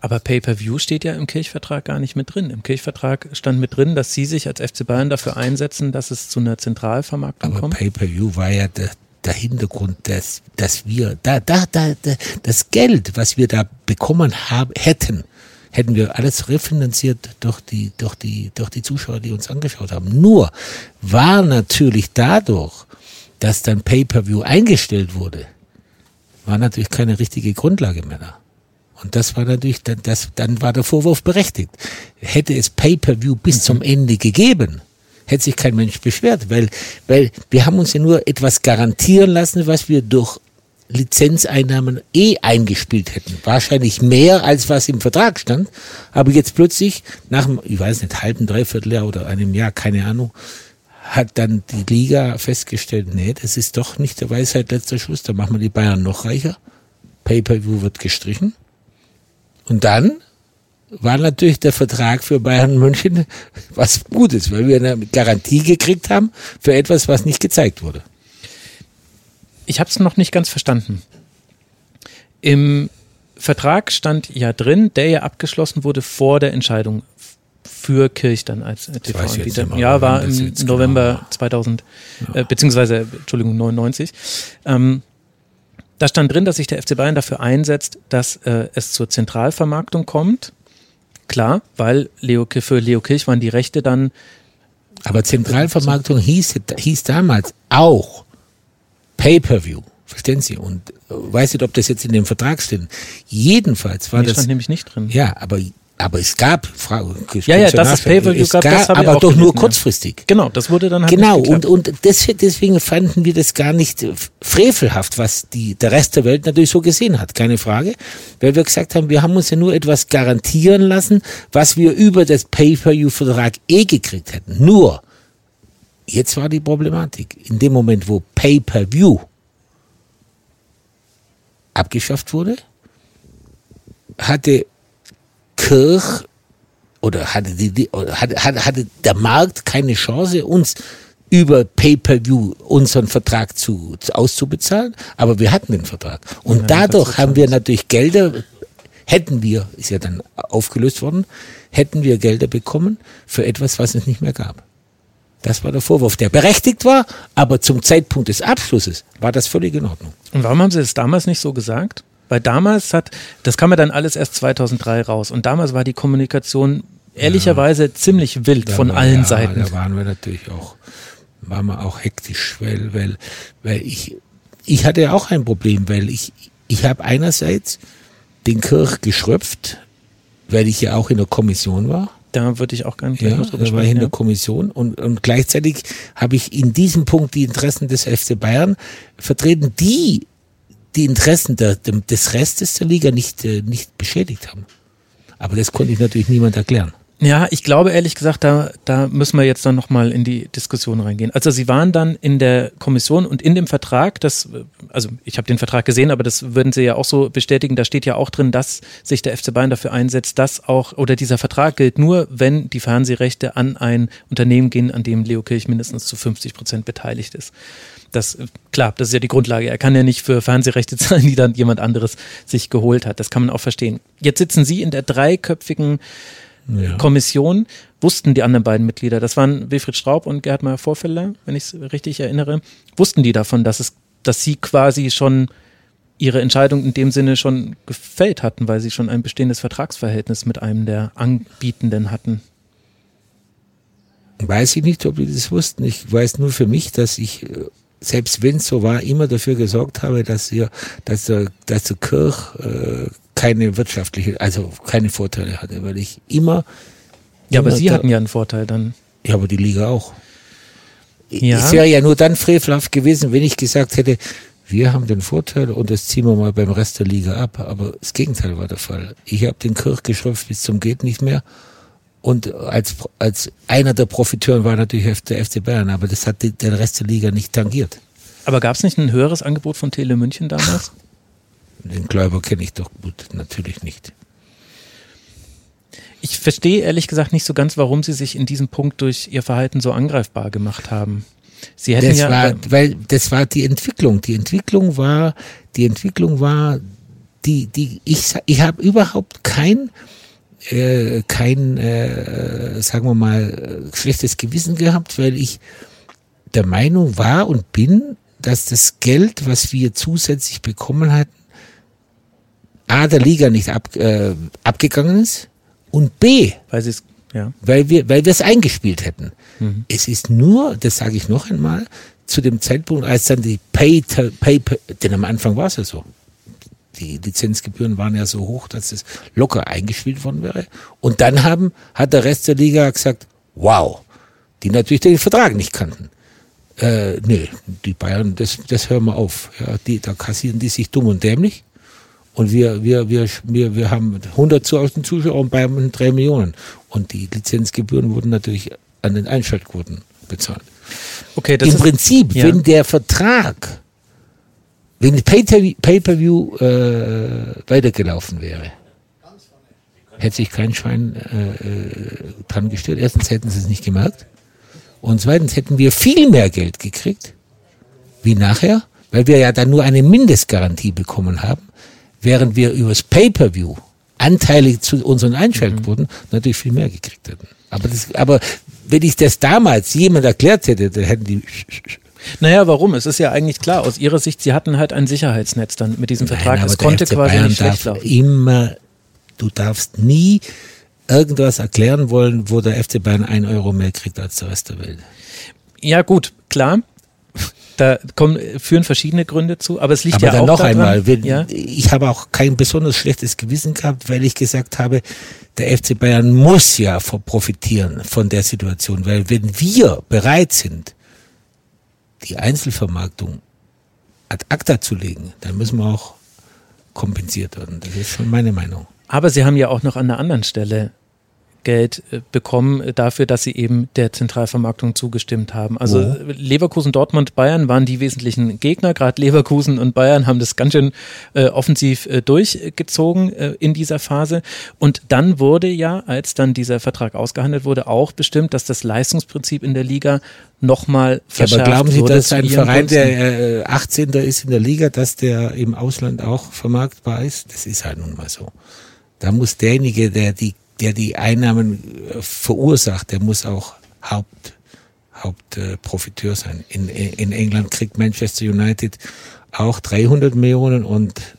Aber Pay-per-View steht ja im Kirchvertrag gar nicht mit drin. Im Kirchvertrag stand mit drin, dass Sie sich als FC Bayern dafür einsetzen, dass es zu einer Zentralvermarktung Aber kommt. Pay-per-View war ja der, der Hintergrund, dass, dass wir da, da, da, da, das Geld, was wir da bekommen haben, hätten, hätten wir alles refinanziert durch die, durch die, durch die Zuschauer, die uns angeschaut haben. Nur war natürlich dadurch, dass dann Pay-per-View eingestellt wurde, war natürlich keine richtige Grundlage mehr da. Und das war natürlich, dann, das, dann war der Vorwurf berechtigt. Hätte es Pay-per-View bis zum Ende gegeben, hätte sich kein Mensch beschwert, weil, weil wir haben uns ja nur etwas garantieren lassen, was wir durch Lizenzeinnahmen eh eingespielt hätten. Wahrscheinlich mehr, als was im Vertrag stand. Aber jetzt plötzlich, nach einem, ich weiß nicht, halben, dreiviertel Jahr oder einem Jahr, keine Ahnung, hat dann die Liga festgestellt, nee, das ist doch nicht der Weisheit letzter Schluss, da machen wir die Bayern noch reicher. Pay-per-view wird gestrichen. Und dann war natürlich der Vertrag für Bayern München was Gutes, weil wir eine Garantie gekriegt haben für etwas, was nicht gezeigt wurde. Ich habe es noch nicht ganz verstanden. Im Vertrag stand ja drin, der ja abgeschlossen wurde vor der Entscheidung für Kirch dann als TV-Anbieter. Ja, war im November genau 2000, ja. äh, beziehungsweise, Entschuldigung, 99. Ähm, da stand drin, dass sich der FC Bayern dafür einsetzt, dass äh, es zur Zentralvermarktung kommt. Klar, weil Leo, für Leo Kirch waren die Rechte dann. Aber Zentralvermarktung hieß, hieß damals auch Pay-per-View. Verstehen Sie? Und äh, weiß nicht, ob das jetzt in dem Vertrag steht. Jedenfalls war nee, das. stand nämlich nicht drin. Ja, aber aber es gab Frau, Ja, ja, das ist Pay-per-View gab, das aber doch nur kurzfristig. Ja. Genau, das wurde dann halt Genau und und deswegen fanden wir das gar nicht frevelhaft, was die der Rest der Welt natürlich so gesehen hat, keine Frage, weil wir gesagt haben, wir haben uns ja nur etwas garantieren lassen, was wir über das Pay-per-View-Vertrag eh gekriegt hätten. Nur jetzt war die Problematik in dem Moment, wo Pay-per-View abgeschafft wurde, hatte Kirch oder hatte, die, hatte, hatte der Markt keine Chance, uns über Pay-per-View unseren Vertrag zu, zu, auszubezahlen, aber wir hatten den Vertrag. Und ja, dadurch haben wir natürlich Gelder, hätten wir, ist ja dann aufgelöst worden, hätten wir Gelder bekommen für etwas, was es nicht mehr gab. Das war der Vorwurf, der berechtigt war, aber zum Zeitpunkt des Abschlusses war das völlig in Ordnung. Und warum haben Sie das damals nicht so gesagt? Weil damals hat, das kam ja dann alles erst 2003 raus und damals war die Kommunikation ehrlicherweise ja, ziemlich wild von war, allen ja, Seiten. Da waren wir natürlich auch, waren wir auch hektisch, weil, weil, weil ich, ich hatte auch ein Problem, weil ich, ich habe einerseits den Kirch geschröpft, weil ich ja auch in der Kommission war. Da würde ich auch gar nicht ja, da war ich in der Kommission und, und gleichzeitig habe ich in diesem Punkt die Interessen des FC Bayern vertreten, die die Interessen der, des Restes der Liga nicht, äh, nicht beschädigt haben. Aber das konnte ich natürlich niemand erklären. Ja, ich glaube ehrlich gesagt, da, da müssen wir jetzt dann nochmal in die Diskussion reingehen. Also Sie waren dann in der Kommission und in dem Vertrag, das, also ich habe den Vertrag gesehen, aber das würden Sie ja auch so bestätigen, da steht ja auch drin, dass sich der FC Bayern dafür einsetzt, dass auch, oder dieser Vertrag gilt nur, wenn die Fernsehrechte an ein Unternehmen gehen, an dem Leo Kirch mindestens zu 50 Prozent beteiligt ist das, klar, das ist ja die Grundlage. Er kann ja nicht für Fernsehrechte zahlen, die dann jemand anderes sich geholt hat. Das kann man auch verstehen. Jetzt sitzen Sie in der dreiköpfigen ja. Kommission. Wussten die anderen beiden Mitglieder, das waren Wilfried Straub und Gerhard Meyer Vorfeller, wenn ich es richtig erinnere, wussten die davon, dass es, dass sie quasi schon ihre Entscheidung in dem Sinne schon gefällt hatten, weil sie schon ein bestehendes Vertragsverhältnis mit einem der Anbietenden hatten? Weiß ich nicht, ob die das wussten. Ich weiß nur für mich, dass ich äh, selbst wenn es so war, immer dafür gesorgt habe, dass ihr, dass der, dass der Kirch äh, keine wirtschaftliche, also keine Vorteile hatte, weil ich immer Ja, aber Sie da- hatten ja einen Vorteil dann. Ja, aber die Liga auch. Ja. Es wäre ja nur dann frevelhaft gewesen, wenn ich gesagt hätte, wir haben den Vorteil und das ziehen wir mal beim Rest der Liga ab. Aber das Gegenteil war der Fall. Ich habe den Kirch geschröpft bis zum geht nicht mehr. Und als, als einer der Profiteuren war natürlich der FC Bayern, aber das hat der Rest der Liga nicht tangiert. Aber gab es nicht ein höheres Angebot von Tele München damals? Den Gläuber kenne ich doch gut, natürlich nicht. Ich verstehe ehrlich gesagt nicht so ganz, warum Sie sich in diesem Punkt durch Ihr Verhalten so angreifbar gemacht haben. Sie hätten Das ja. war, weil das war die Entwicklung. Die Entwicklung war, die Entwicklung war, die, die ich, ich habe überhaupt kein, äh, kein, äh, sagen wir mal, schlechtes Gewissen gehabt, weil ich der Meinung war und bin, dass das Geld, was wir zusätzlich bekommen hatten, A, der Liga nicht ab, äh, abgegangen ist und B, weil Sie es. Ja. weil wir, weil wir es eingespielt hätten. Es ist nur, das sage ich noch einmal, zu dem Zeitpunkt, als dann die Pay, Pay, Pay denn am Anfang war es ja so. Die Lizenzgebühren waren ja so hoch, dass es locker eingespielt worden wäre. Und dann haben, hat der Rest der Liga gesagt, wow, die natürlich den Vertrag nicht kannten. Äh, nee, die Bayern, das, das hören wir auf. Ja, die, da kassieren die sich dumm und dämlich. Und wir, wir, wir, wir, wir haben 100.000 Zuschauer und Bayern haben 3 Millionen. Und die Lizenzgebühren wurden natürlich an den Einschaltquoten bezahlt. Okay, das Im ist. Prinzip, ja. wenn der Vertrag, wenn Pay- Pay-Per-View äh, weitergelaufen wäre, hätte sich kein Schwein äh, äh, dran gestellt. Erstens hätten sie es nicht gemerkt. Und zweitens hätten wir viel mehr Geld gekriegt, wie nachher, weil wir ja dann nur eine Mindestgarantie bekommen haben, während wir übers Pay-Per-View anteilig zu unseren Einschaltquoten natürlich viel mehr gekriegt hätten. Aber, das, aber wenn ich das damals jemand erklärt hätte, dann hätten die Naja, warum? Es ist ja eigentlich klar. Aus Ihrer Sicht, Sie hatten halt ein Sicherheitsnetz dann mit diesem Vertrag. Nein, es konnte quasi Bayern nicht schlecht darf laufen. immer, du darfst nie irgendwas erklären wollen, wo der FC Bayern ein Euro mehr kriegt als der Rest der Welt. Ja, gut, klar. Da kommen, führen verschiedene Gründe zu, aber es liegt Aber ja dann auch noch daran, einmal, wenn, ja, ich habe auch kein besonders schlechtes Gewissen gehabt, weil ich gesagt habe, der FC Bayern muss ja profitieren von der Situation, weil wenn wir bereit sind, die Einzelvermarktung ad acta zu legen, dann müssen wir auch kompensiert werden. Das ist schon meine Meinung. aber Sie haben ja auch noch an einer anderen Stelle Geld äh, bekommen äh, dafür, dass sie eben der Zentralvermarktung zugestimmt haben. Also äh, Leverkusen, Dortmund, Bayern waren die wesentlichen Gegner. Gerade Leverkusen und Bayern haben das ganz schön äh, offensiv äh, durchgezogen äh, in dieser Phase. Und dann wurde ja, als dann dieser Vertrag ausgehandelt wurde, auch bestimmt, dass das Leistungsprinzip in der Liga nochmal Ja, verschärft aber glauben Sie, dass ein Verein, Gunsten? der äh, 18. ist in der Liga, dass der im Ausland auch vermarktbar ist? Das ist halt nun mal so. Da muss derjenige, der die, der die Einnahmen äh, verursacht, der muss auch Haupt, Hauptprofiteur äh, Profiteur sein. In, in England kriegt Manchester United auch 300 Millionen und,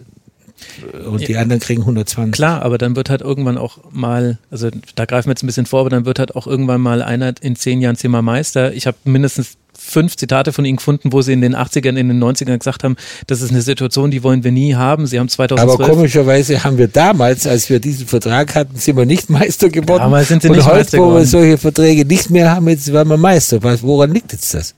und die anderen kriegen 120. Klar, aber dann wird halt irgendwann auch mal, also da greifen wir jetzt ein bisschen vor, aber dann wird halt auch irgendwann mal einer in zehn Jahren zehnmal Meister. Ich habe mindestens fünf Zitate von ihnen gefunden, wo sie in den 80ern, in den 90ern gesagt haben, das ist eine Situation, die wollen wir nie haben. Sie haben 2012 Aber komischerweise haben wir damals, als wir diesen Vertrag hatten, sind wir nicht Meister geworden. Damals sind sie Und nicht heute, Meister wo wir geworden. solche Verträge nicht mehr haben, jetzt werden wir Meister. Woran liegt jetzt das?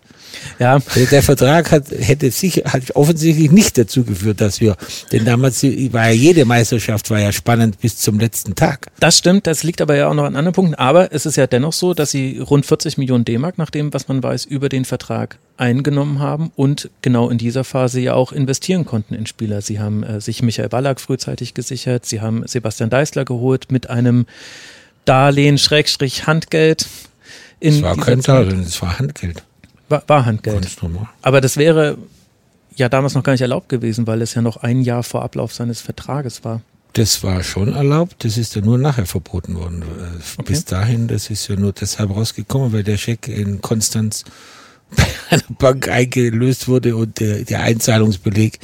Ja, Also der Vertrag hat, hätte sicher, hat offensichtlich nicht dazu geführt, dass wir, denn damals war ja jede Meisterschaft war ja spannend bis zum letzten Tag. Das stimmt, das liegt aber ja auch noch an anderen Punkten. Aber es ist ja dennoch so, dass sie rund 40 Millionen D-Mark, nach dem, was man weiß, über den Vertrag eingenommen haben und genau in dieser Phase ja auch investieren konnten in Spieler. Sie haben äh, sich Michael Ballack frühzeitig gesichert, sie haben Sebastian Deißler geholt mit einem Darlehen, Schrägstrich, Handgeld. In Es war kein. Darlehen, es war Handgeld. War, war Handgeld. Ganz normal. Aber das wäre ja damals noch gar nicht erlaubt gewesen, weil es ja noch ein Jahr vor Ablauf seines Vertrages war. Das war schon erlaubt, das ist ja nur nachher verboten worden. Äh, Bis dahin, das ist ja nur deshalb rausgekommen, weil der Scheck in Konstanz bei einer Bank eingelöst wurde und der, der Einzahlungsbeleg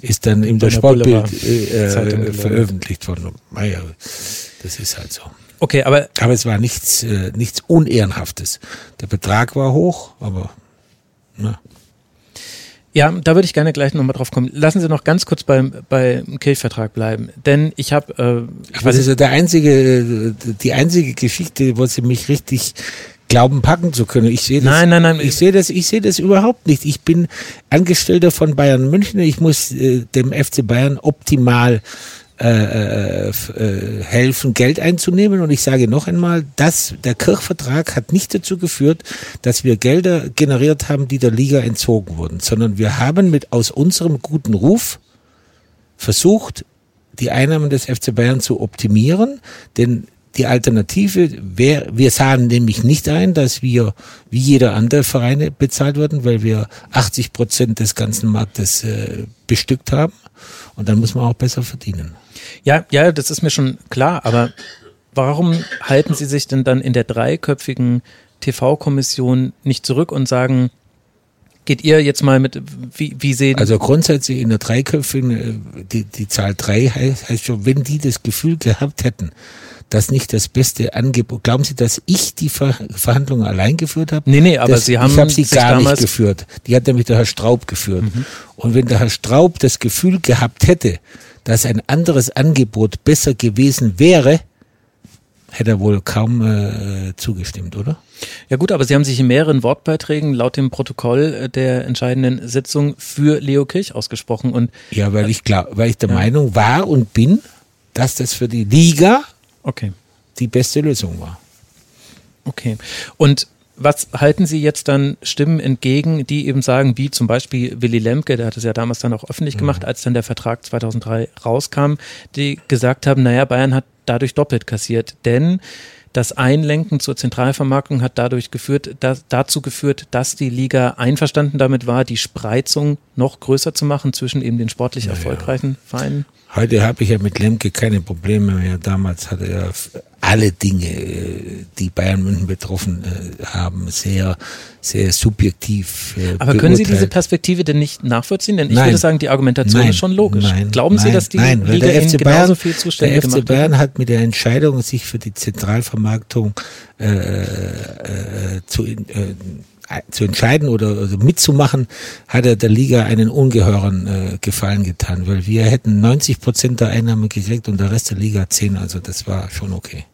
ist dann in der Bei der Sportbild äh, äh, gelandet. veröffentlicht worden. Naja, das ist halt so. Okay, aber Aber es war nichts, äh, nichts Unehrenhaftes. Der Betrag war hoch, aber na, Ja, da würde ich gerne gleich nochmal drauf kommen. Lassen Sie noch ganz kurz beim, beim Kirchvertrag bleiben, denn ich habe. Äh, das ist ja der einzige, die einzige Geschichte, wo Sie mich richtig glauben packen zu können. Ich sehe das. Nein, nein, nein. Ich sehe das. Ich sehe das überhaupt nicht. Ich bin Angestellter von Bayern München. Ich muss äh, dem FC Bayern optimal äh, äh, äh, helfen, Geld einzunehmen. Und ich sage noch einmal, dass der Kirchvertrag hat nicht dazu geführt, dass wir Gelder generiert haben, die der Liga entzogen wurden, sondern wir haben mit aus unserem guten Ruf versucht, die Einnahmen des FC Bayern zu optimieren, denn die Alternative wäre, wir sahen nämlich nicht ein, dass wir wie jeder andere Vereine bezahlt wurden, weil wir 80 Prozent des ganzen Marktes äh, bestückt haben. Und dann muss man auch besser verdienen. Ja, ja, das ist mir schon klar, aber warum halten Sie sich denn dann in der dreiköpfigen TV-Kommission nicht zurück und sagen, geht ihr jetzt mal mit, wie, wie sehen? Also grundsätzlich in der dreiköpfigen, äh, die, die Zahl drei heißt, heißt schon, wenn die das Gefühl gehabt hätten, dass nicht das beste Angebot. Glauben Sie, dass ich die Ver Verhandlungen allein geführt habe? Nee, nee, aber das, Sie haben Ich habe sie gar nicht geführt. Die hat nämlich der Herr Straub geführt. Mhm. Und wenn der Herr Straub das Gefühl gehabt hätte, dass ein anderes Angebot besser gewesen wäre, hätte er wohl kaum äh, zugestimmt, oder? Ja gut, aber Sie haben sich in mehreren Wortbeiträgen laut dem Protokoll äh, der entscheidenden Sitzung für Leo Kirch ausgesprochen und ja, weil ich glaub, weil ich der ja. Meinung war und bin, dass das für die Liga okay. die beste Lösung war. Okay. Und was halten Sie jetzt dann Stimmen entgegen, die eben sagen, wie zum Beispiel Willy Lemke, der hat es ja damals dann auch öffentlich mhm. gemacht, als dann der Vertrag 2003 rauskam, die gesagt haben, naja, Bayern hat dadurch doppelt kassiert, denn das Einlenken zur Zentralvermarktung hat dadurch geführt, dass, dazu geführt, dass die Liga einverstanden damit war, die Spreizung noch größer zu machen zwischen eben den sportlich ja, erfolgreichen ja. Vereinen. Heute habe ich ja mit Lemke keine Probleme mehr. Damals hatte er alle Dinge, äh, die Bayern München betroffen äh, haben, sehr, sehr subjektiv. Äh, Aber können Sie diese Perspektive denn nicht nachvollziehen? Denn ich nein, würde sagen, die Argumentation nein, ist schon logisch. Nein, Glauben Sie, dass die nein, Liga der FC Bayern, viel zuständig Der FC Bayern hat mit der Entscheidung, sich für die Zentralvermarktung äh, äh, zu äh, zu entscheiden oder mitzumachen, hat er der Liga einen ungeheuren äh, Gefallen getan, weil wir hätten 90 Prozent der Einnahmen gekriegt und der Rest der Liga 10, also das war schon okay.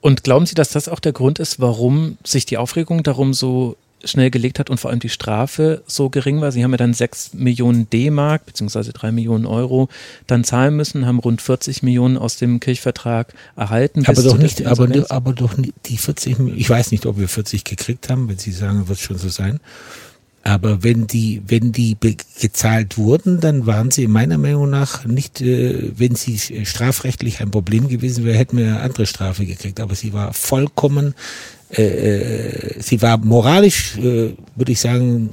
Und glauben Sie, dass das auch der Grund ist, warum sich die Aufregung darum so schnell gelegt hat und vor allem die Strafe so gering war. Sie haben ja dann 6 Millionen D-Mark beziehungsweise 3 Millionen Euro dann zahlen müssen, haben rund 40 Millionen aus dem Kirchvertrag erhalten. Aber doch nicht, aber, aber doch die 40 Ich weiß nicht, ob wir 40 gekriegt haben, wenn Sie sagen, wird schon so sein. Aber wenn die, wenn die gezahlt wurden, dann waren sie meiner Meinung nach nicht, äh, wenn sie strafrechtlich ein Problem gewesen wäre, hätten wir eine andere Strafe gekriegt. Aber sie war vollkommen äh, äh, sie war moralisch, äh, würde ich sagen,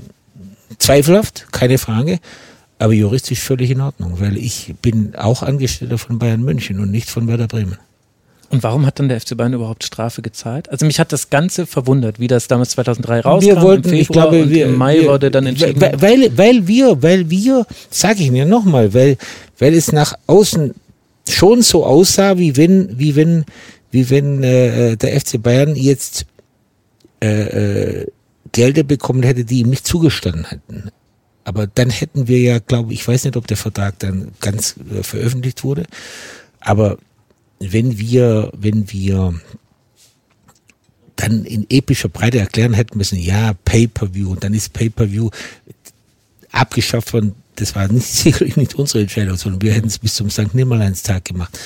zweifelhaft, keine Frage, aber juristisch völlig in Ordnung, weil ich bin auch Angestellter von Bayern München und nicht von Werder Bremen. Und warum hat dann der FC Bayern überhaupt Strafe gezahlt? Also mich hat das Ganze verwundert, wie das damals 2003 rauskam. Wir wollten, ich glaube, wir, im Mai wir, wurde dann entschieden. Weil, weil, weil wir, weil wir, sage ich mir nochmal, weil, weil es nach außen schon so aussah, wie wenn, wie wenn wie wenn äh, der FC Bayern jetzt äh, äh, Gelder bekommen hätte, die ihm nicht zugestanden hätten. Aber dann hätten wir ja, glaube ich, weiß nicht, ob der Vertrag dann ganz äh, veröffentlicht wurde, aber wenn wir, wenn wir dann in epischer Breite erklären hätten müssen, ja, Pay-per-View, und dann ist Pay-per-View abgeschafft von, das war nicht sicherlich nicht unsere Entscheidung, sondern wir hätten es bis zum St. Nimmerleinstag gemacht.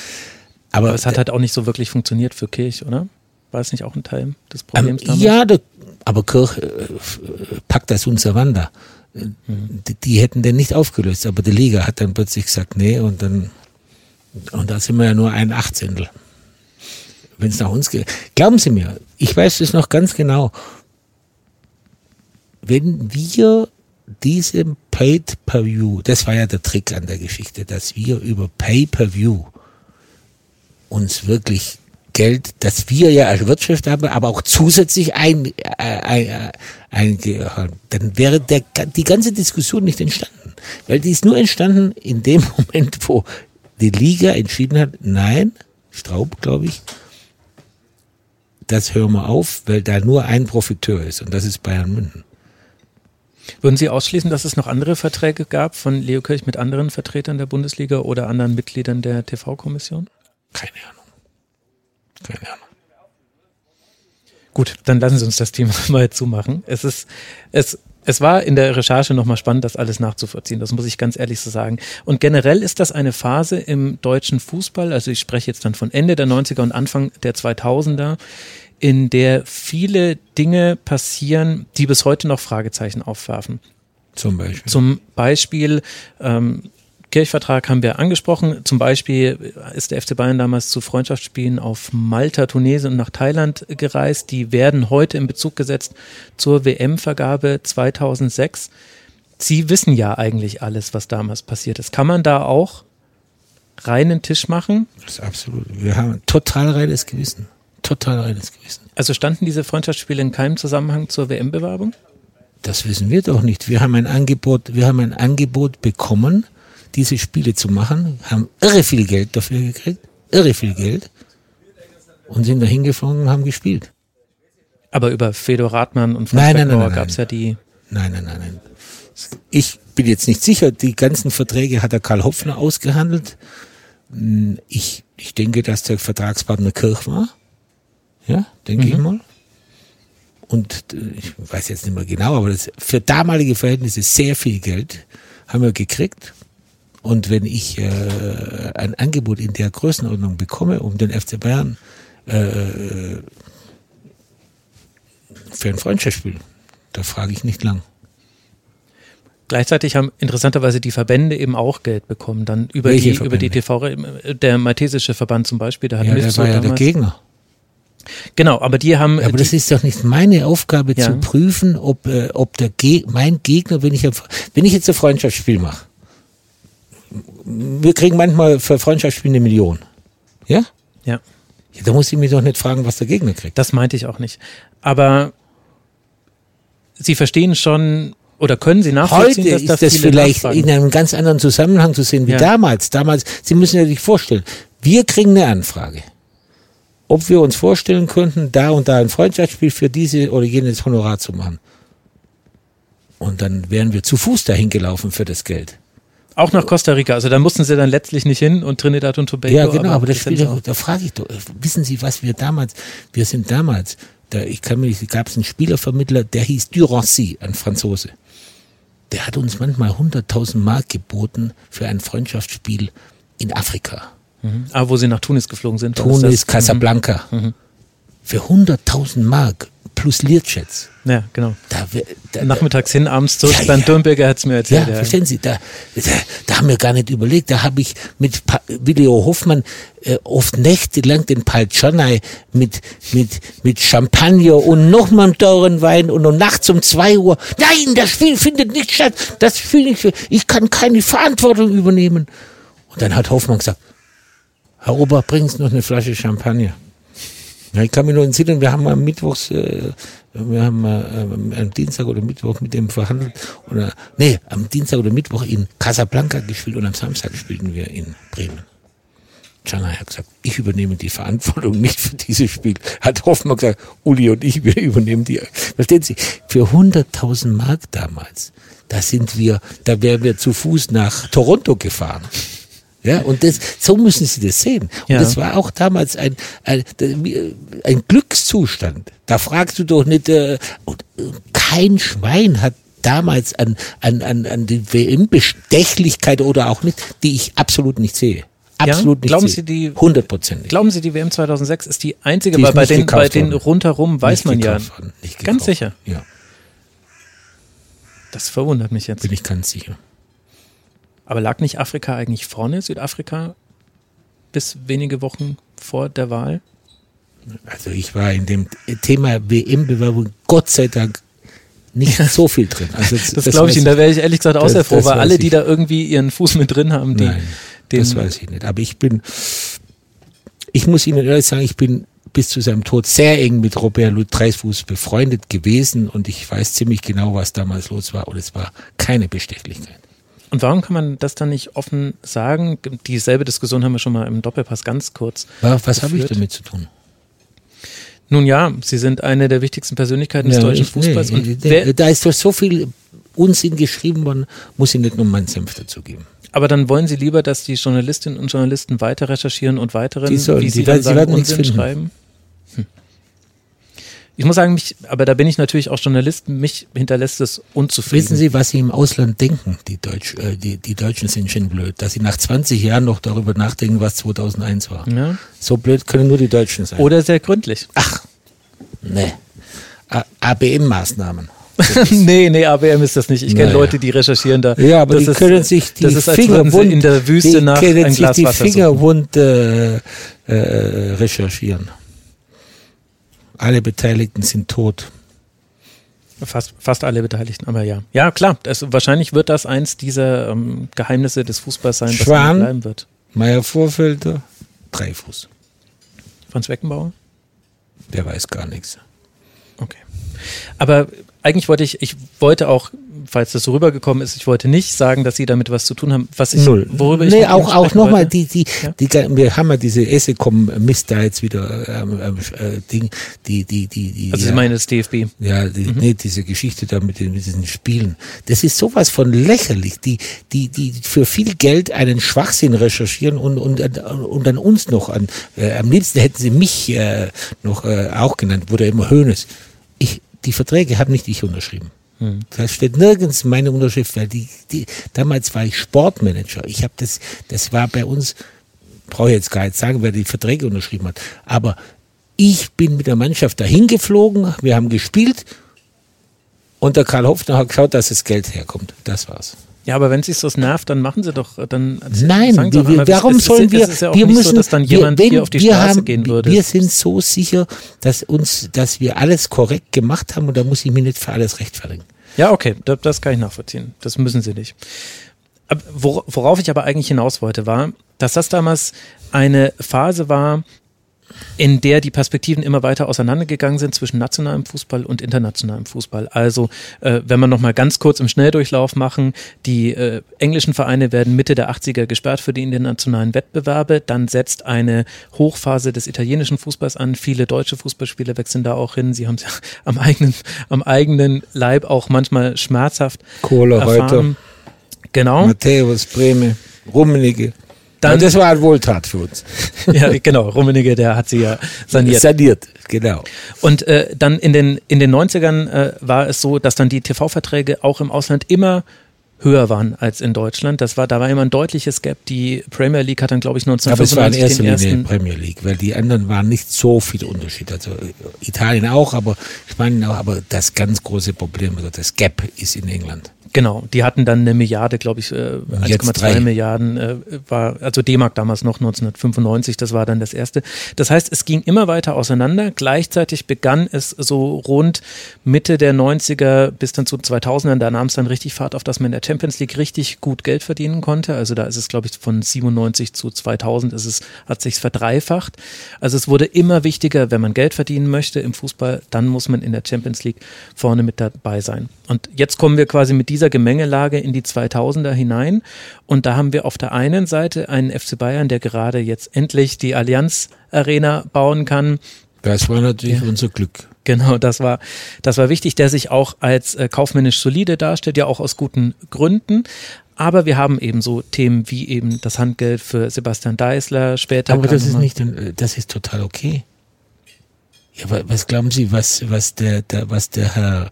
Aber, Aber es hat halt auch nicht so wirklich funktioniert für Kirch, oder? War es nicht auch ein Teil des Problems ähm, damals? Ja, der, aber Kirch äh, packt das unser Wander. Mhm. Die, die, hätten den nicht aufgelöst, aber die Liga hat dann plötzlich gesagt, nee, und dann, und da sind wir ja nur ein Achtzehntel. Wenn es nach uns geht. Glauben Sie mir, ich weiß es noch ganz genau. Wenn wir diesem Pay-per-View, das war ja der Trick an der Geschichte, dass wir über Pay-per-View uns wirklich Geld, das wir ja als Wirtschaft haben, aber auch zusätzlich ein, äh, ein, ein, dann wäre der, die ganze Diskussion nicht entstanden. Weil die ist nur entstanden in dem Moment, wo die Liga entschieden hat, nein, Straub, glaube ich, das hören wir auf, weil da nur ein Profiteur ist und das ist Bayern München. Würden Sie ausschließen, dass es noch andere Verträge gab von Leo Kirch mit anderen Vertretern der Bundesliga oder anderen Mitgliedern der TV-Kommission? Keine Ahnung. Keine Ahnung. Gut, dann lassen Sie uns das Thema mal zumachen. Es ist, es, es war in der Recherche nochmal spannend, das alles nachzuvollziehen. Das muss ich ganz ehrlich so sagen. Und generell ist das eine Phase im deutschen Fußball, also ich spreche jetzt dann von Ende der 90er und Anfang der 2000er, in der viele Dinge passieren, die bis heute noch Fragezeichen aufwerfen. Zum Beispiel. Zum Beispiel ähm, Kirchvertrag haben wir angesprochen. Zum Beispiel ist der FC Bayern damals zu Freundschaftsspielen auf Malta, Tunesien und nach Thailand gereist. Die werden heute in Bezug gesetzt zur WM-Vergabe 2006. Sie wissen ja eigentlich alles, was damals passiert ist. Kann man da auch reinen Tisch machen? Das ist absolut. Wir haben total reines Gewissen. Total reines Gewissen. Also standen diese Freundschaftsspiele in keinem Zusammenhang zur WM-Bewerbung? Das wissen wir doch nicht. Wir haben ein Angebot, wir haben ein Angebot bekommen diese Spiele zu machen, haben irre viel Geld dafür gekriegt, irre viel Geld und sind da hingeflogen und haben gespielt. Aber über Fedor Rathmann und Franz Beckenbauer gab es ja die. Nein, nein, nein, nein. Ich bin jetzt nicht sicher, die ganzen Verträge hat der Karl Hopfner ausgehandelt. Hm, ich, ich denke, dass der Vertragspartner Kirch war. Ja, denke mhm. ich mal. Und äh, ich weiß jetzt nicht mehr genau, aber das für damalige Verhältnisse sehr viel Geld haben wir gekriegt. Und wenn ich äh, ein Angebot in der Größenordnung bekomme, um den FC Bayern äh, für ein Freundschaftsspiel, da frage ich nicht lang. Gleichzeitig haben interessanterweise die Verbände eben auch Geld bekommen, dann über Welche die über die TV der maltesische Verband zum Beispiel, der hat ja, der war ja der Gegner. Genau, aber die haben. Ja, aber das ist doch nicht meine Aufgabe ja. zu prüfen, ob äh, ob der Ge mein Gegner, wenn ich wenn ich jetzt ein Freundschaftsspiel mache, wir kriegen manchmal für Freundschaftsspiele eine Million. Ja? Ja. ja da muss ich mich doch nicht fragen, was der Gegner kriegt. Das meinte ich auch nicht. Aber Sie verstehen schon oder können Sie nachvollziehen, Heute dass ist das vielleicht nachfragen. in einem ganz anderen Zusammenhang zu sehen wie ja. damals. Damals, Sie müssen sich vorstellen, wir kriegen eine Anfrage. Ob wir uns vorstellen könnten, da und da ein Freundschaftsspiel für diese oder jenes Honorar zu machen. Und dann wären wir zu Fuß dahin gelaufen für das Geld. Auch nach Costa Rica. Also da mussten sie dann letztlich nicht hin und Trinidad und Tobago. Ja, genau, aber, aber das Spiel, da, da frage ich doch, wissen Sie, was wir damals, wir sind damals, da, ich kann mich, gab es einen Spielervermittler, der hieß Durancy, ein Franzose. Der hat uns manchmal 100.000 Mark geboten für ein Freundschaftsspiel in Afrika. Mhm. Ah, wo sie nach Tunis geflogen sind. Tunis, Casablanca. Mhm. mhm. Für 100.000 Mark plus Learjets. Ja, genau. Da, da, Nachmittags hin, abends zurück. Ja, Bernd ja. Dürnberger hat es mir erzählt. Ja, ja, verstehen Sie, da, da, da haben wir gar nicht überlegt. Da habe ich mit pa Video Hoffmann äh, oft nächtelang den Palcianai mit, mit, mit Champagner und nochmal einen teuren Wein und um nachts um zwei Uhr. Nein, das Spiel findet nicht statt. Das Spiel nicht, ich kann keine Verantwortung übernehmen. Und dann hat Hoffmann gesagt, Herr Ober, bringen Sie noch eine Flasche Champagner. Ja, ich kann mich nur entsinnen, wir haben am Mittwochs, äh, wir haben äh, am Dienstag oder Mittwoch mit dem verhandelt, oder, nee, am Dienstag oder Mittwoch in Casablanca gespielt und am Samstag spielten wir in Bremen. Janai hat gesagt, ich übernehme die Verantwortung nicht für dieses Spiel. Hat Hoffmann gesagt, Uli und ich, wir übernehmen die. Verstehen Sie, für 100.000 Mark damals, da sind wir, da wären wir zu Fuß nach Toronto gefahren. Ja, und das, so müssen Sie das sehen. Und ja. das war auch damals ein, ein, ein Glückszustand. Da fragst du doch nicht, äh, kein Schwein hat damals an, an, an, an die WM-Bestechlichkeit oder auch nicht, die ich absolut nicht sehe. Absolut ja? nicht. Glauben Sie die 100%. Glauben Sie, die WM 2006 ist die einzige, die weil bei den, bei den rundherum weiß nicht man ja. Ganz sicher. Ja. Das verwundert mich jetzt. Bin ich ganz sicher. Aber lag nicht Afrika eigentlich vorne, Südafrika, bis wenige Wochen vor der Wahl? Also ich war in dem Thema WM-Bewerbung Gott sei Dank nicht so viel drin. Also das, das glaube ich Ihnen, da wäre ich ehrlich gesagt auch sehr froh, weil alle, die da irgendwie ihren Fuß mit drin haben, die. Nein, das weiß ich nicht. Aber ich bin, ich muss Ihnen ehrlich sagen, ich bin bis zu seinem Tod sehr eng mit Robert Dreisfuß befreundet gewesen und ich weiß ziemlich genau, was damals los war und es war keine Bestechlichkeit. Und warum kann man das dann nicht offen sagen? Dieselbe Diskussion haben wir schon mal im Doppelpass ganz kurz. Was habe ich damit zu tun? Nun ja, Sie sind eine der wichtigsten Persönlichkeiten des ja, deutschen Fußballs. Nee, da ist doch so viel Unsinn geschrieben worden, muss ich nicht nur meinen Senf dazugeben. Aber dann wollen Sie lieber, dass die Journalistinnen und Journalisten weiter recherchieren und weiteren, Die sollen- wie Sie die dann sie sagen, nichts Unsinn schreiben? Ich muss sagen, mich, aber da bin ich natürlich auch Journalist, mich hinterlässt es unzufrieden. Wissen Sie, was Sie im Ausland denken? Die, Deutsch, äh, die, die Deutschen sind schon blöd, dass sie nach 20 Jahren noch darüber nachdenken, was 2001 war. Ja. So blöd können nur die Deutschen sein. Oder sehr gründlich. nee. ABM-Maßnahmen. nee, nee, ABM ist das nicht. Ich kenne Naja. Leute, die recherchieren da. Ja, aber das die ist, können sich die das ist, als Finger würden sie wund, in der Wüste die nach können ein sich Glas die Wasser Finger suchen. wund äh, äh, recherchieren. Alle Beteiligten sind tot. Fast, fast alle Beteiligten, aber ja. Ja, klar. Das, wahrscheinlich wird das eins dieser ähm, Geheimnisse des Fußballs sein, das Schwan. immer bleiben wird. Meier Vorfelder, Dreifuß. Franz Beckenbauer? Der weiß gar nichts. Okay. Aber eigentlich wollte ich, ich wollte auch, falls das so rübergekommen ist, ich wollte nicht sagen, dass Sie damit was zu tun haben. Was ich, Null. Worüber ich nee, auch, auch nochmal, die, die, Ja. die, wir haben ja diese Essecom-Mist da jetzt wieder, ähm, ähm, äh, Ding, die, die, die, die. Also ja, Sie meinen das DFB. Ja, die, nee, diese Geschichte da mit, den, mit diesen Spielen. Das ist sowas von lächerlich, die, die, die für viel Geld einen Schwachsinn recherchieren und, und, und dann uns noch an, äh, am liebsten hätten sie mich äh, noch äh, auch genannt, wurde immer Hönes. Die Verträge haben nicht ich unterschrieben. Da steht nirgends meine Unterschrift, weil die, die, damals war ich Sportmanager. Ich habe das, das war bei uns, brauche ich jetzt gar nicht sagen, wer die Verträge unterschrieben hat. Aber ich bin mit der Mannschaft dahin geflogen, wir haben gespielt und der Karl Hofner hat geschaut, dass das Geld herkommt. Das war's. Ja, aber wenn es sich so nervt, dann machen Sie doch, dann Nein, sagen Sie doch wir, einmal, warum es ist, sollen es wir? ist ja auch wir nicht müssen, so, dass dann jemand wir, wenn hier auf die Straße haben, gehen würde. Wir sind so sicher, dass uns, dass wir alles korrekt gemacht haben und da muss ich mich nicht für alles rechtfertigen. Ja, okay, das, das kann ich nachvollziehen. Das müssen Sie nicht. Worauf ich aber eigentlich hinaus wollte, war, dass das damals eine Phase war, in der die Perspektiven immer weiter auseinandergegangen sind zwischen nationalem Fußball und internationalem Fußball. Also, äh, wenn wir nochmal ganz kurz im Schnelldurchlauf machen, die äh, englischen Vereine werden Mitte der 80er gesperrt für die internationalen Wettbewerbe, dann setzt eine Hochphase des italienischen Fußballs an. Viele deutsche Fußballspieler wechseln da auch hin. Sie haben es ja am eigenen, am eigenen Leib auch manchmal schmerzhaft Kohler, erfahren. Genau. Matthäus, Breme, Rummenigge. Dann- ja, das war eine Wohltat für uns. ja, genau. Rummenigge, der hat sie ja saniert. Saniert, genau. Und äh, dann in den, in den 90ern äh, war es so, dass dann die TV-Verträge auch im Ausland immer höher waren als in Deutschland. Das war, da war immer ein deutliches Gap. Die Premier League hat dann, glaube ich, Aber es war in 1995 erster Linie. Premier League, weil die anderen waren nicht so viel Unterschied. Also äh, Italien auch, aber Spanien auch, aber das ganz große Problem, also das Gap ist in England. Genau, die hatten dann eine Milliarde, glaube ich, äh, Jetzt 1,2 drei. Milliarden äh, war, also D-Mark damals noch 1995, das war dann das erste. Das heißt, es ging immer weiter auseinander. Gleichzeitig begann es so rund Mitte der 90er bis dann zu 2000ern, da nahm es dann richtig Fahrt auf, dass man in der Champions League richtig gut Geld verdienen konnte. Also da ist es, glaube ich, von 97 zu 2000 ist es, hat sich verdreifacht. Also es wurde immer wichtiger, wenn man Geld verdienen möchte im Fußball, dann muss man in der Champions League vorne mit dabei sein. Und jetzt kommen wir quasi mit dieser Gemengelage in die 2000er hinein. Und da haben wir auf der einen Seite einen FC Bayern, der gerade jetzt endlich die Allianz Arena bauen kann. Das war natürlich unser Glück. Genau, das war, das war wichtig, der sich auch als äh, kaufmännisch solide darstellt, ja auch aus guten Gründen. Aber wir haben eben so Themen wie eben das Handgeld für Sebastian Deißler, später. Aber das ist nicht, das ist total okay. Ja, wa- was glauben Sie, was, was der, der, was der Herr,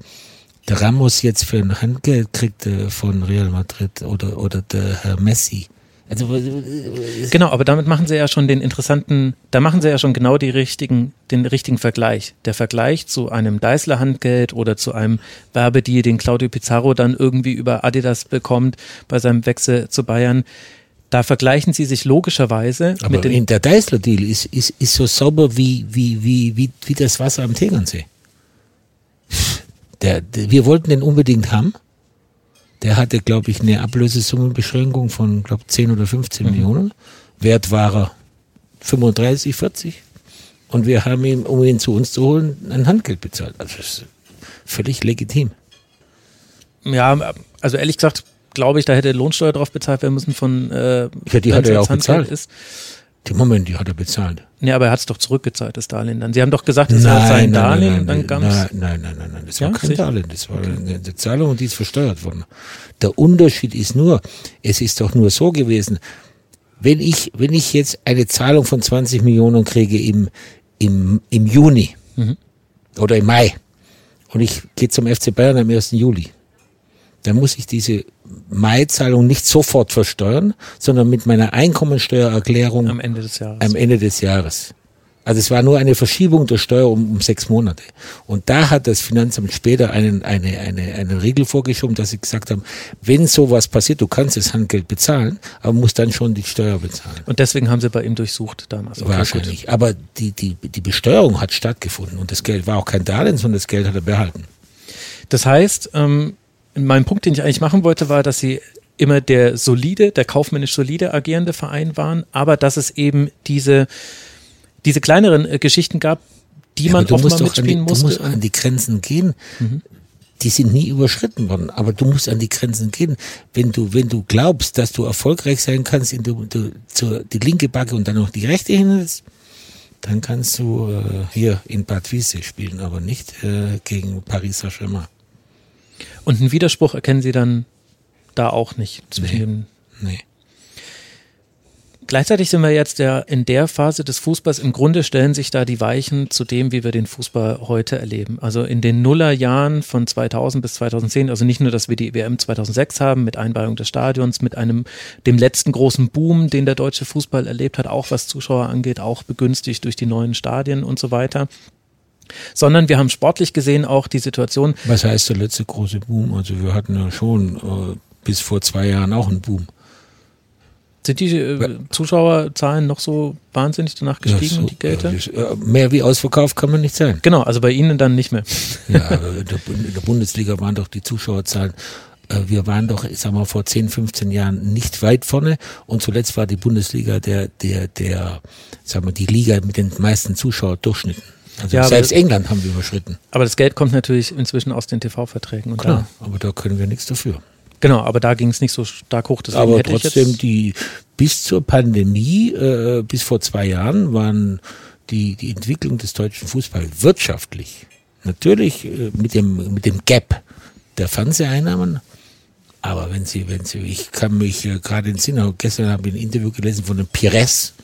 der Ramos jetzt für ein Handgeld kriegt äh, von Real Madrid oder, oder der Herr Messi? Also, äh, Genau, aber damit machen sie ja schon den interessanten, da machen sie ja schon genau die richtigen, den richtigen Vergleich. Der Vergleich zu einem Deißler Handgeld oder zu einem Werbedeal, den Claudio Pizarro dann irgendwie über Adidas bekommt bei seinem Wechsel zu Bayern. Da vergleichen sie sich logischerweise aber mit in der Deißler-Deal ist, ist, ist so sauber wie, wie, wie, wie, wie das Wasser am Tegernsee. Der, der, wir wollten den unbedingt haben. Der hatte, glaube ich, eine Ablösesummenbeschränkung von, glaube 10 oder 15 Millionen. Wert war er 35, 40. Und wir haben ihm, um ihn zu uns zu holen, ein Handgeld bezahlt. Also das ist völlig legitim. Ja, also ehrlich gesagt, glaube ich, da hätte Lohnsteuer drauf bezahlt werden müssen von äh, Ja, die hat er ja auch Handgeld bezahlt. Ist. Die Moment, die hat er bezahlt. Nee, aber er hat es doch zurückgezahlt, das Darlehen dann. Sie haben doch gesagt, es war sein Darlehen und dann es. nein, nein, nein, nein, nein, das war kein? Darlehen, das war eine, eine Zahlung und die ist versteuert worden. Der Unterschied ist nur, es ist doch nur so gewesen, wenn ich, wenn ich jetzt eine Zahlung von 20 Millionen kriege im, im, im Juni Mhm. oder im Mai und ich gehe zum FC Bayern am 1. Juli, dann muss ich diese Mai-Zahlung nicht sofort versteuern, sondern mit meiner Einkommensteuererklärung Am Ende des Jahres. am Ende des Jahres. Also es war nur eine Verschiebung der Steuer um, um sechs Monate. Und da hat das Finanzamt später einen, eine, eine, eine Regel vorgeschoben, dass sie gesagt haben, wenn sowas passiert, du kannst das Handgeld bezahlen, aber musst dann schon die Steuer bezahlen. und deswegen haben sie bei ihm durchsucht damals. Okay, Wahrscheinlich. Aber die, die, die Besteuerung hat stattgefunden und das Geld war auch kein Darlehen, sondern das Geld hat er behalten. Gut. Das heißt, ähm, mein Punkt, den ich eigentlich machen wollte, war, dass sie immer der solide, der kaufmännisch solide agierende Verein waren, aber dass es eben diese, diese kleineren äh, Geschichten gab, die Ja, man du musst mal an die, mitspielen du musst musste. Mhm. an die Grenzen gehen. Die sind nie überschritten worden, aber du musst an die Grenzen gehen. Wenn du, wenn du glaubst, dass du erfolgreich sein kannst, indem du zur, die linke Backe und dann noch die rechte hinhältst, dann kannst du äh, hier in Bad Wiese spielen, aber nicht äh, gegen Paris Saint-Germain. Und einen Widerspruch erkennen sie dann da auch nicht zwischen Nee. dem Nee. Gleichzeitig sind wir jetzt ja in der Phase des Fußballs, im Grunde stellen sich da die Weichen zu dem, wie wir den Fußball heute erleben. Also in den Nullerjahren von 2000 bis 2010, also nicht nur, dass wir die WM 2006 haben mit Einweihung des Stadions, mit einem, dem letzten großen Boom, den der deutsche Fußball erlebt hat, auch was Zuschauer angeht, auch begünstigt durch die neuen Stadien und so weiter. Sondern wir haben sportlich gesehen auch die Situation, Was heißt der letzte große Boom? Also wir hatten ja schon äh, bis vor zwei Jahren auch einen Boom. sind die äh, Zuschauerzahlen noch so wahnsinnig danach gestiegen Ja, so, und die das- äh, mehr wie ausverkauft kann man nicht sein. Genau, also bei Ihnen dann nicht mehr. Ja, in der, in der Bundesliga waren doch die Zuschauerzahlen, äh, wir waren doch, ich sag mal, vor 10, 15 Jahren nicht weit vorne und zuletzt war die Bundesliga der, der, der, sag mal, die Liga mit den meisten Zuschauerdurchschnitten. Also Ja, selbst England haben wir überschritten. Aber das Geld kommt natürlich inzwischen aus den TV-Verträgen. Klar, aber da können wir nichts dafür. Da, genau, aber da ging es nicht so stark hoch. Deswegen aber trotzdem, die bis zur Pandemie, äh, bis vor zwei Jahren, waren die, die Entwicklung des deutschen Fußballs wirtschaftlich natürlich äh, mit dem mit dem Gap der Fernseheinnahmen. Aber wenn Sie, wenn Sie, ich kann mich äh, gerade in Sinn, gestern habe ich ein Interview gelesen von dem Pires,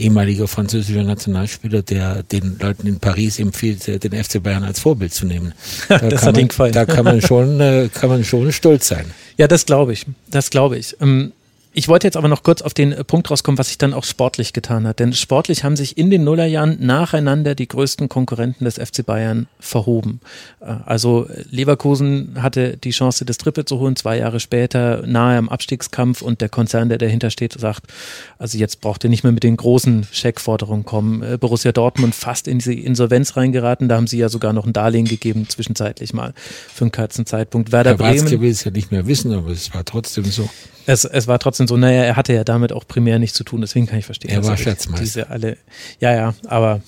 ehemaliger französischer Nationalspieler, der den Leuten in Paris empfiehlt, äh, den FC Bayern als Vorbild zu nehmen. Da Das kann hat man, gefallen. Da kann man schon, äh, kann man schon stolz sein. Ja, das glaube ich. Das glaube ich. Ähm, ich wollte jetzt aber noch kurz auf den äh, Punkt rauskommen, was sich dann auch sportlich getan hat. Denn sportlich haben sich in den Nullerjahren nacheinander die größten Konkurrenten des FC Bayern verhoben. Äh, Also äh, Leverkusen hatte die Chance, das Triple zu holen, zwei Jahre später nahe am Abstiegskampf und der Konzern, der dahinter steht, sagt, also jetzt braucht ihr nicht mehr mit den großen Scheckforderungen kommen. Borussia Dortmund fast in diese Insolvenz reingeraten, da haben sie ja sogar noch ein Darlehen gegeben, zwischenzeitlich mal, für einen kurzen Zeitpunkt. Werder Bremen. Will es ja nicht mehr wissen, aber es war trotzdem so. Es, es war trotzdem so, naja, er hatte ja damit auch primär nichts zu tun, deswegen kann ich verstehen. Er war Schatzmeister. Diese alle, ja, ja, aber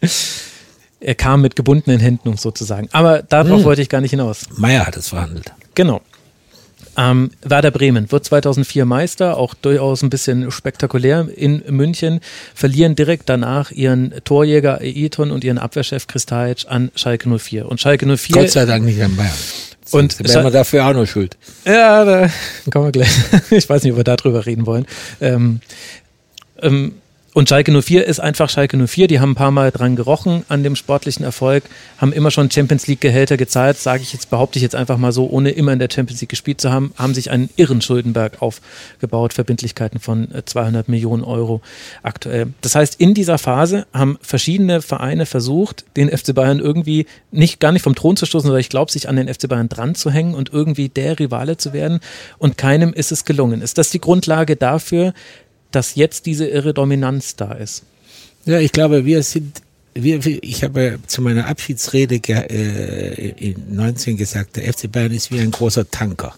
er kam mit gebundenen Händen, um sozusagen. Aber darauf Hm. wollte ich gar nicht hinaus. Meier hat es verhandelt. Genau. Ähm, Werder Bremen wird 2004 Meister, auch durchaus ein bisschen spektakulär in München, verlieren direkt danach ihren Torjäger Eton und ihren Abwehrchef Kristajic an Schalke 04. Und Schalke 04 Gott sei Dank nicht an Bayern. Und wären wir dafür auch noch schuld. Ja, da kommen wir gleich. Ich weiß nicht, ob wir darüber reden wollen. Ähm, ähm, und Schalke 04 ist einfach Schalke 04. Die haben ein paar Mal dran gerochen an dem sportlichen Erfolg, haben immer schon Champions League Gehälter gezahlt, sage ich jetzt, behaupte ich jetzt einfach mal so, ohne immer in der Champions League gespielt zu haben, haben sich einen irren Schuldenberg aufgebaut, Verbindlichkeiten von äh, 200 Millionen Euro aktuell. Das heißt, in dieser Phase haben verschiedene Vereine versucht, den FC Bayern irgendwie nicht gar nicht vom Thron zu stoßen, sondern ich glaube, sich an den FC Bayern dran zu hängen und irgendwie der Rivale zu werden. Und keinem ist es gelungen. Ist das die Grundlage dafür, dass jetzt diese irre Dominanz da ist? Ja, ich glaube, wir sind, wir, ich habe zu meiner Abschiedsrede äh, in 19 gesagt, der FC Bayern ist wie ein großer Tanker.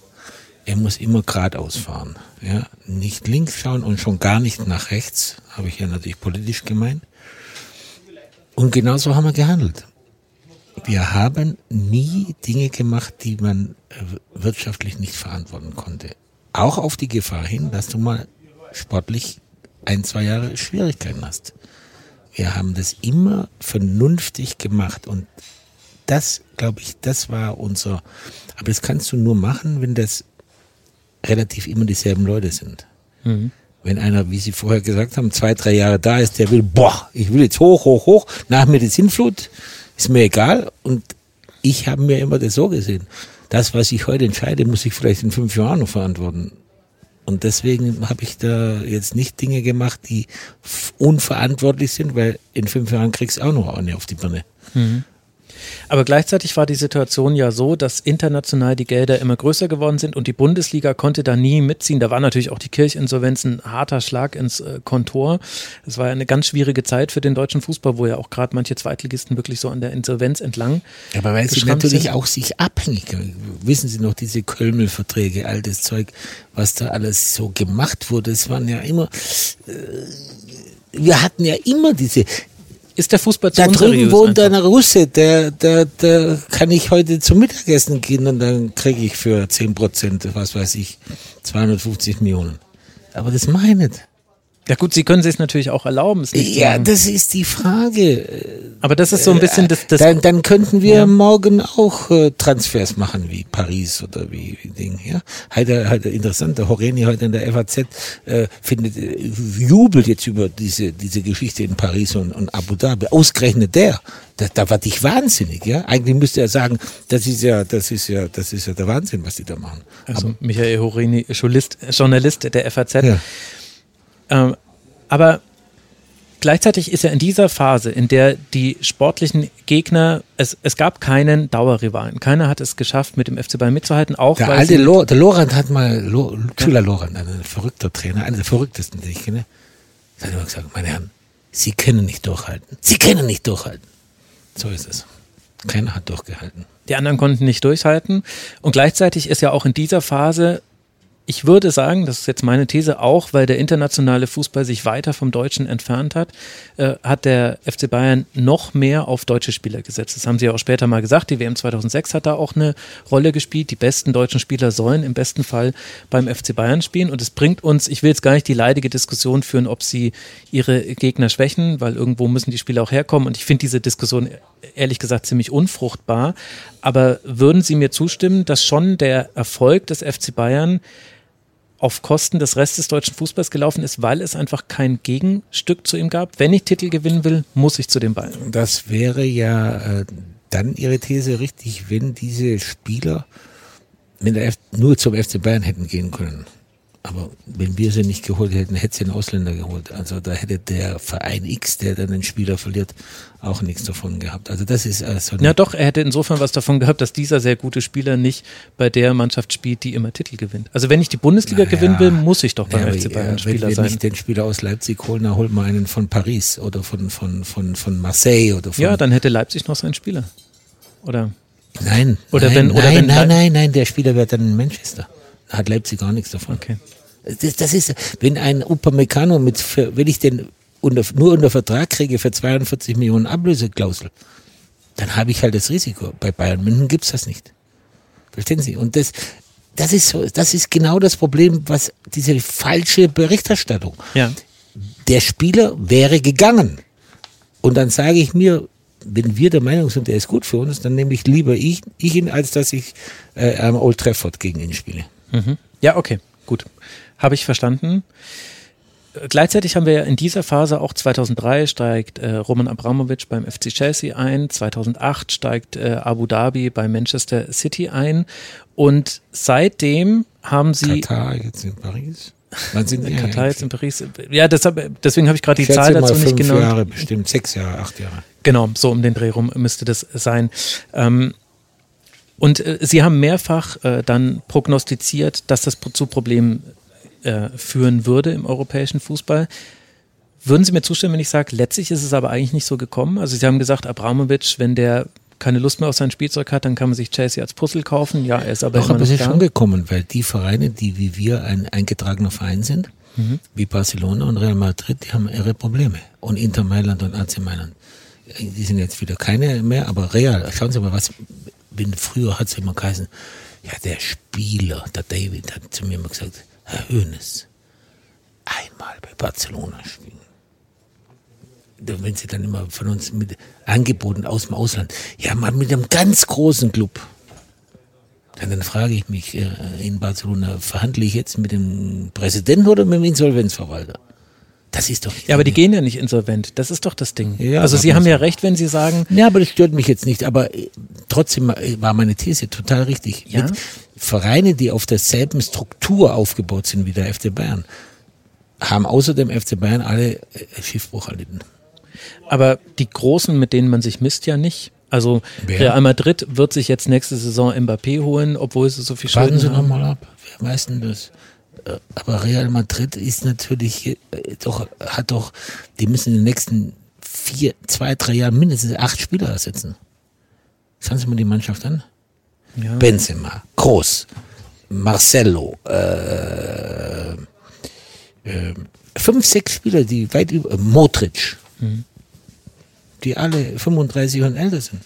Er muss immer geradeaus fahren. Ja, nicht links schauen und schon gar nicht nach rechts, habe ich ja natürlich politisch gemeint. Und genauso haben wir gehandelt. Wir haben nie Dinge gemacht, die man wirtschaftlich nicht verantworten konnte. Auch auf die Gefahr hin, dass du mal sportlich ein, zwei Jahre Schwierigkeiten hast. Wir haben das immer vernünftig gemacht und das, glaube ich, das war unser, aber das kannst du nur machen, wenn das relativ immer dieselben Leute sind. Mhm. Wenn einer, wie Sie vorher gesagt haben, zwei, drei Jahre da ist, der will, boah, ich will jetzt hoch, hoch, hoch, nach mir die Sinnflut, ist mir egal. Und ich habe mir immer das so gesehen. Das, was ich heute entscheide, muss ich vielleicht in fünf Jahren noch verantworten. Und deswegen habe ich da jetzt nicht Dinge gemacht, die unverantwortlich sind, weil in fünf Jahren kriegst du auch noch eine auf die Birne. Mhm. Aber gleichzeitig war die Situation ja so, dass international die Gelder immer größer geworden sind und die Bundesliga konnte da nie mitziehen. Da war natürlich auch die Kirchinsolvenz ein harter Schlag ins äh, Kontor. Es war ja eine ganz schwierige Zeit für den deutschen Fußball, wo ja auch gerade manche Zweitligisten wirklich so an der Insolvenz entlang. Aber weil sie natürlich sind. auch sich abhängig, wissen Sie noch, diese Kölmel-Verträge, altes Zeug, was da alles so gemacht wurde, es waren ja immer, äh, wir hatten ja immer diese, ist der Fußball zu Da drüben wohnt einfach. ein Russe, der, der, der kann ich heute zum Mittagessen gehen und dann kriege ich für 10 Prozent, was weiß ich, 250 Millionen. Aber das mache ich nicht. Ja gut, Sie können sich es natürlich auch erlauben. Ja, das ist die Frage. Aber das ist so ein bisschen das. das dann, dann könnten wir ja. morgen auch äh, Transfers machen wie Paris oder wie, wie Ding. Ja, heute, heute interessant. Der Horeni heute in der FAZ äh, findet äh, jubelt jetzt über diese diese Geschichte in Paris und, und Abu Dhabi. Ausgerechnet der. Da, da war dich wahnsinnig, ja. Eigentlich müsste er sagen, das ist ja, das ist ja, das ist ja der Wahnsinn, was die da machen. Also Aber, Michael Horeni, Journalist, Journalist der FAZ. Ja. Ähm, aber gleichzeitig ist ja in dieser Phase, in der die sportlichen Gegner, es, es gab keinen Dauerrivalen. Keiner hat es geschafft, mit dem FC Bayern mitzuhalten. Auch der alte Lo, der Lorand hat mal, Lo, Schüler. Lorand, ein verrückter Trainer, einer der verrücktesten, den ich kenne, hat immer gesagt, meine Herren, Sie können nicht durchhalten. Sie können nicht durchhalten. So ist es. Keiner hat durchgehalten. Die anderen konnten nicht durchhalten. Und gleichzeitig ist ja auch in dieser Phase ich würde sagen, das ist jetzt meine These, auch weil der internationale Fußball sich weiter vom Deutschen entfernt hat, äh, hat der FC Bayern noch mehr auf deutsche Spieler gesetzt. Das haben sie ja auch später mal gesagt. Die WM 2006 hat da auch eine Rolle gespielt. Die besten deutschen Spieler sollen im besten Fall beim FC Bayern spielen. Und es bringt uns, ich will jetzt gar nicht die leidige Diskussion führen, ob sie ihre Gegner schwächen, weil irgendwo müssen die Spieler auch herkommen. Und ich finde diese Diskussion ehrlich gesagt ziemlich unfruchtbar. Aber würden Sie mir zustimmen, dass schon der Erfolg des FC Bayern auf Kosten des Restes des deutschen Fußballs gelaufen ist, weil es einfach kein Gegenstück zu ihm gab. Wenn ich Titel gewinnen will, muss ich zu dem Ball. Das wäre ja äh, dann Ihre These richtig, wenn diese Spieler wenn der F nur zum FC Bayern hätten gehen können. Aber wenn wir sie nicht geholt hätten, hätte sie einen Ausländer geholt. Also da hätte der Verein X, der dann einen Spieler verliert, auch nichts davon gehabt. Also das ist also Ja doch, er hätte insofern was davon gehabt, dass dieser sehr gute Spieler nicht bei der Mannschaft spielt, die immer Titel gewinnt. Also wenn ich die Bundesliga naja, gewinnen will, muss ich doch beim naja, FC Bayern Spieler wenn, sein. Wenn ich den Spieler aus Leipzig holen, dann holt man einen von Paris oder von, von, von, von Marseille oder von Ja, dann hätte Leipzig noch seinen Spieler. Oder? Nein. Oder nein, wenn, oder nein, wenn nein, nein, nein, der Spieler wird dann in Manchester. Hat Leipzig gar nichts davon. Okay. Das, das ist, wenn ein Upamecano mit, wenn ich den unter, nur unter Vertrag kriege für 42 Millionen Ablöseklausel, dann habe ich halt das Risiko. Bei Bayern München gibt's das nicht. Verstehen Sie? Und das, das ist so, das ist genau das Problem, was diese falsche Berichterstattung. Ja. Der Spieler wäre gegangen. Und dann sage ich mir, wenn wir der Meinung sind, der ist gut für uns, dann nehme ich lieber ich, ich ihn, als dass ich äh, am Old Trafford gegen ihn spiele. Mhm. Ja, okay, gut. Habe ich verstanden. Gleichzeitig haben wir ja in dieser Phase auch 2003 steigt äh, Roman Abramovic beim FC Chelsea ein, 2008 steigt äh, Abu Dhabi bei Manchester City ein und seitdem haben sie Katar jetzt in Paris. Wann sind die Katar jetzt in Paris? Ja, deshalb, deswegen habe ich gerade die Zahl dazu nicht genau. Jahre bestimmt, sechs Jahre, acht Jahre. Genau, so um den Dreh rum müsste das sein. Ähm, und äh, Sie haben mehrfach äh, dann prognostiziert, dass das zu Problemen äh, führen würde im europäischen Fußball. Würden Sie mir zustimmen, wenn ich sage, letztlich ist es aber eigentlich nicht so gekommen? Also Sie haben gesagt, Abramovic, wenn der keine Lust mehr auf sein Spielzeug hat, dann kann man sich Chelsea als Puzzle kaufen. Ja, er ist aber Doch, immer aber es ist schon gekommen, weil die Vereine, die wie wir ein eingetragener Verein sind, mhm. wie Barcelona und Real Madrid, die haben ihre Probleme. Und Inter Mailand und AC Mailand. Die sind jetzt wieder keine mehr, aber Real, schauen Sie mal, was, wenn früher hat es immer geheißen, ja, der Spieler, der David hat zu mir immer gesagt, Herr Hoeneß, einmal bei Barcelona spielen. Wenn sie dann immer von uns mit angeboten aus dem Ausland, ja, mal mit einem ganz großen Club. Dann, dann frage ich mich äh, in Barcelona, verhandle ich jetzt mit dem Präsidenten oder mit dem Insolvenzverwalter? Das ist doch. Ja, aber die gehen ja nicht insolvent. Das ist doch das Ding. Ja, also Sie haben ja recht, wenn Sie sagen, Ja, aber das stört mich jetzt nicht. Aber äh, trotzdem äh, war meine These total richtig. Ja? Mit Vereine, die auf derselben Struktur aufgebaut sind wie der FC Bayern, haben außer dem FC Bayern alle äh, Schiffbruch erlitten. aber die Großen, mit denen man sich misst, ja nicht. Also Wer? Real Madrid wird sich jetzt nächste Saison Mbappé holen, obwohl sie so viel Warten Schulden Sie nochmal ab. Wer weiß denn das? Äh, Aber Real Madrid ist natürlich äh, doch, hat doch, die müssen in den nächsten vier, zwei, drei Jahren mindestens acht Spieler ersetzen. Schauen Sie mal die Mannschaft an. Ja. Benzema, Groß, Marcelo, äh, äh, fünf, sechs Spieler, die weit über, äh, Modric, die alle 35 und älter sind.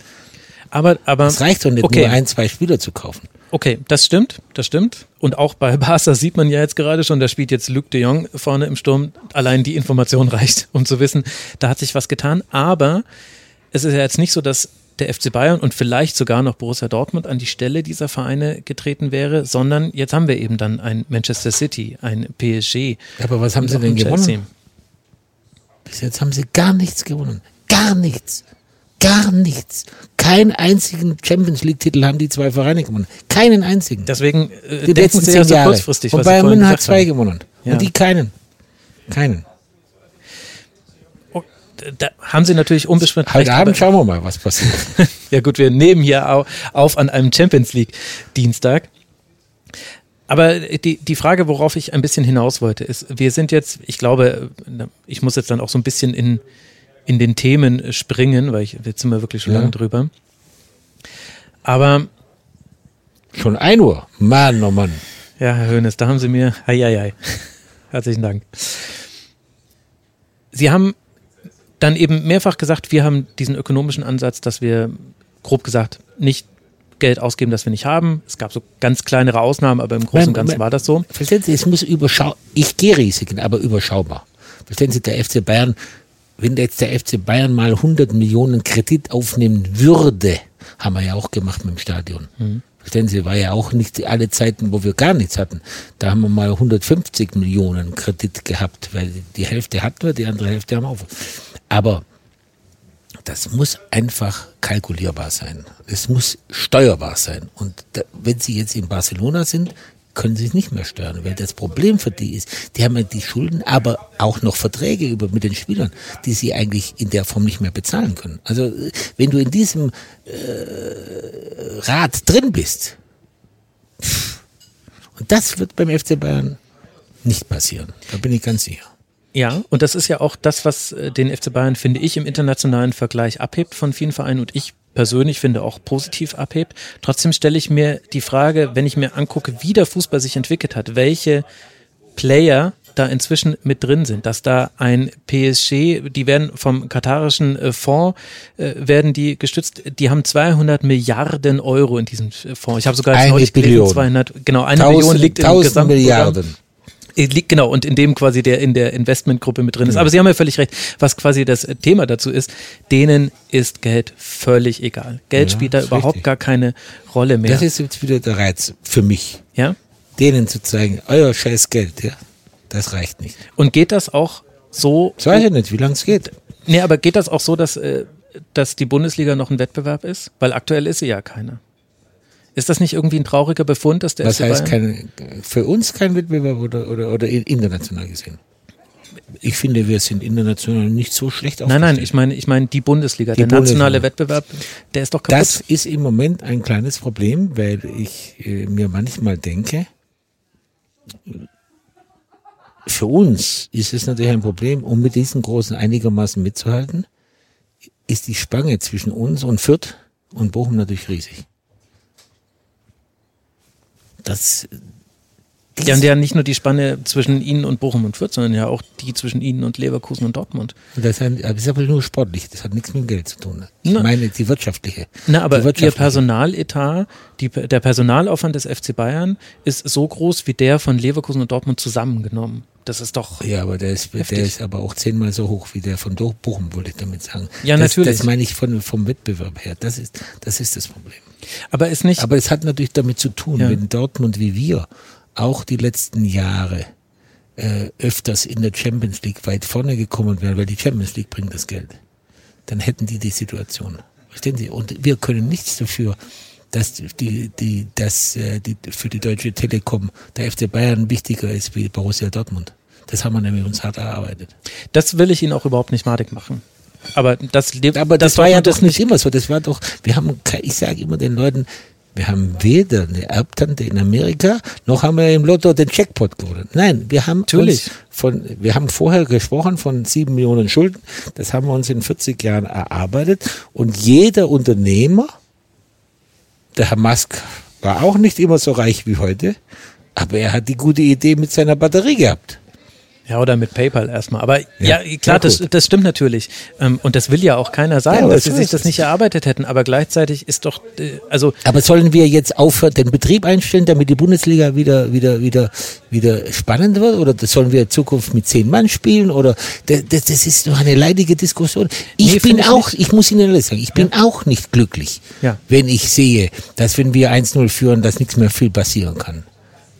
Aber, aber Es reicht doch nicht okay. nur ein, zwei Spieler zu kaufen. Okay, das stimmt, das stimmt. Und auch bei Barca sieht man ja jetzt gerade schon, da spielt jetzt Luc de Jong vorne im Sturm. Allein die Information reicht, um zu wissen, da hat sich was getan. Aber es ist ja jetzt nicht so, dass der FC Bayern und vielleicht sogar noch Borussia Dortmund an die Stelle dieser Vereine getreten wäre, sondern jetzt haben wir eben dann ein Manchester City, ein PSG. Aber was haben sie denn gewonnen? Bis jetzt haben sie gar nichts gewonnen. Gar nichts. Gar nichts. Keinen einzigen Champions League-Titel haben die zwei Vereine gewonnen. Keinen einzigen. Deswegen äh, die letzten Sie ja zehn so Jahre. kurzfristig, Und Bayern München hat zwei haben. gewonnen. Ja. Und die keinen. Keinen. Da haben Sie natürlich unbeschwert Heute Abend schauen wir mal, was passiert. Ja gut, wir nehmen hier au- auf an einem Champions League Dienstag. Aber die, die Frage, worauf ich ein bisschen hinaus wollte, ist, wir sind jetzt, ich glaube, ich muss jetzt dann auch so ein bisschen in, in den Themen springen, weil ich, jetzt sind wir wirklich schon Ja. lange drüber. Aber, Schon ein Uhr. Mann, oh Mann. ja, Herr Hönes, da haben Sie mir, hei, hei, hei. Herzlichen Dank. Sie haben dann eben mehrfach gesagt, wir haben diesen ökonomischen Ansatz, dass wir, grob gesagt, nicht Geld ausgeben, das wir nicht haben. Es gab so ganz kleinere Ausnahmen, aber im Großen und Ganzen war das so. Verstehen Sie, es muss überschau. Ich gehe Risiken, aber überschaubar. Verstehen Sie, der FC Bayern, wenn jetzt der FC Bayern mal 100 Millionen Kredit aufnehmen würde, haben wir ja auch gemacht mit dem Stadion. Verstehen Sie, war ja auch nicht alle Zeiten, wo wir gar nichts hatten. Da haben wir mal 150 Millionen Kredit gehabt, weil die Hälfte hatten wir, die andere Hälfte haben wir auch. Aber das muss einfach kalkulierbar sein. Es muss steuerbar sein. Und da, wenn Sie jetzt in Barcelona sind, können es nicht mehr steuern, weil das Problem für die ist, die haben ja die Schulden, aber auch noch Verträge über mit den Spielern, die sie eigentlich in der Form nicht mehr bezahlen können. Also wenn du in diesem äh, Rad drin bist, und das wird beim FC Bayern nicht passieren. Da bin ich ganz sicher. Ja, und das ist ja auch das, was äh, den FC Bayern, finde ich, im internationalen Vergleich abhebt von vielen Vereinen und ich persönlich finde auch positiv abhebt. Trotzdem stelle ich mir die Frage, wenn ich mir angucke, wie der Fußball sich entwickelt hat, welche Player da inzwischen mit drin sind, dass da ein PSG, die werden vom katarischen äh, Fonds, äh, werden die gestützt, die haben 200 Milliarden Euro in diesem äh, Fonds. Ich habe sogar Eine Billion. 200, genau, eine Tausend- Million liegt im Gesamtprogramm. Milliarden. Äh, Liegt genau und in dem quasi der in der Investmentgruppe mit drin ist. Aber Sie haben ja völlig recht, was quasi das äh, Thema dazu ist. Denen ist Geld völlig egal. Geld Ja, spielt da überhaupt richtig. gar keine Rolle mehr. Das ist jetzt wieder der Reiz für mich, ja. denen zu zeigen, euer scheiß Geld, ja, das reicht nicht. Und geht das auch so? Ich weiß ja nicht, wie lange es geht. Nee, aber geht das auch so, dass äh, dass die Bundesliga noch ein Wettbewerb ist? Weil aktuell ist sie ja keiner. Ist das nicht irgendwie ein trauriger Befund, dass der Was heißt kein, für uns kein Wettbewerb oder, oder, oder international gesehen? Ich finde, wir sind international nicht so schlecht Nein, nein, aufgestellt. ich meine, ich meine die Bundesliga, Die der nationale Bundesliga. Wettbewerb, der ist doch kaputt. Das ist im Moment ein kleines Problem, weil ich äh, mir manchmal denke, für uns ist es natürlich ein Problem, um mit diesen Großen einigermaßen mitzuhalten, ist die Spange zwischen uns und Fürth und Bochum natürlich riesig. Das, Ja, und ja nicht nur die Spanne zwischen Ihnen und Bochum und Fürth, sondern ja auch die zwischen Ihnen und Leverkusen und Dortmund. Das, hat, das ist aber nur sportlich, das hat nichts mit Geld zu tun. Ich Na. meine die wirtschaftliche. Na, aber die Ihr wirtschaftliche. Personaletat, die, der Personalaufwand des FC Bayern ist so groß wie der von Leverkusen und Dortmund zusammengenommen. Das ist doch. Ja, aber der ist, der ist aber auch zehnmal so hoch wie der von Bochum, wollte ich damit sagen. Ja, das, natürlich. Das meine ich von, vom Wettbewerb her. Das ist, das ist das Problem. Aber ist nicht. Aber es hat natürlich damit zu tun, Ja. wenn Dortmund wie wir auch die letzten Jahre äh, öfters in der Champions League weit vorne gekommen wären, weil die Champions League bringt das Geld, dann hätten die die Situation. Verstehen Sie? Und wir können nichts dafür, dass die, die, dass äh, die, für die Deutsche Telekom der FC Bayern wichtiger ist wie Borussia Dortmund. Das haben wir nämlich uns hart erarbeitet. das will ich Ihnen auch überhaupt nicht madig machen. Aber das, Aber das, war ja doch nicht immer so. Das war doch, wir haben, ich sage immer den Leuten, wir haben weder eine Erbtante in Amerika, noch haben wir im Lotto den Jackpot gewonnen. Nein, wir haben Natürlich. von, wir haben vorher gesprochen von sieben Millionen Schulden. Das haben wir uns in 40 Jahren erarbeitet. Und jeder Unternehmer, der Herr Musk war auch nicht immer so reich wie heute, aber er hat die gute Idee mit seiner Batterie gehabt. Ja, oder mit PayPal erstmal. Aber Ja, ja, klar, ja, das, das stimmt natürlich. Ähm, und das will ja auch keiner Ja, sagen, aber dass sie sich das nicht erarbeitet hätten. Aber gleichzeitig ist doch, äh, also Aber sollen wir jetzt aufhören, den Betrieb einstellen, damit die Bundesliga wieder, wieder, wieder, wieder spannend wird? Oder sollen wir in Zukunft mit zehn Mann spielen? Oder das, das, das ist doch eine leidige Diskussion. Ich Nee, bin ich auch, nicht. ich muss Ihnen ehrlich sagen, ich bin auch nicht glücklich, Ja. wenn ich sehe, dass wenn wir 1-0 führen, dass nichts mehr viel passieren kann.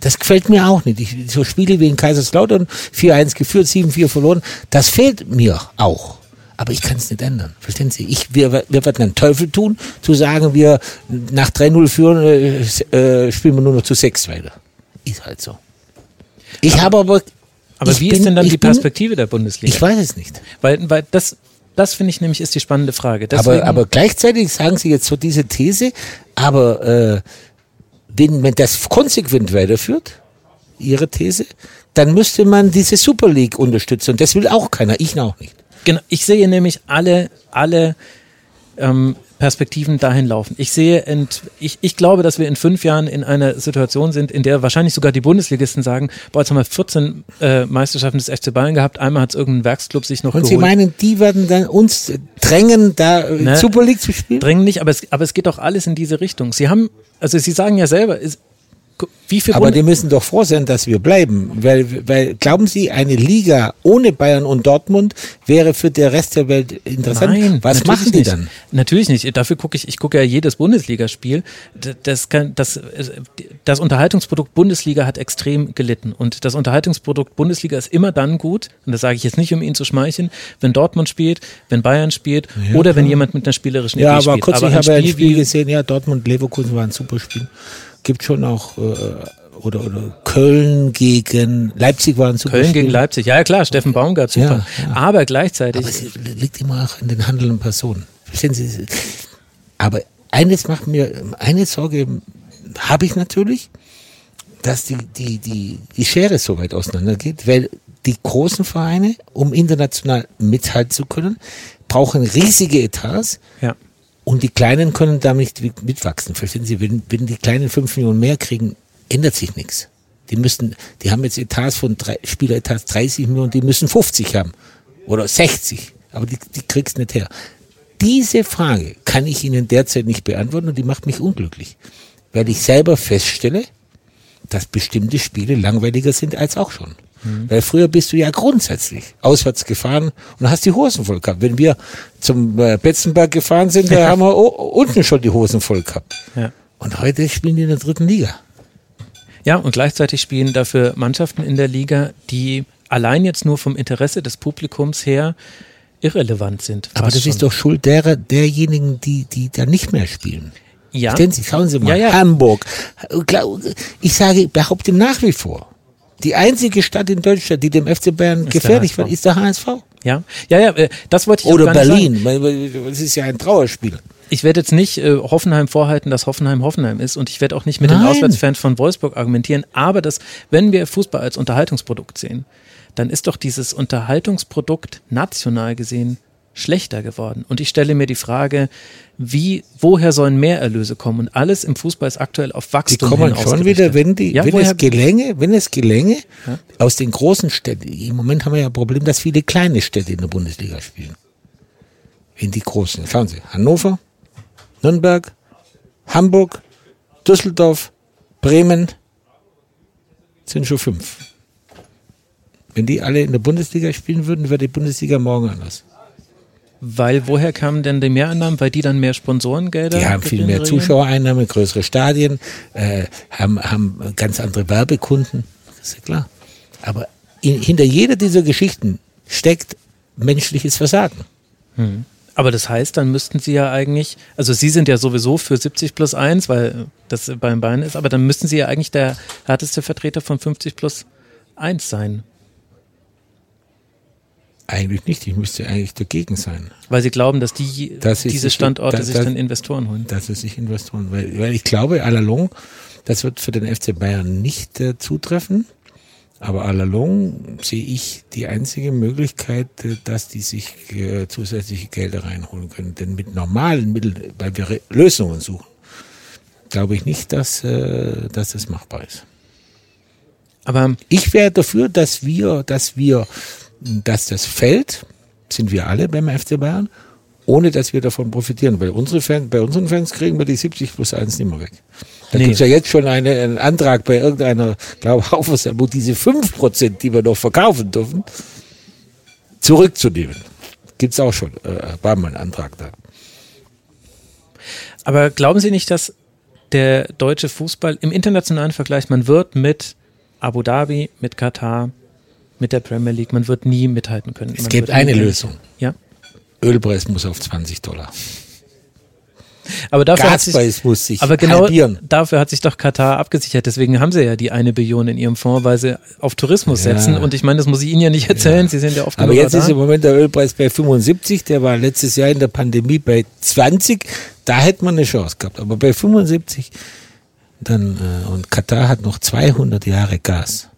Das gefällt mir auch nicht. Ich, so Spiele wie in Kaiserslautern, 4-1 geführt, 7-4 verloren, das fehlt mir auch. Aber ich kann es nicht ändern. Verstehen Sie? Ich, wir, wir werden einen Teufel tun, zu sagen, wir nach 3-0 führen, äh, äh, spielen wir nur noch zu 6 weiter. Ist halt so. Ich habe aber. aber wie bin- ist denn dann die bin- Perspektive der Bundesliga? Ich weiß es nicht. weil, weil das, das finde ich nämlich ist die spannende Frage. Deswegen, Aber, aber gleichzeitig sagen Sie jetzt so diese These, aber äh, wenn man das konsequent weiterführt, Ihre These, dann müsste man diese Super League unterstützen. Und das will auch keiner, ich auch nicht. Genau, ich sehe nämlich alle, alle ähm, Perspektiven dahin laufen. Ich sehe, ent, ich, ich glaube, dass wir in fünf Jahren in einer Situation sind, in der wahrscheinlich sogar die Bundesligisten sagen, boah, jetzt haben wir 14 äh, Meisterschaften des FC Bayern gehabt, einmal hat es irgendein Werksclub sich noch Und geholt. Sie meinen, die werden dann uns drängen, da äh, Ne? Super League zu spielen? Drängen nicht, aber es, aber es geht doch alles in diese Richtung. Sie haben, also Sie sagen ja selber, ist, wie viel Aber die müssen doch froh sein, dass wir bleiben. Weil, weil glauben Sie, eine Liga ohne Bayern und Dortmund wäre für den Rest der Welt interessant? Nein, Was machen die nicht. dann? Natürlich nicht. Dafür gucke ich, ich gucke ja jedes Bundesligaspiel. Das, kann, das, das Unterhaltungsprodukt Bundesliga hat extrem gelitten. Und das Unterhaltungsprodukt Bundesliga ist immer dann gut, und das sage ich jetzt nicht, um ihn zu schmeicheln, wenn Dortmund spielt, wenn Bayern spielt oder wenn jemand mit einer spielerischen Ja, Idee aber spielt. kurz, ich habe ein Spiel gesehen, ja, Dortmund, Leverkusen war ein super Spiel. Gibt schon auch, äh, oder, oder Köln gegen Leipzig war ein super Köln Spiel. gegen Leipzig. Ja, ja, klar, Steffen Baumgart, super. Ja, ja. Aber gleichzeitig, Aber es liegt immer auch in den handelnden Personen. Verstehen Sie? Aber eines macht mir, eine Sorge habe ich natürlich, dass die, die, die, die Schere so weit auseinandergeht, weil die großen Vereine, um international mithalten zu können, brauchen riesige Etats ja. Und die Kleinen können damit nicht mitwachsen. Verstehen Sie? Wenn, wenn die Kleinen fünf Millionen mehr kriegen, ändert sich nichts. Die müssen, die haben jetzt Etats von drei, Spieleretats 30 Millionen, die müssen 50 haben. Oder 60. Aber die, die kriegst nicht her. Diese Frage kann ich Ihnen derzeit nicht beantworten und die macht mich unglücklich. Weil ich selber feststelle, dass bestimmte Spiele langweiliger sind als auch schon. Weil früher bist du ja grundsätzlich auswärts gefahren und hast die Hosen voll gehabt. Wenn wir zum äh, Betzenberg gefahren sind, da haben wir unten schon die Hosen voll gehabt. Ja. Und heute spielen die in der dritten Liga. Ja, und gleichzeitig spielen dafür Mannschaften in der Liga, die allein jetzt nur vom Interesse des Publikums her irrelevant sind. Aber das schon. ist doch Schuld derer, derjenigen, die, die da nicht mehr spielen. ja. Verstehen Sie, schauen Sie mal, Ja, ja. Hamburg. Ich sage, behaupte nach wie vor, die einzige Stadt in Deutschland, die dem FC Bayern der gefährlich wird, ist der HSV. Ja, ja, ja, äh, das wollte ich Oder Berlin. sagen. weil- Das ist ja ein Trauerspiel. Ich werde jetzt nicht äh, Hoffenheim vorhalten, dass Hoffenheim Hoffenheim ist und ich werde auch nicht mit den Nein. Auswärtsfans von Wolfsburg argumentieren, aber das, wenn wir Fußball als Unterhaltungsprodukt sehen, dann ist doch dieses Unterhaltungsprodukt national gesehen schlechter geworden. Und ich stelle mir die Frage, wie, woher sollen Mehrerlöse kommen? Und alles im Fußball ist aktuell auf Die Wachstum kommen hin schon wieder, wenn, die, Ja, wenn woher- es gelänge, wenn es gelänge, Ja. aus den großen Städten, im Moment haben wir ja ein Problem, dass viele kleine Städte in der Bundesliga spielen. In die großen. Schauen Sie, Hannover, Nürnberg, Hamburg, Düsseldorf, Bremen, sind schon fünf. Wenn die alle in der Bundesliga spielen würden, wäre die Bundesliga morgen anders. Weil woher kamen denn die Mehreinnahmen? Weil die dann mehr Sponsorengelder Die haben viel mehr? Zuschauereinnahmen, größere Stadien, äh, haben, haben ganz andere Werbekunden. Das ist ja klar. Aber in, hinter jeder dieser Geschichten steckt menschliches Versagen. Aber das heißt, dann müssten sie ja eigentlich, also sie sind ja sowieso für 70 plus 1, weil das beim Bein ist, aber dann müssten sie ja eigentlich der härteste Vertreter von 50 plus 1 sein. Eigentlich nicht. Ich müsste eigentlich dagegen sein, Weil sie glauben, dass die Das ist- diese Standorte das- sich das- dann Investoren holen. dass es sich Investoren, weil, weil ich glaube, allalong, das wird für den FC Bayern nicht äh, zutreffen. Aber allalong sehe ich die einzige Möglichkeit, äh, dass die sich äh, zusätzliche Gelder reinholen können. Denn mit normalen Mitteln, weil wir Lösungen suchen, glaube ich nicht, dass, äh, dass das machbar ist. Aber Ich wäre dafür, dass wir, dass wir, dass das fällt, sind wir alle beim FC Bayern, ohne dass wir davon profitieren. Weil unsere Fans, bei unseren Fans kriegen wir die 70 plus 1 nicht mehr weg. Da Nee. gibt's ja jetzt schon eine, einen Antrag bei irgendeiner, glaube ich, wo diese 5%, die wir noch verkaufen dürfen, zurückzunehmen. Gibt's auch schon, äh, war mal ein Antrag da. Aber glauben Sie nicht, dass der deutsche Fußball im internationalen Vergleich, man wird mit Abu Dhabi, mit Katar, mit der Premier League, man wird nie mithalten können. Es man gibt eine. Lösung. Ja. Ölpreis muss auf 20 Dollar. Aber dafür hat sich, muss sich aber genau halbieren. dafür hat sich doch Katar abgesichert. Deswegen haben sie ja die eine Billion in ihrem Fonds, weil sie auf Tourismus Ja. setzen. Und ich meine, das muss ich Ihnen ja nicht erzählen. Sie sind ja oft Aber jetzt da. ist im Moment der Ölpreis bei 75, der war letztes Jahr in der Pandemie bei 20, da hätte man eine Chance gehabt. Aber bei 75, dann, äh, und Katar hat noch 200 Jahre Gas.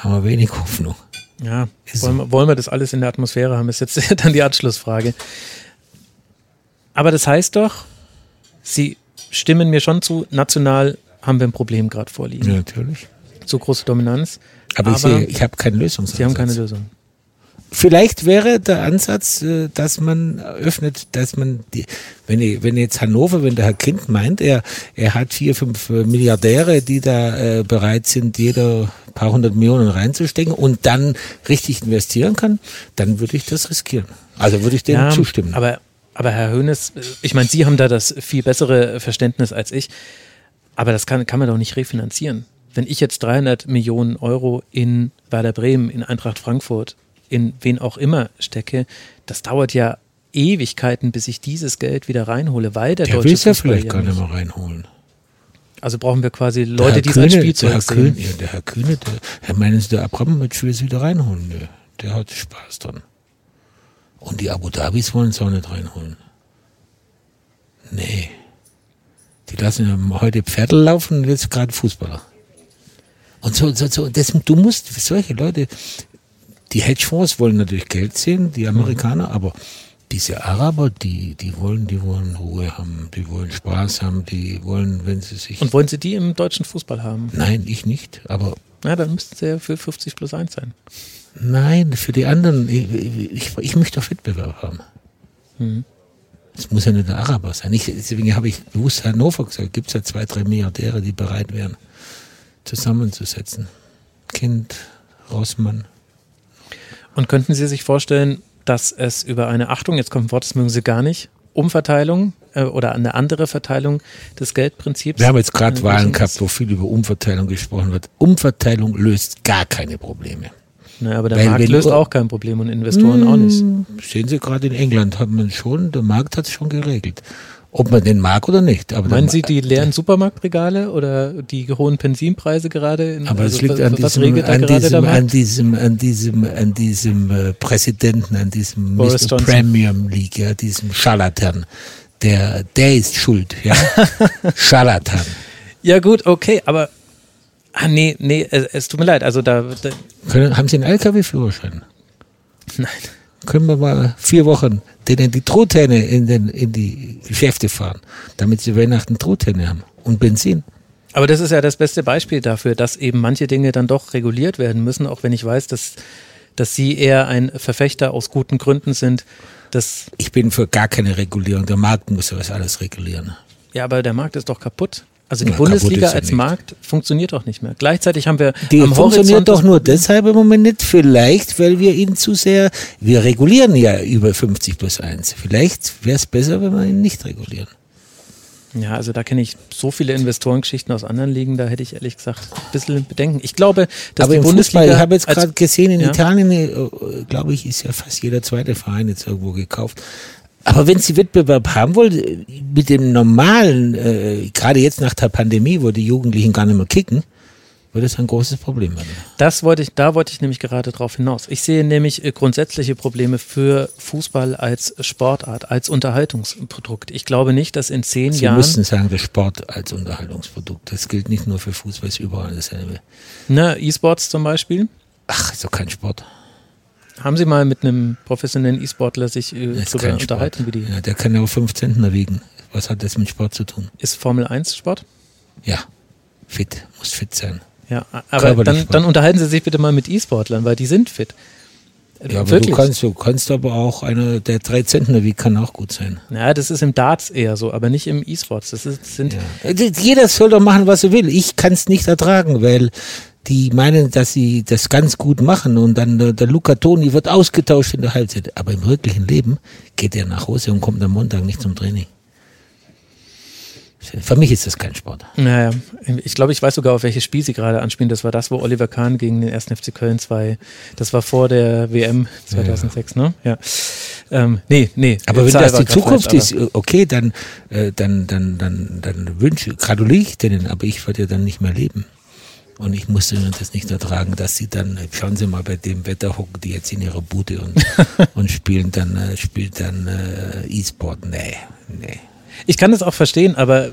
Haben wir wenig Hoffnung. Ja, wollen, wir- wollen wir das alles in der Atmosphäre haben, ist jetzt dann die Anschlussfrage. Aber das heißt doch, Sie stimmen mir schon zu, national haben wir ein Problem gerade vorliegen. Ja, natürlich. Zu große Dominanz. Aber, ich, sehe, ich habe keinen Lösungsansatz. Sie haben keine Lösung. Vielleicht wäre der Ansatz, äh, dass man öffnet, dass man die, wenn, ich, wenn jetzt Hannover, wenn der Herr Kind meint, er, er hat vier, fünf äh, Milliardäre, die da äh, bereit sind, jeder paar hundert Millionen reinzustecken und dann richtig investieren kann, dann würde ich das riskieren. Also würde ich dem zustimmen. Aber, aber Herr Hoeneß, ich meine, Sie haben da das viel bessere Verständnis als ich, aber das kann, kann man doch nicht refinanzieren. Wenn ich jetzt 300 Millionen Euro in Werder Bremen, in Eintracht Frankfurt, in wen auch immer stecke, das dauert ja Ewigkeiten, bis ich dieses Geld wieder reinhole, weil der, der deutsche will es ja vielleicht ja gar nicht mehr reinholen. Also brauchen wir quasi Der Leute, die Kühne- Spielzeug der Herr sehen. Kühne, ja, der Herr Kühne, der, Herr meinen Sie, der Abramowitsch will es wieder reinholen? Nö, der hat Spaß dran. Und die Abu Dhabis wollen es auch nicht reinholen. Nee. Die lassen ja heute Pferde laufen und jetzt gerade Fußballer. Und so, so, so, das, du musst, solche Leute, die Hedgefonds wollen natürlich Geld sehen, die Amerikaner, aber diese Araber, die, die wollen, die wollen Ruhe haben, die wollen Spaß haben, die wollen, wenn sie sich Und wollen Sie die im deutschen Fußball haben? Nein, ich nicht. Aber Na, dann müssten Sie ja für 50 plus 1 sein. nein, für die anderen, ich, ich, ich möchte auch Wettbewerb haben. Es muss ja nicht der Araber sein. Ich, deswegen habe ich bewusst Hannover gesagt, gibt es ja zwei, drei Milliardäre, die bereit wären, zusammenzusetzen. Kind, Rossmann. Und könnten Sie sich vorstellen, dass es über eine Achtung, jetzt kommt ein Wort, das mögen Sie gar nicht, Umverteilung äh, oder eine andere Verteilung des Geldprinzips? Wir haben jetzt gerade äh, Wahlen gehabt, wo viel über Umverteilung gesprochen wird. Umverteilung löst gar keine Probleme. Naja, aber der Weil Markt löst auch kein Problem und Investoren auch nicht. Sehen Sie, gerade in England hat man schon, der Markt hat es schon geregelt. Ob man den mag oder nicht. Aber Meinen Sie die leeren Supermarktregale oder die hohen Benzinpreise gerade? In, Aber es also liegt was, an diesem, an, diesem, an diesem, an diesem, an diesem äh, Präsidenten, an diesem Boris Mr. Johnson. Premium League, ja, diesem Scharlatan. Der, der ist schuld, ja. Scharlatan. Ja gut, okay, aber ah, nee, nee, es, es tut mir leid. Also da, da Können, haben Sie einen LKW-Führerschein? nein. Können wir mal vier Wochen denen die Truthähne in, den, in die Geschäfte fahren, damit sie Weihnachten Truthähne haben und Benzin. Aber das ist ja das beste Beispiel dafür, dass eben manche Dinge dann doch reguliert werden müssen, auch wenn ich weiß, dass, dass Sie eher ein Verfechter aus guten Gründen sind. Dass Ich bin für gar keine Regulierung. Der Markt muss das alles regulieren. ja, aber der Markt ist doch kaputt. Also die Ja, Bundesliga als nicht. Markt funktioniert doch nicht mehr. Gleichzeitig haben wir Die am funktioniert Horizont doch nur deshalb im Moment nicht. Vielleicht, weil wir ihn zu sehr, wir regulieren ja über 50 plus 1. Vielleicht wäre es besser, wenn wir ihn nicht regulieren. Ja, also da kenne ich so viele Investorengeschichten aus anderen Ligen, da hätte ich ehrlich gesagt ein bisschen Bedenken. Ich glaube, dass Aber die Bundesliga Fußball, ich habe jetzt gerade gesehen, in Ja. Italien, äh, glaube ich, ist ja fast jeder zweite Verein jetzt irgendwo gekauft. Aber wenn Sie Wettbewerb haben wollen, äh, mit dem normalen, äh, gerade jetzt nach der Pandemie, wo die Jugendlichen gar nicht mehr kicken, wird es ein großes Problem werden. Das wollte ich, da wollte ich nämlich gerade drauf hinaus. Ich sehe nämlich äh, grundsätzliche Probleme für Fußball als Sportart, als Unterhaltungsprodukt. Ich glaube nicht, dass in zehn Sie Jahren, müssten sagen, der Sport als Unterhaltungsprodukt. Das gilt nicht nur für Fußball, ist überall dasselbe. ne, E-Sports zum Beispiel, Ach, ist doch kein Sport. Haben Sie mal mit einem professionellen E-Sportler sich äh, darüber unterhalten, wie die, Ja, der kann ja auch fünf Zentner wiegen. Was hat das mit Sport zu tun? ist Formel 1 Sport? Ja, fit, muss fit sein. Ja, aber dann, dann unterhalten Sie sich bitte mal mit E-Sportlern, weil die sind fit. Äh, Ja, aber Wirklich. du kannst, du kannst aber auch einer, der drei Zentner wiegt, kann auch gut sein. Ja, das ist im Darts eher so, aber nicht im E-Sports. Das ist, sind, Ja. Jeder soll doch machen, was er will. Ich kann es nicht ertragen, weil die meinen, dass sie das ganz gut machen und dann der, der Luca Toni wird ausgetauscht in der Halbzeit. Aber im wirklichen Leben geht er nach Hause und kommt am Montag nicht zum Training. Für mich ist das kein Sport. Naja, ich glaube, ich weiß sogar, auf welches Spiel Sie gerade anspielen. Das war das, wo Oliver Kahn gegen den 1. FC Köln 2, das war vor der WM 2006, ne? Ja. Ähm, nee, nee. Aber wenn das die Zukunft ist, okay, dann, äh, dann, dann, dann, dann wünsche, gratuliere ich denen, aber ich werde ja dann nicht mehr leben. Und ich musste mir das nicht ertragen, dass sie dann, schauen Sie mal, bei dem Wetter hocken die jetzt in ihrer Bude und, und spielen dann, äh, spielt dann äh, E-Sport. Nee, nee. Ich kann das auch verstehen, aber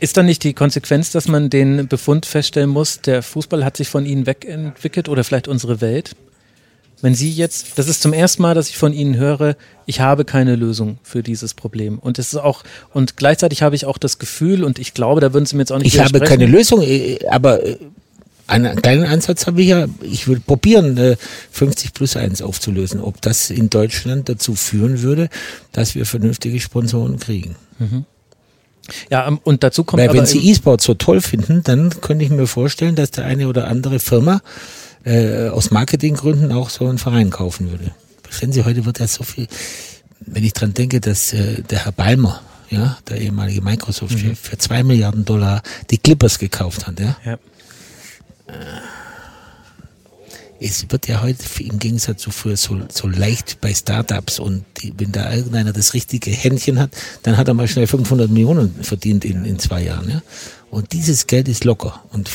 ist dann nicht die Konsequenz, dass man den Befund feststellen muss, der Fußball hat sich von Ihnen wegentwickelt oder vielleicht unsere Welt? Wenn Sie jetzt, das ist zum ersten Mal, dass ich von Ihnen höre, ich habe keine Lösung für dieses Problem. Und es ist auch, und gleichzeitig habe ich auch das Gefühl, und ich glaube, da würden Sie mir jetzt auch nicht Ich habe keine Lösung, äh, aber äh, einen kleinen Ansatz habe ich ja. Ich will probieren, äh, 50 plus 1 aufzulösen. Ob das in Deutschland dazu führen würde, dass wir vernünftige Sponsoren kriegen. Ja, ähm, und dazu kommt Weil wenn Sie E-Sport so toll finden, dann könnte ich mir vorstellen, dass der eine oder andere Firma äh, aus Marketinggründen auch so einen Verein kaufen würde. Verstehen Sie, heute wird ja so viel, wenn ich dran denke, dass äh, der Herr Balmer, ja, der ehemalige Microsoft-Chef, für zwei Milliarden Dollar die Clippers gekauft hat, ja. ja. Es wird ja heute im Gegensatz zu früher so, so leicht bei Startups und die, wenn da irgendeiner das richtige Händchen hat, dann hat er mal schnell 500 Millionen verdient in, in zwei Jahren. Ja? Und dieses Geld ist locker. Und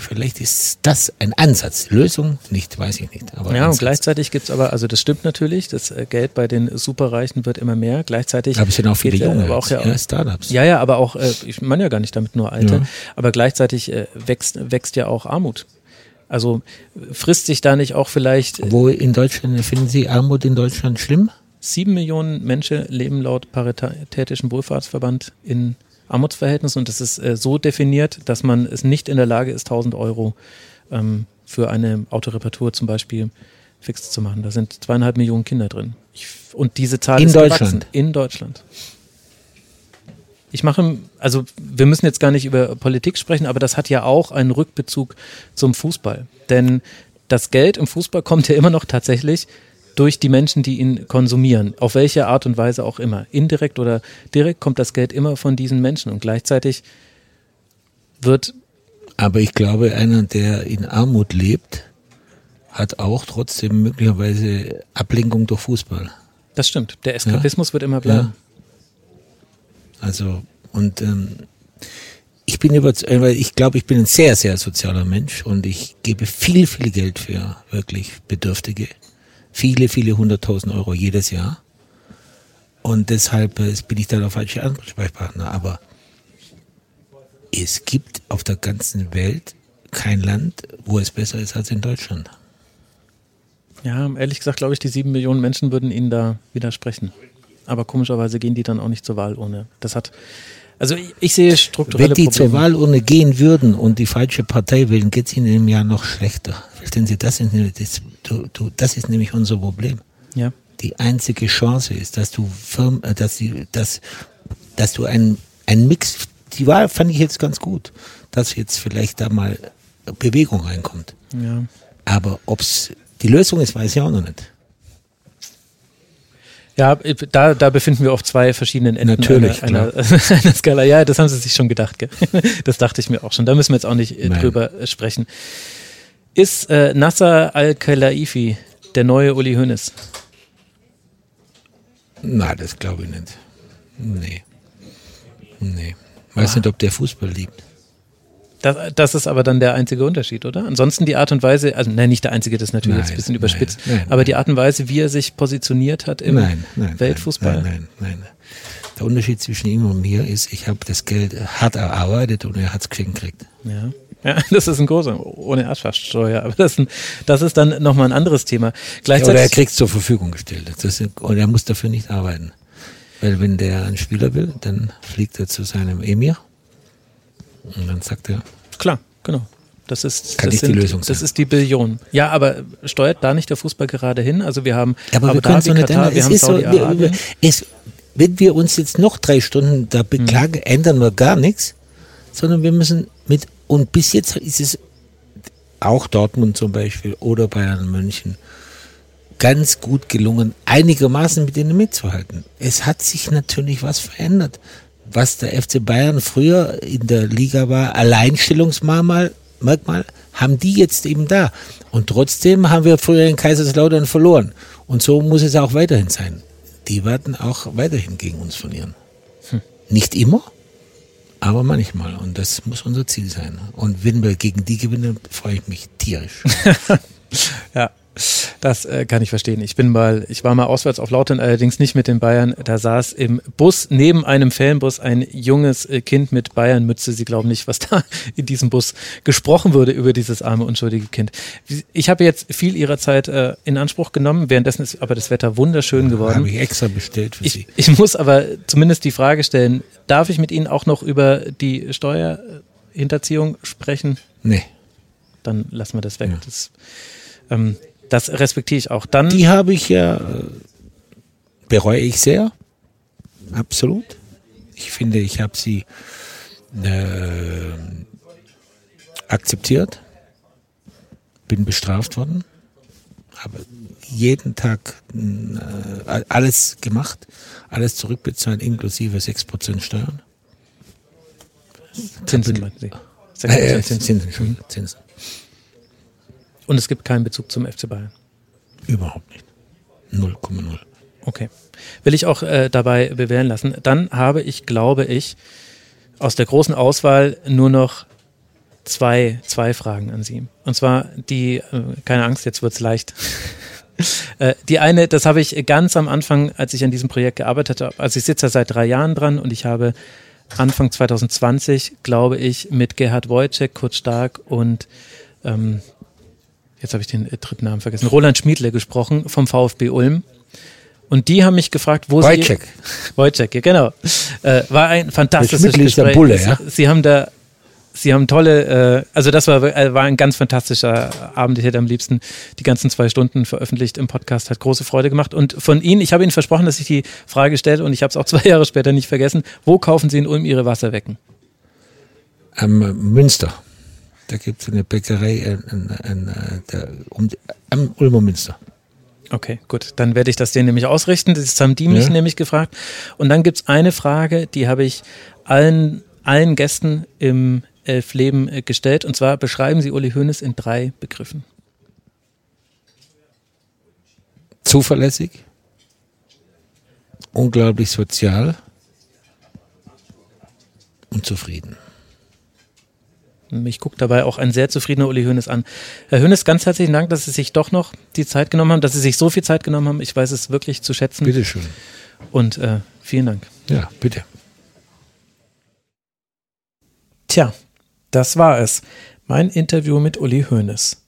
vielleicht ist das ein Ansatz. Lösung nicht, weiß ich nicht. Aber Ja, und Ansatz. gleichzeitig gibt's aber, also das stimmt natürlich, das äh, Geld bei den Superreichen wird immer mehr. Gleichzeitig Aber es sind auch viele geht ja junge aber auch ja, ja, Startups. Ja, ja, aber auch, äh, ich meine ja gar nicht damit nur Alte, Ja. aber gleichzeitig äh, wächst, wächst ja auch Armut. Also äh, frisst sich da nicht auch vielleicht äh, Wo in Deutschland, finden Sie Armut in Deutschland schlimm? sieben Millionen Menschen leben laut Paritätischen Wohlfahrtsverband in Armutsverhältnissen und das ist äh, so definiert, dass man es nicht in der Lage ist, 1000 Euro ähm, für eine Autoreparatur zum Beispiel fix zu machen. Da sind zweieinhalb Millionen Kinder drin. Ich, und diese Zahl In ist Deutschland? gewachsen. In Deutschland. Ich mache, also wir müssen jetzt gar nicht über Politik sprechen, aber das hat ja auch einen Rückbezug zum Fußball. Denn das Geld im Fußball kommt ja immer noch tatsächlich durch die Menschen, die ihn konsumieren, auf welche Art und Weise auch immer. Indirekt oder direkt kommt das Geld immer von diesen Menschen und gleichzeitig wird, Aber ich glaube, einer, der in Armut lebt, hat auch trotzdem möglicherweise Ablenkung durch Fußball. das stimmt, der Eskapismus wird immer bleiben. Also, und ähm, ich bin überzeugt, weil ich glaube, ich bin ein sehr, sehr sozialer Mensch und ich gebe viel, viel Geld für wirklich Bedürftige. Viele, viele hunderttausend Euro jedes Jahr. Und deshalb äh, bin ich da der falsche Ansprechpartner. Aber es gibt auf der ganzen Welt kein Land, wo es besser ist als in Deutschland. Ja, ehrlich gesagt glaube ich, die sieben Millionen Menschen würden Ihnen da widersprechen. Aber komischerweise gehen die dann auch nicht zur Wahl ohne. Das hat, also ich, ich sehe strukturelle Wenn die Probleme. zur Wahlurne gehen würden und die falsche Partei wählen, geht es ihnen im Jahr noch schlechter. Verstehen Sie, das ist, nämlich das, du, du, das ist nämlich unser Problem. Ja. Die einzige Chance ist, dass du Firm, äh, dass, die, dass, dass du einen, einen Mix, die Wahl fand ich jetzt ganz gut, dass jetzt vielleicht da mal Bewegung reinkommt. ja. Aber ob's die Lösung ist, weiß ich auch noch nicht. Ja, da, da befinden wir auf zwei verschiedenen Enden Natürlich, einer, einer, einer Skala. Ja, das haben Sie sich schon gedacht. Gell? Das dachte ich mir auch schon. Da müssen wir jetzt auch nicht äh, Nein. drüber äh, sprechen. Ist äh, Nasser Al-Khelaifi der neue Uli Hoeneß? Na, das glaube ich nicht. Nee. Nee. Weiß nicht, ob der Fußball liebt. Das, das ist aber dann der einzige Unterschied, oder? Ansonsten die Art und Weise, also nein, nicht der einzige, das ist natürlich jetzt ein Nein, bisschen überspitzt, nein, nein, aber nein. die Art und Weise, wie er sich positioniert hat im Nein, nein. Weltfußball. Nein, nein, nein. Der Unterschied zwischen ihm und mir ist, ich habe das Geld hart erarbeitet und er hat es gekriegt. Ja. ja, das ist ein großer, ohne Erbschaftssteuer, aber das das ist dann nochmal ein anderes Thema. Oder er Gleichzeitig, kriegt es zur Verfügung gestellt. Das ist, und er muss dafür nicht arbeiten. Weil wenn der einen Spieler will, dann fliegt er zu seinem Emir und dann sagt er, klar, genau. Das ist, Kann das nicht die Lösung Das sein. ist die Billion. Ja, aber steuert da nicht der Fußball gerade hin? Also wir haben aber Abu wir können es Dhabi, nicht Katar, ändern. wir Es haben so, Saudi-Arabien. es, wenn wir uns jetzt noch drei Stunden da beklagen, ändern wir gar nichts, sondern wir müssen mit, und bis jetzt ist es auch Dortmund zum Beispiel oder Bayern München ganz gut gelungen, einigermaßen mit denen mitzuhalten. Es hat sich natürlich was verändert. Was der FC Bayern früher in der Liga war, Alleinstellungsmerkmal, Merkmal, haben die jetzt eben da. Und trotzdem haben wir früher in Kaiserslautern verloren. Und so muss es auch weiterhin sein. Die werden auch weiterhin gegen uns verlieren. Nicht immer, aber manchmal. Und das muss unser Ziel sein. Und wenn wir gegen die gewinnen, freue ich mich tierisch. Ja, das äh, kann ich verstehen. Ich bin mal, ich war mal auswärts auf Lautern, allerdings nicht mit den Bayern. Da saß im Bus neben einem Fanbus ein junges äh, Kind mit Bayernmütze. Sie glauben nicht, was da in diesem Bus gesprochen wurde über dieses arme, unschuldige Kind. Ich habe jetzt viel Ihrer Zeit äh, in Anspruch genommen. Währenddessen ist aber das Wetter wunderschön geworden. Habe ich extra bestellt für Sie. Ich, ich muss aber zumindest die Frage stellen, darf ich mit Ihnen auch noch über die Steuerhinterziehung sprechen? Nee. Dann lassen wir das weg. Das, ähm, das respektiere ich auch. Dann, Die habe ich ja, äh, bereue ich sehr. Absolut. Ich finde, ich habe sie äh, akzeptiert, bin bestraft worden, habe jeden Tag äh, alles gemacht, alles zurückbezahlt, inklusive 6% Steuern. Zinsen, Sie. Äh, äh, 6% Zinsen. Zinsen, Entschuldigung, Zinsen. Und es gibt keinen Bezug zum FC Bayern. Überhaupt nicht. 0,0. Okay. Will ich auch äh, dabei bewähren lassen. Dann habe ich, glaube ich, aus der großen Auswahl nur noch zwei, zwei Fragen an Sie. Und zwar die, äh, keine Angst, jetzt wird's leicht. Äh, Die eine, das habe ich ganz am Anfang, als ich an diesem Projekt gearbeitet habe, also ich sitze ja seit drei Jahren dran und ich habe Anfang 2020, glaube ich, mit Gerhard Wojciech, Kurt Stark und ähm, jetzt habe ich den äh, dritten Namen vergessen, Roland Schmiedle gesprochen vom VfB Ulm. Und die haben mich gefragt, wo Wojciech. sie... Wojciech, ja, genau. Äh, war ein fantastisches Der Schmiedle ist der Gespräch. Bulle, ja? Sie, sie haben da... Sie haben tolle, äh, also das war, äh, war ein ganz fantastischer Abend. Ich hätte am liebsten die ganzen zwei Stunden veröffentlicht im Podcast, hat große Freude gemacht. Und von Ihnen, ich habe Ihnen versprochen, dass ich die Frage stelle und ich habe es auch zwei Jahre später nicht vergessen. Wo kaufen Sie in Ulm Ihre Wasserwecken? am äh, Münster. Da gibt es eine Bäckerei äh, an, an, an, der, um, am Ulmer Münster. Okay, gut. Dann werde ich das denen nämlich ausrichten. Das haben die mich Ja. nämlich gefragt. Und dann gibt's eine Frage, die habe ich allen, allen Gästen im Elf Leben äh, gestellt. Und zwar beschreiben Sie Uli Hoeneß in drei Begriffen. Zuverlässig, unglaublich sozial und zufrieden. Mich guckt dabei auch ein sehr zufriedener Uli Hoeneß an. Herr Hoeneß, ganz herzlichen Dank, dass Sie sich doch noch die Zeit genommen haben, dass Sie sich so viel Zeit genommen haben. Ich weiß es wirklich zu schätzen. Bitteschön. Und äh, vielen Dank. Ja, bitte. Tja, das war es. Mein Interview mit Uli Hoeneß.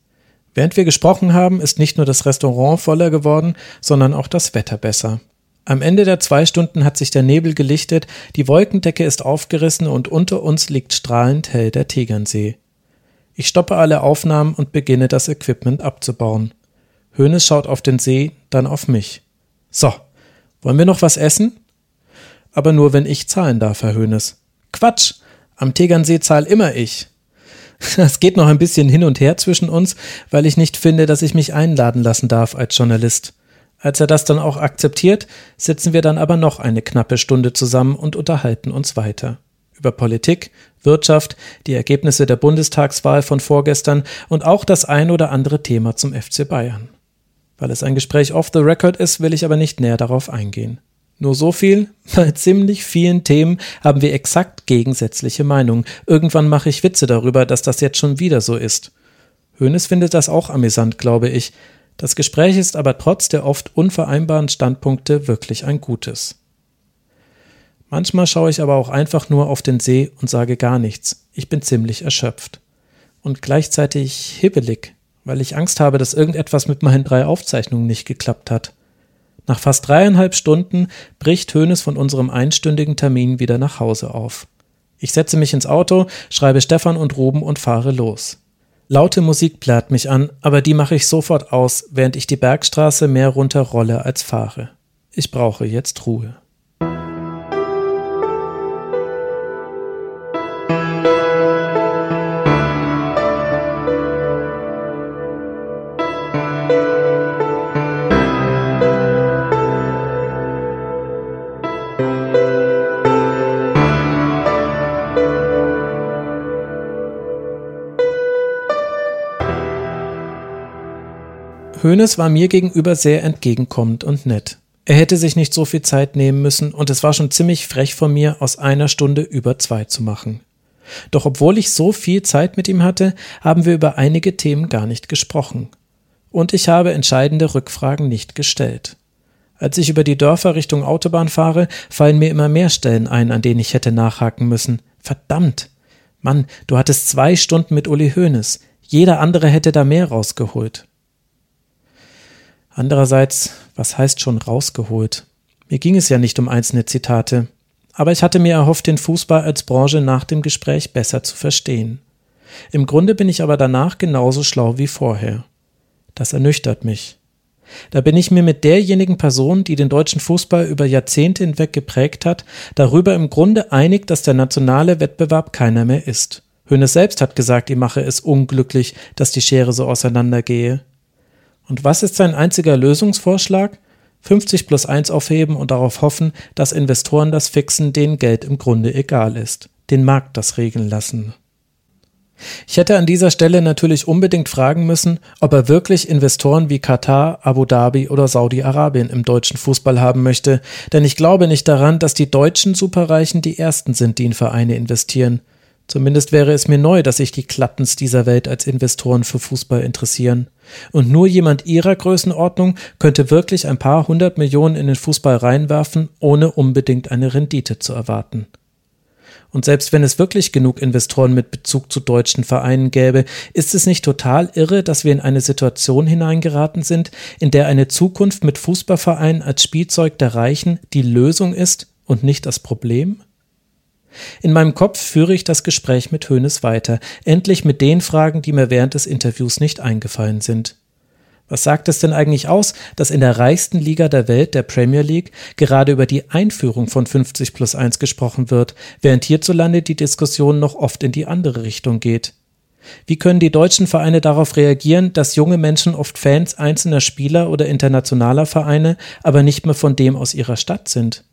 Während wir gesprochen haben, ist nicht nur das Restaurant voller geworden, sondern auch das Wetter besser. Am Ende der zwei Stunden hat sich der Nebel gelichtet, die Wolkendecke ist aufgerissen und unter uns liegt strahlend hell der Tegernsee. Ich stoppe alle Aufnahmen und beginne das Equipment abzubauen. Hönes schaut auf den See, dann auf mich. So, wollen wir noch was essen? Aber nur wenn ich zahlen darf, Herr Hönes. Quatsch, am Tegernsee zahl immer ich. Es geht noch ein bisschen hin und her zwischen uns, weil ich nicht finde, dass ich mich einladen lassen darf als Journalist. Als er das dann auch akzeptiert, sitzen wir dann aber noch eine knappe Stunde zusammen und unterhalten uns weiter. Über Politik, Wirtschaft, die Ergebnisse der Bundestagswahl von vorgestern und auch das ein oder andere Thema zum FC Bayern. Weil es ein Gespräch off the record ist, will ich aber nicht näher darauf eingehen. Nur so viel, bei ziemlich vielen Themen haben wir exakt gegensätzliche Meinungen. Irgendwann mache ich Witze darüber, dass das jetzt schon wieder so ist. Hönes findet das auch amüsant, glaube ich. Das Gespräch ist aber trotz der oft unvereinbaren Standpunkte wirklich ein gutes. Manchmal schaue ich aber auch einfach nur auf den See und sage gar nichts. Ich bin ziemlich erschöpft. Und gleichzeitig hibbelig, weil ich Angst habe, dass irgendetwas mit meinen drei Aufzeichnungen nicht geklappt hat. Nach fast dreieinhalb Stunden bricht Hönes von unserem einstündigen Termin wieder nach Hause auf. Ich setze mich ins Auto, schreibe Stefan und Ruben und fahre los. Laute Musik plärt mich an, aber die mache ich sofort aus, während ich die Bergstraße mehr runterrolle als fahre. Ich brauche jetzt Ruhe. Hönes war mir gegenüber sehr entgegenkommend und nett. Er hätte sich nicht so viel Zeit nehmen müssen, und es war schon ziemlich frech von mir, aus einer Stunde über zwei zu machen. Doch obwohl ich so viel Zeit mit ihm hatte, haben wir über einige Themen gar nicht gesprochen. Und ich habe entscheidende Rückfragen nicht gestellt. Als ich über die Dörfer Richtung Autobahn fahre, fallen mir immer mehr Stellen ein, an denen ich hätte nachhaken müssen. Verdammt! Mann, du hattest zwei Stunden mit Uli Hoeneß. Jeder andere hätte da mehr rausgeholt. Andererseits, was heißt schon rausgeholt? Mir ging es ja nicht um einzelne Zitate, aber ich hatte mir erhofft, den Fußball als Branche nach dem Gespräch besser zu verstehen. Im Grunde bin ich aber danach genauso schlau wie vorher. Das ernüchtert mich. Da bin ich mir mit derjenigen Person, die den deutschen Fußball über Jahrzehnte hinweg geprägt hat, darüber im Grunde einig, dass der nationale Wettbewerb keiner mehr ist. Hönes selbst hat gesagt, ihm mache es unglücklich, dass die Schere so auseinandergehe. Und was ist sein einziger Lösungsvorschlag? 50 plus 1 aufheben und darauf hoffen, dass Investoren das fixen, denen Geld im Grunde egal ist, den Markt das regeln lassen. Ich hätte an dieser Stelle natürlich unbedingt fragen müssen, ob er wirklich Investoren wie Katar, Abu Dhabi oder Saudi-Arabien im deutschen Fußball haben möchte, denn ich glaube nicht daran, dass die deutschen Superreichen die ersten sind, die in Vereine investieren. Zumindest wäre es mir neu, dass sich die Klappens dieser Welt als Investoren für Fußball interessieren. Und nur jemand ihrer Größenordnung könnte wirklich ein paar hundert Millionen in den Fußball reinwerfen, ohne unbedingt eine Rendite zu erwarten. Und selbst wenn es wirklich genug Investoren mit Bezug zu deutschen Vereinen gäbe, ist es nicht total irre, dass wir in eine Situation hineingeraten sind, in der eine Zukunft mit Fußballvereinen als Spielzeug der Reichen die Lösung ist und nicht das Problem? In meinem Kopf führe ich das Gespräch mit Hönes weiter, endlich mit den Fragen, die mir während des Interviews nicht eingefallen sind. Was sagt es denn eigentlich aus, dass in der reichsten Liga der Welt, der Premier League, gerade über die Einführung von 50 plus 1 gesprochen wird, während hierzulande die Diskussion noch oft in die andere Richtung geht? Wie können die deutschen Vereine darauf reagieren, dass junge Menschen oft Fans einzelner Spieler oder internationaler Vereine, aber nicht mehr von dem aus ihrer Stadt sind?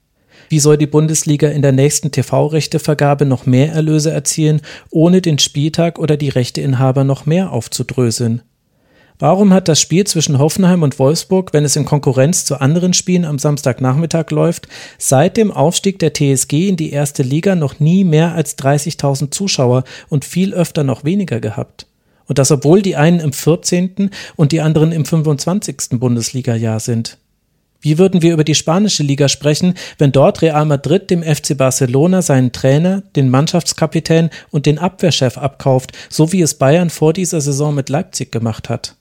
Wie soll die Bundesliga in der nächsten TV-Rechtevergabe noch mehr Erlöse erzielen, ohne den Spieltag oder die Rechteinhaber noch mehr aufzudröseln? Warum hat das Spiel zwischen Hoffenheim und Wolfsburg, wenn es in Konkurrenz zu anderen Spielen am Samstagnachmittag läuft, seit dem Aufstieg der TSG in die erste Liga noch nie mehr als 30.000 Zuschauer und viel öfter noch weniger gehabt? Und das obwohl die einen im 14. und die anderen im 25. Bundesliga-Jahr sind. Wie würden wir über die spanische Liga sprechen, wenn dort Real Madrid dem FC Barcelona seinen Trainer, den Mannschaftskapitän und den Abwehrchef abkauft, so wie es Bayern vor dieser Saison mit Leipzig gemacht hat?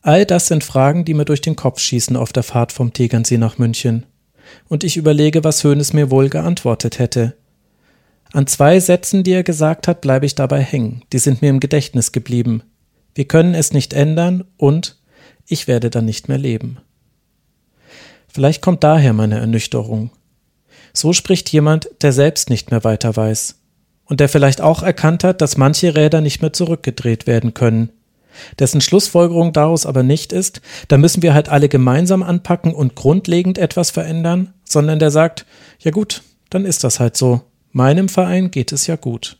All das sind Fragen, die mir durch den Kopf schießen auf der Fahrt vom Tegernsee nach München. Und ich überlege, was Hönes mir wohl geantwortet hätte. An zwei Sätzen, die er gesagt hat, bleibe ich dabei hängen. Die sind mir im Gedächtnis geblieben. Wir können es nicht ändern und ich werde dann nicht mehr leben. Vielleicht kommt daher meine Ernüchterung. So spricht jemand, der selbst nicht mehr weiter weiß und der vielleicht auch erkannt hat, dass manche Räder nicht mehr zurückgedreht werden können, dessen Schlussfolgerung daraus aber nicht ist, da müssen wir halt alle gemeinsam anpacken und grundlegend etwas verändern, sondern der sagt, ja gut, dann ist das halt so. Meinem Verein geht es ja gut.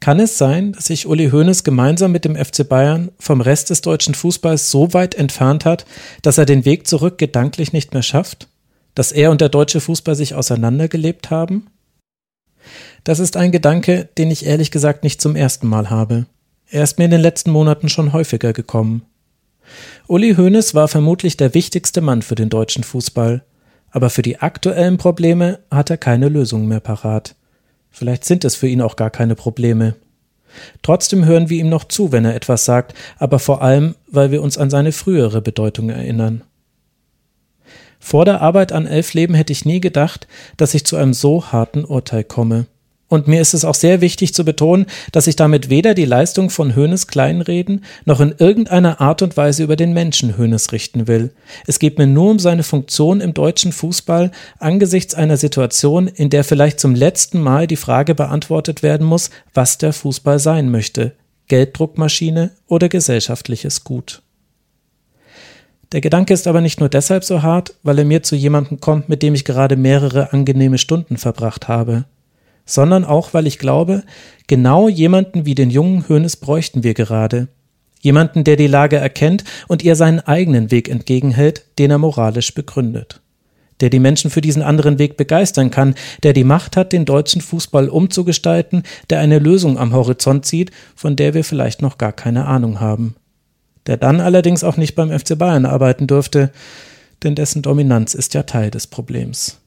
Kann es sein, dass sich Uli Hoeneß gemeinsam mit dem FC Bayern vom Rest des deutschen Fußballs so weit entfernt hat, dass er den Weg zurück gedanklich nicht mehr schafft? Dass er und der deutsche Fußball sich auseinandergelebt haben? Das ist ein Gedanke, den ich ehrlich gesagt nicht zum ersten Mal habe. Er ist mir in den letzten Monaten schon häufiger gekommen. Uli Hoeneß war vermutlich der wichtigste Mann für den deutschen Fußball, aber für die aktuellen Probleme hat er keine Lösung mehr parat. Vielleicht sind es für ihn auch gar keine Probleme. Trotzdem hören wir ihm noch zu, wenn er etwas sagt, aber vor allem, weil wir uns an seine frühere Bedeutung erinnern. Vor der Arbeit an elf Leben hätte ich nie gedacht, dass ich zu einem so harten Urteil komme. Und mir ist es auch sehr wichtig zu betonen, dass ich damit weder die Leistung von Hönes kleinreden, noch in irgendeiner Art und Weise über den Menschen Hönes richten will. Es geht mir nur um seine Funktion im deutschen Fußball angesichts einer Situation, in der vielleicht zum letzten Mal die Frage beantwortet werden muss, was der Fußball sein möchte. Gelddruckmaschine oder gesellschaftliches Gut. Der Gedanke ist aber nicht nur deshalb so hart, weil er mir zu jemandem kommt, mit dem ich gerade mehrere angenehme Stunden verbracht habe sondern auch, weil ich glaube, genau jemanden wie den jungen Hönes bräuchten wir gerade. Jemanden, der die Lage erkennt und ihr seinen eigenen Weg entgegenhält, den er moralisch begründet. Der die Menschen für diesen anderen Weg begeistern kann, der die Macht hat, den deutschen Fußball umzugestalten, der eine Lösung am Horizont sieht, von der wir vielleicht noch gar keine Ahnung haben. Der dann allerdings auch nicht beim FC Bayern arbeiten dürfte, denn dessen Dominanz ist ja Teil des Problems.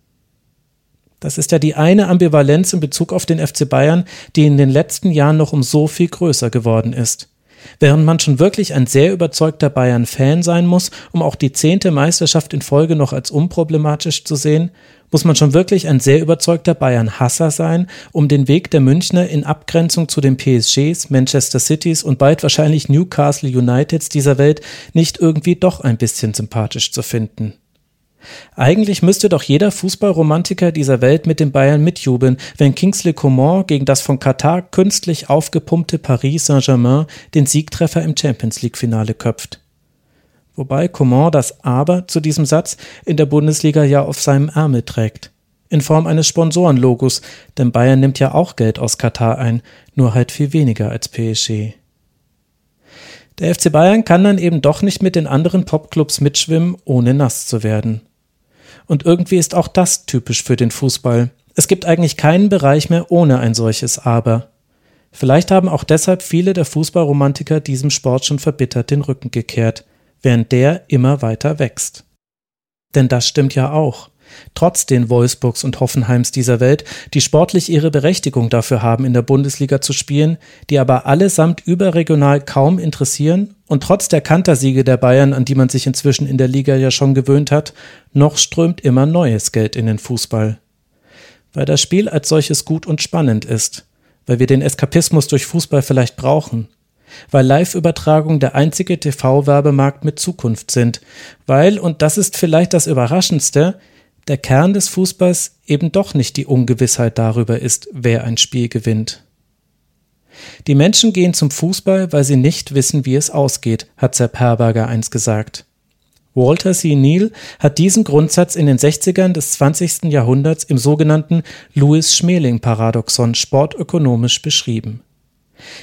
Das ist ja die eine Ambivalenz in Bezug auf den FC Bayern, die in den letzten Jahren noch um so viel größer geworden ist. Während man schon wirklich ein sehr überzeugter Bayern-Fan sein muss, um auch die zehnte Meisterschaft in Folge noch als unproblematisch zu sehen, muss man schon wirklich ein sehr überzeugter Bayern-Hasser sein, um den Weg der Münchner in Abgrenzung zu den PSGs, Manchester Cities und bald wahrscheinlich Newcastle Uniteds dieser Welt nicht irgendwie doch ein bisschen sympathisch zu finden. Eigentlich müsste doch jeder Fußballromantiker dieser Welt mit den Bayern mitjubeln, wenn Kingsley Coman gegen das von Katar künstlich aufgepumpte Paris Saint-Germain den Siegtreffer im Champions League-Finale köpft. Wobei Coman das Aber zu diesem Satz in der Bundesliga ja auf seinem Ärmel trägt. In Form eines Sponsorenlogos, denn Bayern nimmt ja auch Geld aus Katar ein, nur halt viel weniger als PSG. Der FC Bayern kann dann eben doch nicht mit den anderen Popclubs mitschwimmen, ohne nass zu werden. Und irgendwie ist auch das typisch für den Fußball. Es gibt eigentlich keinen Bereich mehr ohne ein solches Aber. Vielleicht haben auch deshalb viele der Fußballromantiker diesem Sport schon verbittert den Rücken gekehrt, während der immer weiter wächst. Denn das stimmt ja auch trotz den Wolfsburgs und Hoffenheims dieser Welt, die sportlich ihre Berechtigung dafür haben, in der Bundesliga zu spielen, die aber allesamt überregional kaum interessieren und trotz der Kantersiege der Bayern, an die man sich inzwischen in der Liga ja schon gewöhnt hat, noch strömt immer neues Geld in den Fußball. Weil das Spiel als solches gut und spannend ist, weil wir den Eskapismus durch Fußball vielleicht brauchen, weil Live-Übertragungen der einzige TV-Werbemarkt mit Zukunft sind, weil, und das ist vielleicht das Überraschendste, der Kern des Fußballs eben doch nicht die Ungewissheit darüber ist, wer ein Spiel gewinnt. Die Menschen gehen zum Fußball, weil sie nicht wissen, wie es ausgeht, hat Sepp Herberger einst gesagt. Walter C. Neal hat diesen Grundsatz in den 60ern des 20. Jahrhunderts im sogenannten Louis-Schmeling-Paradoxon sportökonomisch beschrieben.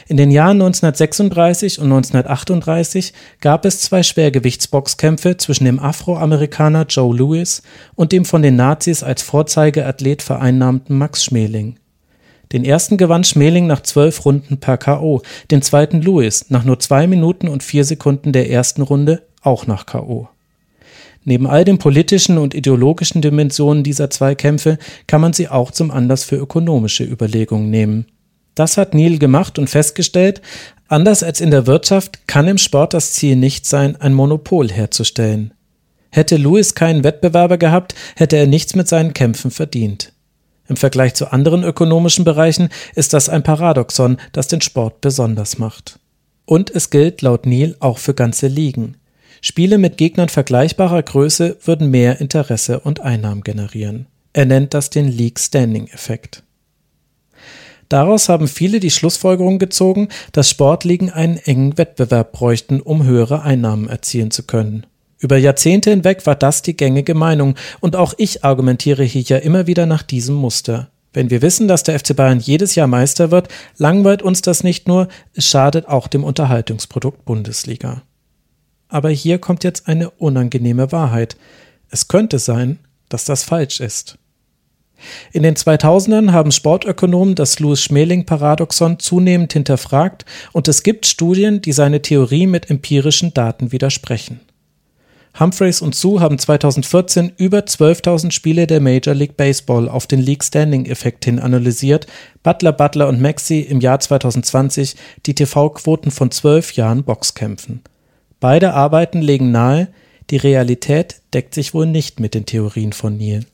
In den Jahren 1936 und 1938 gab es zwei Schwergewichtsboxkämpfe zwischen dem Afroamerikaner Joe Louis und dem von den Nazis als Vorzeigeathlet vereinnahmten Max Schmeling. Den ersten gewann Schmeling nach zwölf Runden per K.O., den zweiten Louis nach nur zwei Minuten und vier Sekunden der ersten Runde auch nach K.O. Neben all den politischen und ideologischen Dimensionen dieser zwei Kämpfe kann man sie auch zum Anlass für ökonomische Überlegungen nehmen. Das hat Neil gemacht und festgestellt, anders als in der Wirtschaft kann im Sport das Ziel nicht sein, ein Monopol herzustellen. Hätte Lewis keinen Wettbewerber gehabt, hätte er nichts mit seinen Kämpfen verdient. Im Vergleich zu anderen ökonomischen Bereichen ist das ein Paradoxon, das den Sport besonders macht. Und es gilt laut Neil auch für ganze Ligen. Spiele mit Gegnern vergleichbarer Größe würden mehr Interesse und Einnahmen generieren. Er nennt das den League Standing Effekt. Daraus haben viele die Schlussfolgerung gezogen, dass Sportligen einen engen Wettbewerb bräuchten, um höhere Einnahmen erzielen zu können. Über Jahrzehnte hinweg war das die gängige Meinung, und auch ich argumentiere hier ja immer wieder nach diesem Muster. Wenn wir wissen, dass der FC Bayern jedes Jahr Meister wird, langweilt uns das nicht nur, es schadet auch dem Unterhaltungsprodukt Bundesliga. Aber hier kommt jetzt eine unangenehme Wahrheit. Es könnte sein, dass das falsch ist. In den 2000ern haben Sportökonomen das Louis-Schmeling-Paradoxon zunehmend hinterfragt und es gibt Studien, die seine Theorie mit empirischen Daten widersprechen. Humphreys und Sue haben 2014 über 12.000 Spiele der Major League Baseball auf den League Standing Effekt hin analysiert, Butler, Butler und Maxi im Jahr 2020 die TV-Quoten von zwölf Jahren Boxkämpfen. Beide Arbeiten legen nahe, die Realität deckt sich wohl nicht mit den Theorien von Neil.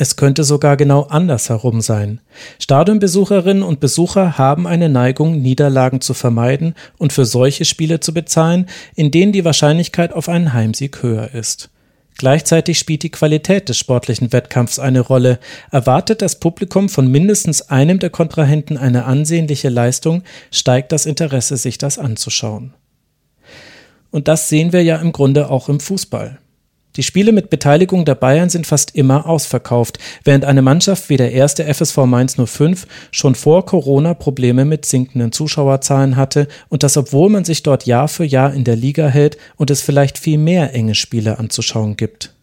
Es könnte sogar genau andersherum sein. Stadionbesucherinnen und Besucher haben eine Neigung, Niederlagen zu vermeiden und für solche Spiele zu bezahlen, in denen die Wahrscheinlichkeit auf einen Heimsieg höher ist. Gleichzeitig spielt die Qualität des sportlichen Wettkampfs eine Rolle. Erwartet das Publikum von mindestens einem der Kontrahenten eine ansehnliche Leistung, steigt das Interesse, sich das anzuschauen. Und das sehen wir ja im Grunde auch im Fußball. Die Spiele mit Beteiligung der Bayern sind fast immer ausverkauft, während eine Mannschaft wie der erste FSV Mainz 05 schon vor Corona Probleme mit sinkenden Zuschauerzahlen hatte und das obwohl man sich dort Jahr für Jahr in der Liga hält und es vielleicht viel mehr enge Spiele anzuschauen gibt.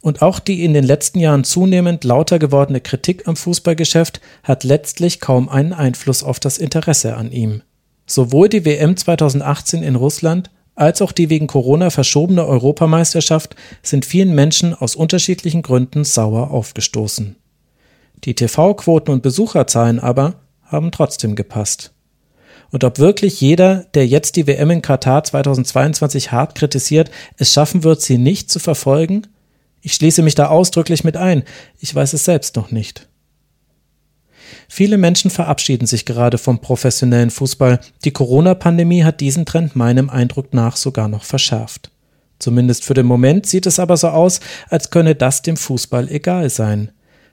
Und auch die in den letzten Jahren zunehmend lauter gewordene Kritik am Fußballgeschäft hat letztlich kaum einen Einfluss auf das Interesse an ihm. Sowohl die WM 2018 in Russland als auch die wegen Corona verschobene Europameisterschaft sind vielen Menschen aus unterschiedlichen Gründen sauer aufgestoßen. Die TV-Quoten und Besucherzahlen aber haben trotzdem gepasst. Und ob wirklich jeder, der jetzt die WM in Katar 2022 hart kritisiert, es schaffen wird, sie nicht zu verfolgen? Ich schließe mich da ausdrücklich mit ein. Ich weiß es selbst noch nicht. Viele Menschen verabschieden sich gerade vom professionellen Fußball. Die Corona-Pandemie hat diesen Trend meinem Eindruck nach sogar noch verschärft. Zumindest für den Moment sieht es aber so aus, als könne das dem Fußball egal sein.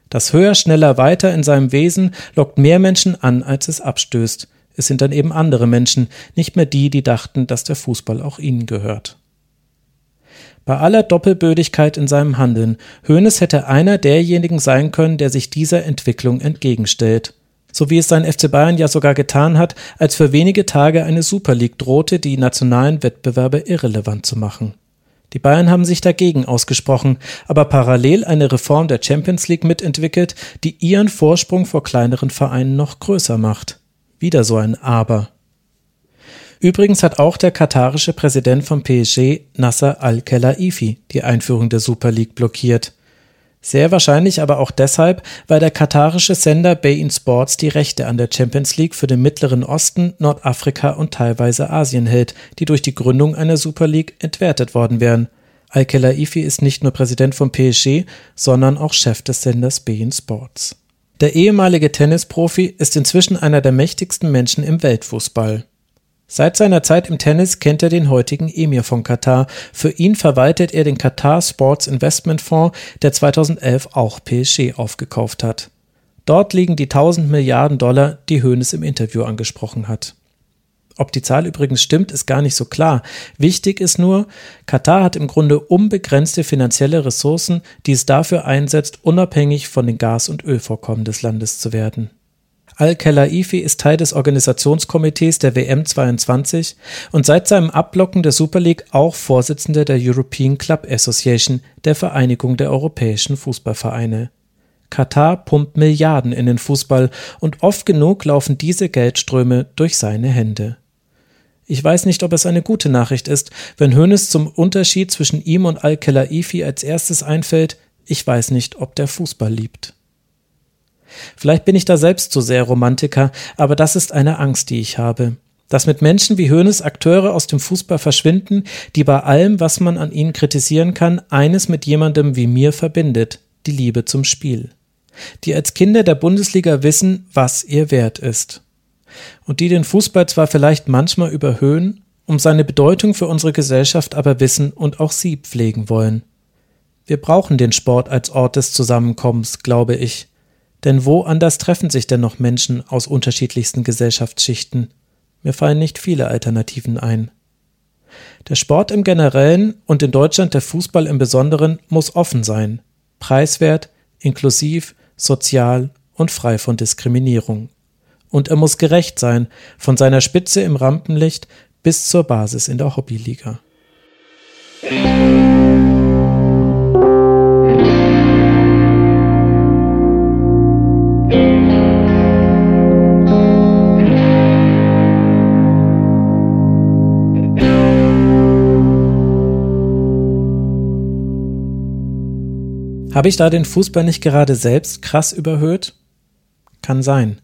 Das höher, schneller, weiter in seinem Wesen lockt mehr Menschen an, als es abstößt. Es sind dann eben andere Menschen, nicht mehr die, die dachten, dass der Fußball auch ihnen gehört. Bei aller Doppelbödigkeit in seinem Handeln, Hoeneß hätte einer derjenigen sein können, der sich dieser Entwicklung entgegenstellt. So wie es sein FC Bayern ja sogar getan hat, als für wenige Tage eine Super League drohte, die nationalen Wettbewerbe irrelevant zu machen. Die Bayern haben sich dagegen ausgesprochen, aber parallel eine Reform der Champions League mitentwickelt, die ihren Vorsprung vor kleineren Vereinen noch größer macht. Wieder so ein Aber. Übrigens hat auch der katarische Präsident von PSG, Nasser al-Khelaifi, die Einführung der Super League blockiert. Sehr wahrscheinlich aber auch deshalb, weil der katarische Sender Bein Sports die Rechte an der Champions League für den Mittleren Osten, Nordafrika und teilweise Asien hält, die durch die Gründung einer Super League entwertet worden wären. Al-Khelaifi ist nicht nur Präsident von PSG, sondern auch Chef des Senders Bein Sports. Der ehemalige Tennisprofi ist inzwischen einer der mächtigsten Menschen im Weltfußball. Seit seiner Zeit im Tennis kennt er den heutigen Emir von Katar. Für ihn verwaltet er den Qatar Sports Investment Fonds, der 2011 auch PSG aufgekauft hat. Dort liegen die 1000 Milliarden Dollar, die Hoeneß im Interview angesprochen hat. Ob die Zahl übrigens stimmt, ist gar nicht so klar. Wichtig ist nur, Katar hat im Grunde unbegrenzte finanzielle Ressourcen, die es dafür einsetzt, unabhängig von den Gas- und Ölvorkommen des Landes zu werden. Al-Khelaifi ist Teil des Organisationskomitees der WM 22 und seit seinem Abblocken der Super League auch Vorsitzender der European Club Association, der Vereinigung der europäischen Fußballvereine. Katar pumpt Milliarden in den Fußball und oft genug laufen diese Geldströme durch seine Hände. Ich weiß nicht, ob es eine gute Nachricht ist, wenn Hoeneß zum Unterschied zwischen ihm und Al-Khelaifi als erstes einfällt, ich weiß nicht, ob der Fußball liebt. Vielleicht bin ich da selbst zu sehr Romantiker, aber das ist eine Angst, die ich habe. Dass mit Menschen wie Hoeneß Akteure aus dem Fußball verschwinden, die bei allem, was man an ihnen kritisieren kann, eines mit jemandem wie mir verbindet, die Liebe zum Spiel. Die als Kinder der Bundesliga wissen, was ihr wert ist. Und die den Fußball zwar vielleicht manchmal überhöhen, um seine Bedeutung für unsere Gesellschaft aber wissen und auch sie pflegen wollen. Wir brauchen den Sport als Ort des Zusammenkommens, glaube ich. Denn wo anders treffen sich denn noch Menschen aus unterschiedlichsten Gesellschaftsschichten? Mir fallen nicht viele Alternativen ein. Der Sport im Generellen und in Deutschland der Fußball im Besonderen muss offen sein, preiswert, inklusiv, sozial und frei von Diskriminierung. Und er muss gerecht sein, von seiner Spitze im Rampenlicht bis zur Basis in der Hobbyliga. Habe ich da den Fußball nicht gerade selbst krass überhöht? Kann sein.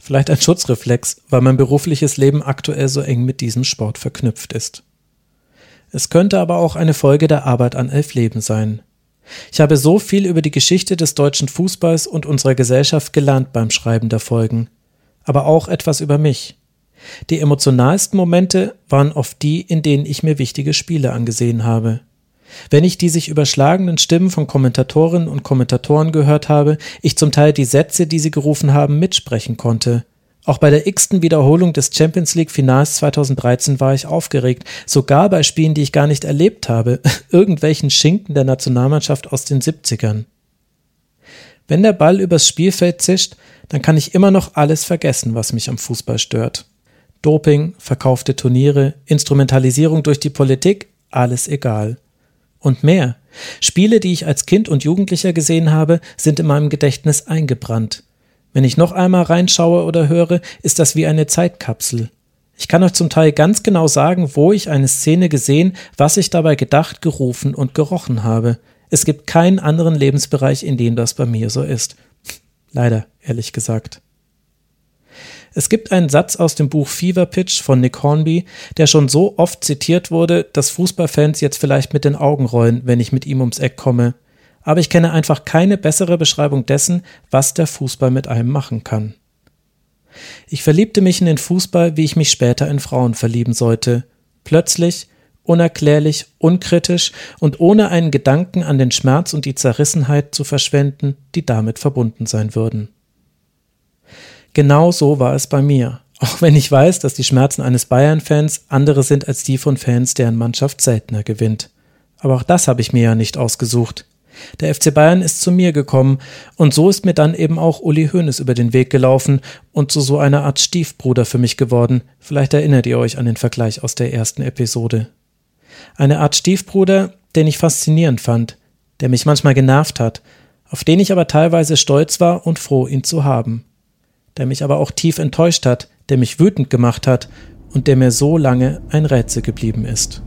Vielleicht ein Schutzreflex, weil mein berufliches Leben aktuell so eng mit diesem Sport verknüpft ist. Es könnte aber auch eine Folge der Arbeit an elf Leben sein. Ich habe so viel über die Geschichte des deutschen Fußballs und unserer Gesellschaft gelernt beim Schreiben der Folgen, aber auch etwas über mich. Die emotionalsten Momente waren oft die, in denen ich mir wichtige Spiele angesehen habe. Wenn ich die sich überschlagenden Stimmen von Kommentatorinnen und Kommentatoren gehört habe, ich zum Teil die Sätze, die sie gerufen haben, mitsprechen konnte. Auch bei der x-ten Wiederholung des Champions League Finals 2013 war ich aufgeregt, sogar bei Spielen, die ich gar nicht erlebt habe, irgendwelchen Schinken der Nationalmannschaft aus den 70ern. Wenn der Ball übers Spielfeld zischt, dann kann ich immer noch alles vergessen, was mich am Fußball stört. Doping, verkaufte Turniere, Instrumentalisierung durch die Politik, alles egal und mehr. Spiele, die ich als Kind und Jugendlicher gesehen habe, sind in meinem Gedächtnis eingebrannt. Wenn ich noch einmal reinschaue oder höre, ist das wie eine Zeitkapsel. Ich kann euch zum Teil ganz genau sagen, wo ich eine Szene gesehen, was ich dabei gedacht, gerufen und gerochen habe. Es gibt keinen anderen Lebensbereich, in dem das bei mir so ist. Leider, ehrlich gesagt. Es gibt einen Satz aus dem Buch Fever Pitch von Nick Hornby, der schon so oft zitiert wurde, dass Fußballfans jetzt vielleicht mit den Augen rollen, wenn ich mit ihm ums Eck komme. Aber ich kenne einfach keine bessere Beschreibung dessen, was der Fußball mit einem machen kann. Ich verliebte mich in den Fußball, wie ich mich später in Frauen verlieben sollte. Plötzlich, unerklärlich, unkritisch und ohne einen Gedanken an den Schmerz und die Zerrissenheit zu verschwenden, die damit verbunden sein würden. Genau so war es bei mir. Auch wenn ich weiß, dass die Schmerzen eines Bayern-Fans andere sind als die von Fans, deren Mannschaft seltener gewinnt. Aber auch das habe ich mir ja nicht ausgesucht. Der FC Bayern ist zu mir gekommen und so ist mir dann eben auch Uli Hoeneß über den Weg gelaufen und zu so einer Art Stiefbruder für mich geworden. Vielleicht erinnert ihr euch an den Vergleich aus der ersten Episode. Eine Art Stiefbruder, den ich faszinierend fand, der mich manchmal genervt hat, auf den ich aber teilweise stolz war und froh, ihn zu haben der mich aber auch tief enttäuscht hat, der mich wütend gemacht hat und der mir so lange ein Rätsel geblieben ist.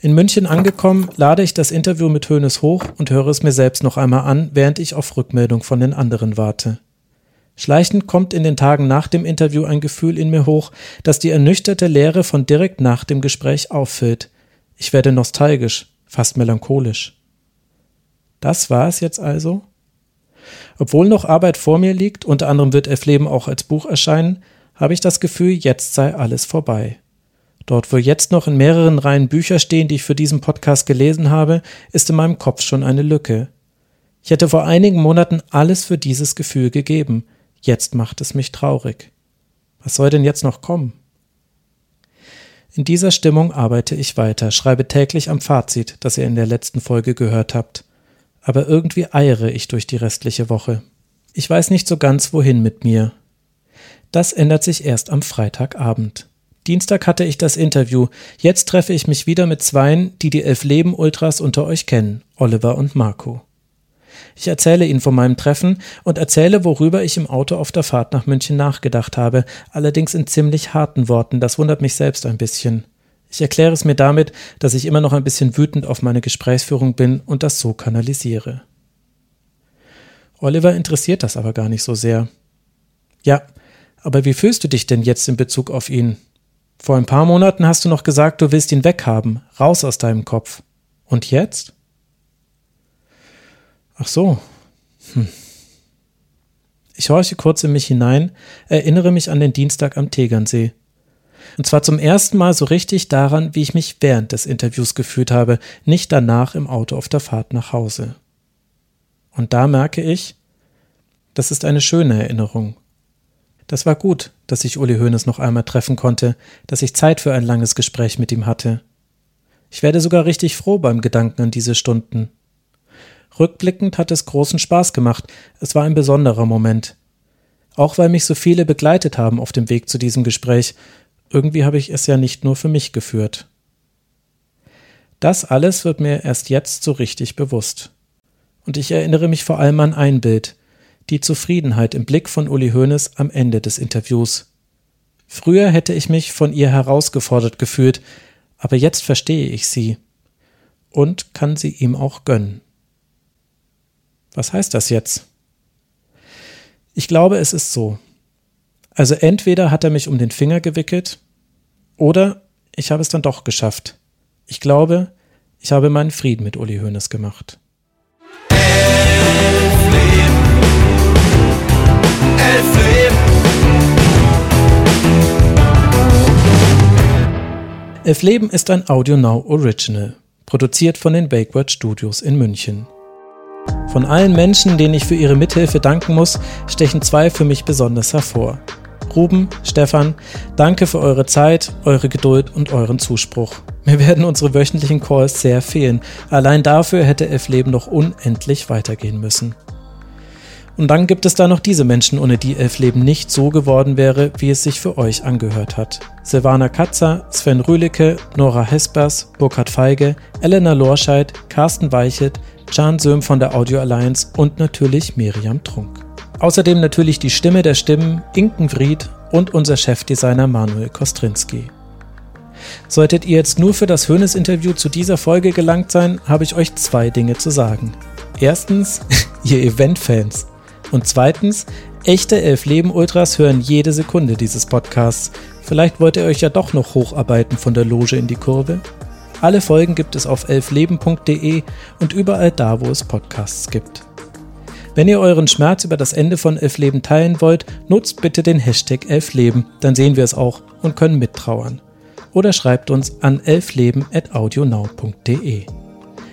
In München angekommen, lade ich das Interview mit Hönes hoch und höre es mir selbst noch einmal an, während ich auf Rückmeldung von den anderen warte. Schleichend kommt in den Tagen nach dem Interview ein Gefühl in mir hoch, das die ernüchterte Leere von direkt nach dem Gespräch auffüllt. Ich werde nostalgisch, fast melancholisch. Das war es jetzt also? Obwohl noch Arbeit vor mir liegt, unter anderem wird F-Leben auch als Buch erscheinen, habe ich das Gefühl, jetzt sei alles vorbei. Dort, wo jetzt noch in mehreren Reihen Bücher stehen, die ich für diesen Podcast gelesen habe, ist in meinem Kopf schon eine Lücke. Ich hätte vor einigen Monaten alles für dieses Gefühl gegeben. Jetzt macht es mich traurig. Was soll denn jetzt noch kommen? In dieser Stimmung arbeite ich weiter, schreibe täglich am Fazit, das ihr in der letzten Folge gehört habt aber irgendwie eiere ich durch die restliche Woche. Ich weiß nicht so ganz, wohin mit mir. Das ändert sich erst am Freitagabend. Dienstag hatte ich das Interview. Jetzt treffe ich mich wieder mit zweien, die die Elf Leben Ultras unter euch kennen, Oliver und Marco. Ich erzähle ihnen von meinem Treffen und erzähle, worüber ich im Auto auf der Fahrt nach München nachgedacht habe, allerdings in ziemlich harten Worten, das wundert mich selbst ein bisschen. Ich erkläre es mir damit, dass ich immer noch ein bisschen wütend auf meine Gesprächsführung bin und das so kanalisiere. Oliver interessiert das aber gar nicht so sehr. Ja, aber wie fühlst du dich denn jetzt in Bezug auf ihn? Vor ein paar Monaten hast du noch gesagt, du willst ihn weghaben, raus aus deinem Kopf. Und jetzt? Ach so. Hm. Ich horche kurz in mich hinein, erinnere mich an den Dienstag am Tegernsee. Und zwar zum ersten Mal so richtig daran, wie ich mich während des Interviews gefühlt habe, nicht danach im Auto auf der Fahrt nach Hause. Und da merke ich, das ist eine schöne Erinnerung. Das war gut, dass ich Uli Hoeneß noch einmal treffen konnte, dass ich Zeit für ein langes Gespräch mit ihm hatte. Ich werde sogar richtig froh beim Gedanken an diese Stunden. Rückblickend hat es großen Spaß gemacht, es war ein besonderer Moment. Auch weil mich so viele begleitet haben auf dem Weg zu diesem Gespräch, irgendwie habe ich es ja nicht nur für mich geführt. Das alles wird mir erst jetzt so richtig bewusst. Und ich erinnere mich vor allem an ein Bild, die Zufriedenheit im Blick von Uli Hoeneß am Ende des Interviews. Früher hätte ich mich von ihr herausgefordert gefühlt, aber jetzt verstehe ich sie und kann sie ihm auch gönnen. Was heißt das jetzt? Ich glaube, es ist so. Also entweder hat er mich um den Finger gewickelt oder ich habe es dann doch geschafft. Ich glaube, ich habe meinen Frieden mit Uli Hoeneß gemacht. Elf Leben. Ist ein Audio Now Original, produziert von den Bakeword Studios in München. Von allen Menschen, denen ich für ihre Mithilfe danken muss, stechen zwei für mich besonders hervor. Ruben, Stefan, danke für eure Zeit, eure Geduld und euren Zuspruch. Mir werden unsere wöchentlichen Calls sehr fehlen. Allein dafür hätte Elf Leben noch unendlich weitergehen müssen. Und dann gibt es da noch diese Menschen, ohne die Elf Leben nicht so geworden wäre, wie es sich für euch angehört hat. Silvana Katzer, Sven Rühlicke, Nora Hespers, Burkhard Feige, Elena Lorscheid, Carsten Weichelt, Jan Söhm von der Audio Alliance und natürlich Miriam Trunk. Außerdem natürlich die Stimme der Stimmen Inken Vried und unser Chefdesigner Manuel Kostrinski. Solltet ihr jetzt nur für das Hönes-Interview zu dieser Folge gelangt sein, habe ich euch zwei Dinge zu sagen. Erstens, ihr Event-Fans. Und zweitens, echte Elf-Leben-Ultras hören jede Sekunde dieses Podcasts. Vielleicht wollt ihr euch ja doch noch hocharbeiten von der Loge in die Kurve? Alle Folgen gibt es auf elfleben.de und überall da, wo es Podcasts gibt. Wenn ihr euren Schmerz über das Ende von Elfleben teilen wollt, nutzt bitte den Hashtag Elfleben, dann sehen wir es auch und können mittrauern. Oder schreibt uns an elfleben.audionow.de.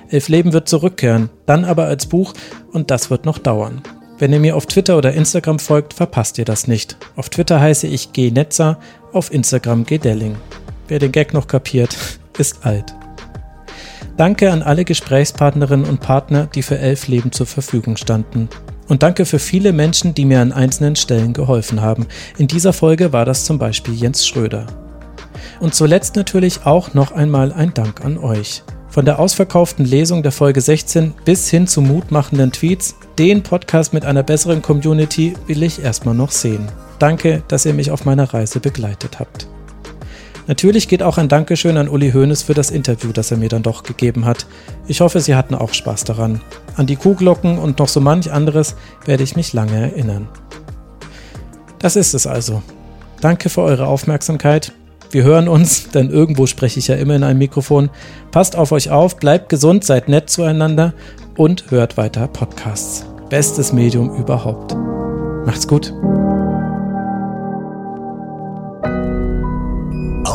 Elfleben wird zurückkehren, dann aber als Buch und das wird noch dauern. Wenn ihr mir auf Twitter oder Instagram folgt, verpasst ihr das nicht. Auf Twitter heiße ich Gnetzer, auf Instagram Gdelling. Wer den Gag noch kapiert, ist alt. Danke an alle Gesprächspartnerinnen und Partner, die für Elf Leben zur Verfügung standen. Und danke für viele Menschen, die mir an einzelnen Stellen geholfen haben. In dieser Folge war das zum Beispiel Jens Schröder. Und zuletzt natürlich auch noch einmal ein Dank an euch. Von der ausverkauften Lesung der Folge 16 bis hin zu mutmachenden Tweets, den Podcast mit einer besseren Community will ich erstmal noch sehen. Danke, dass ihr mich auf meiner Reise begleitet habt. Natürlich geht auch ein Dankeschön an Uli Hoeneß für das Interview, das er mir dann doch gegeben hat. Ich hoffe, Sie hatten auch Spaß daran. An die Kuhglocken und noch so manch anderes werde ich mich lange erinnern. Das ist es also. Danke für eure Aufmerksamkeit. Wir hören uns, denn irgendwo spreche ich ja immer in einem Mikrofon. Passt auf euch auf, bleibt gesund, seid nett zueinander und hört weiter Podcasts. Bestes Medium überhaupt. Macht's gut.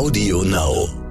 Audio Now.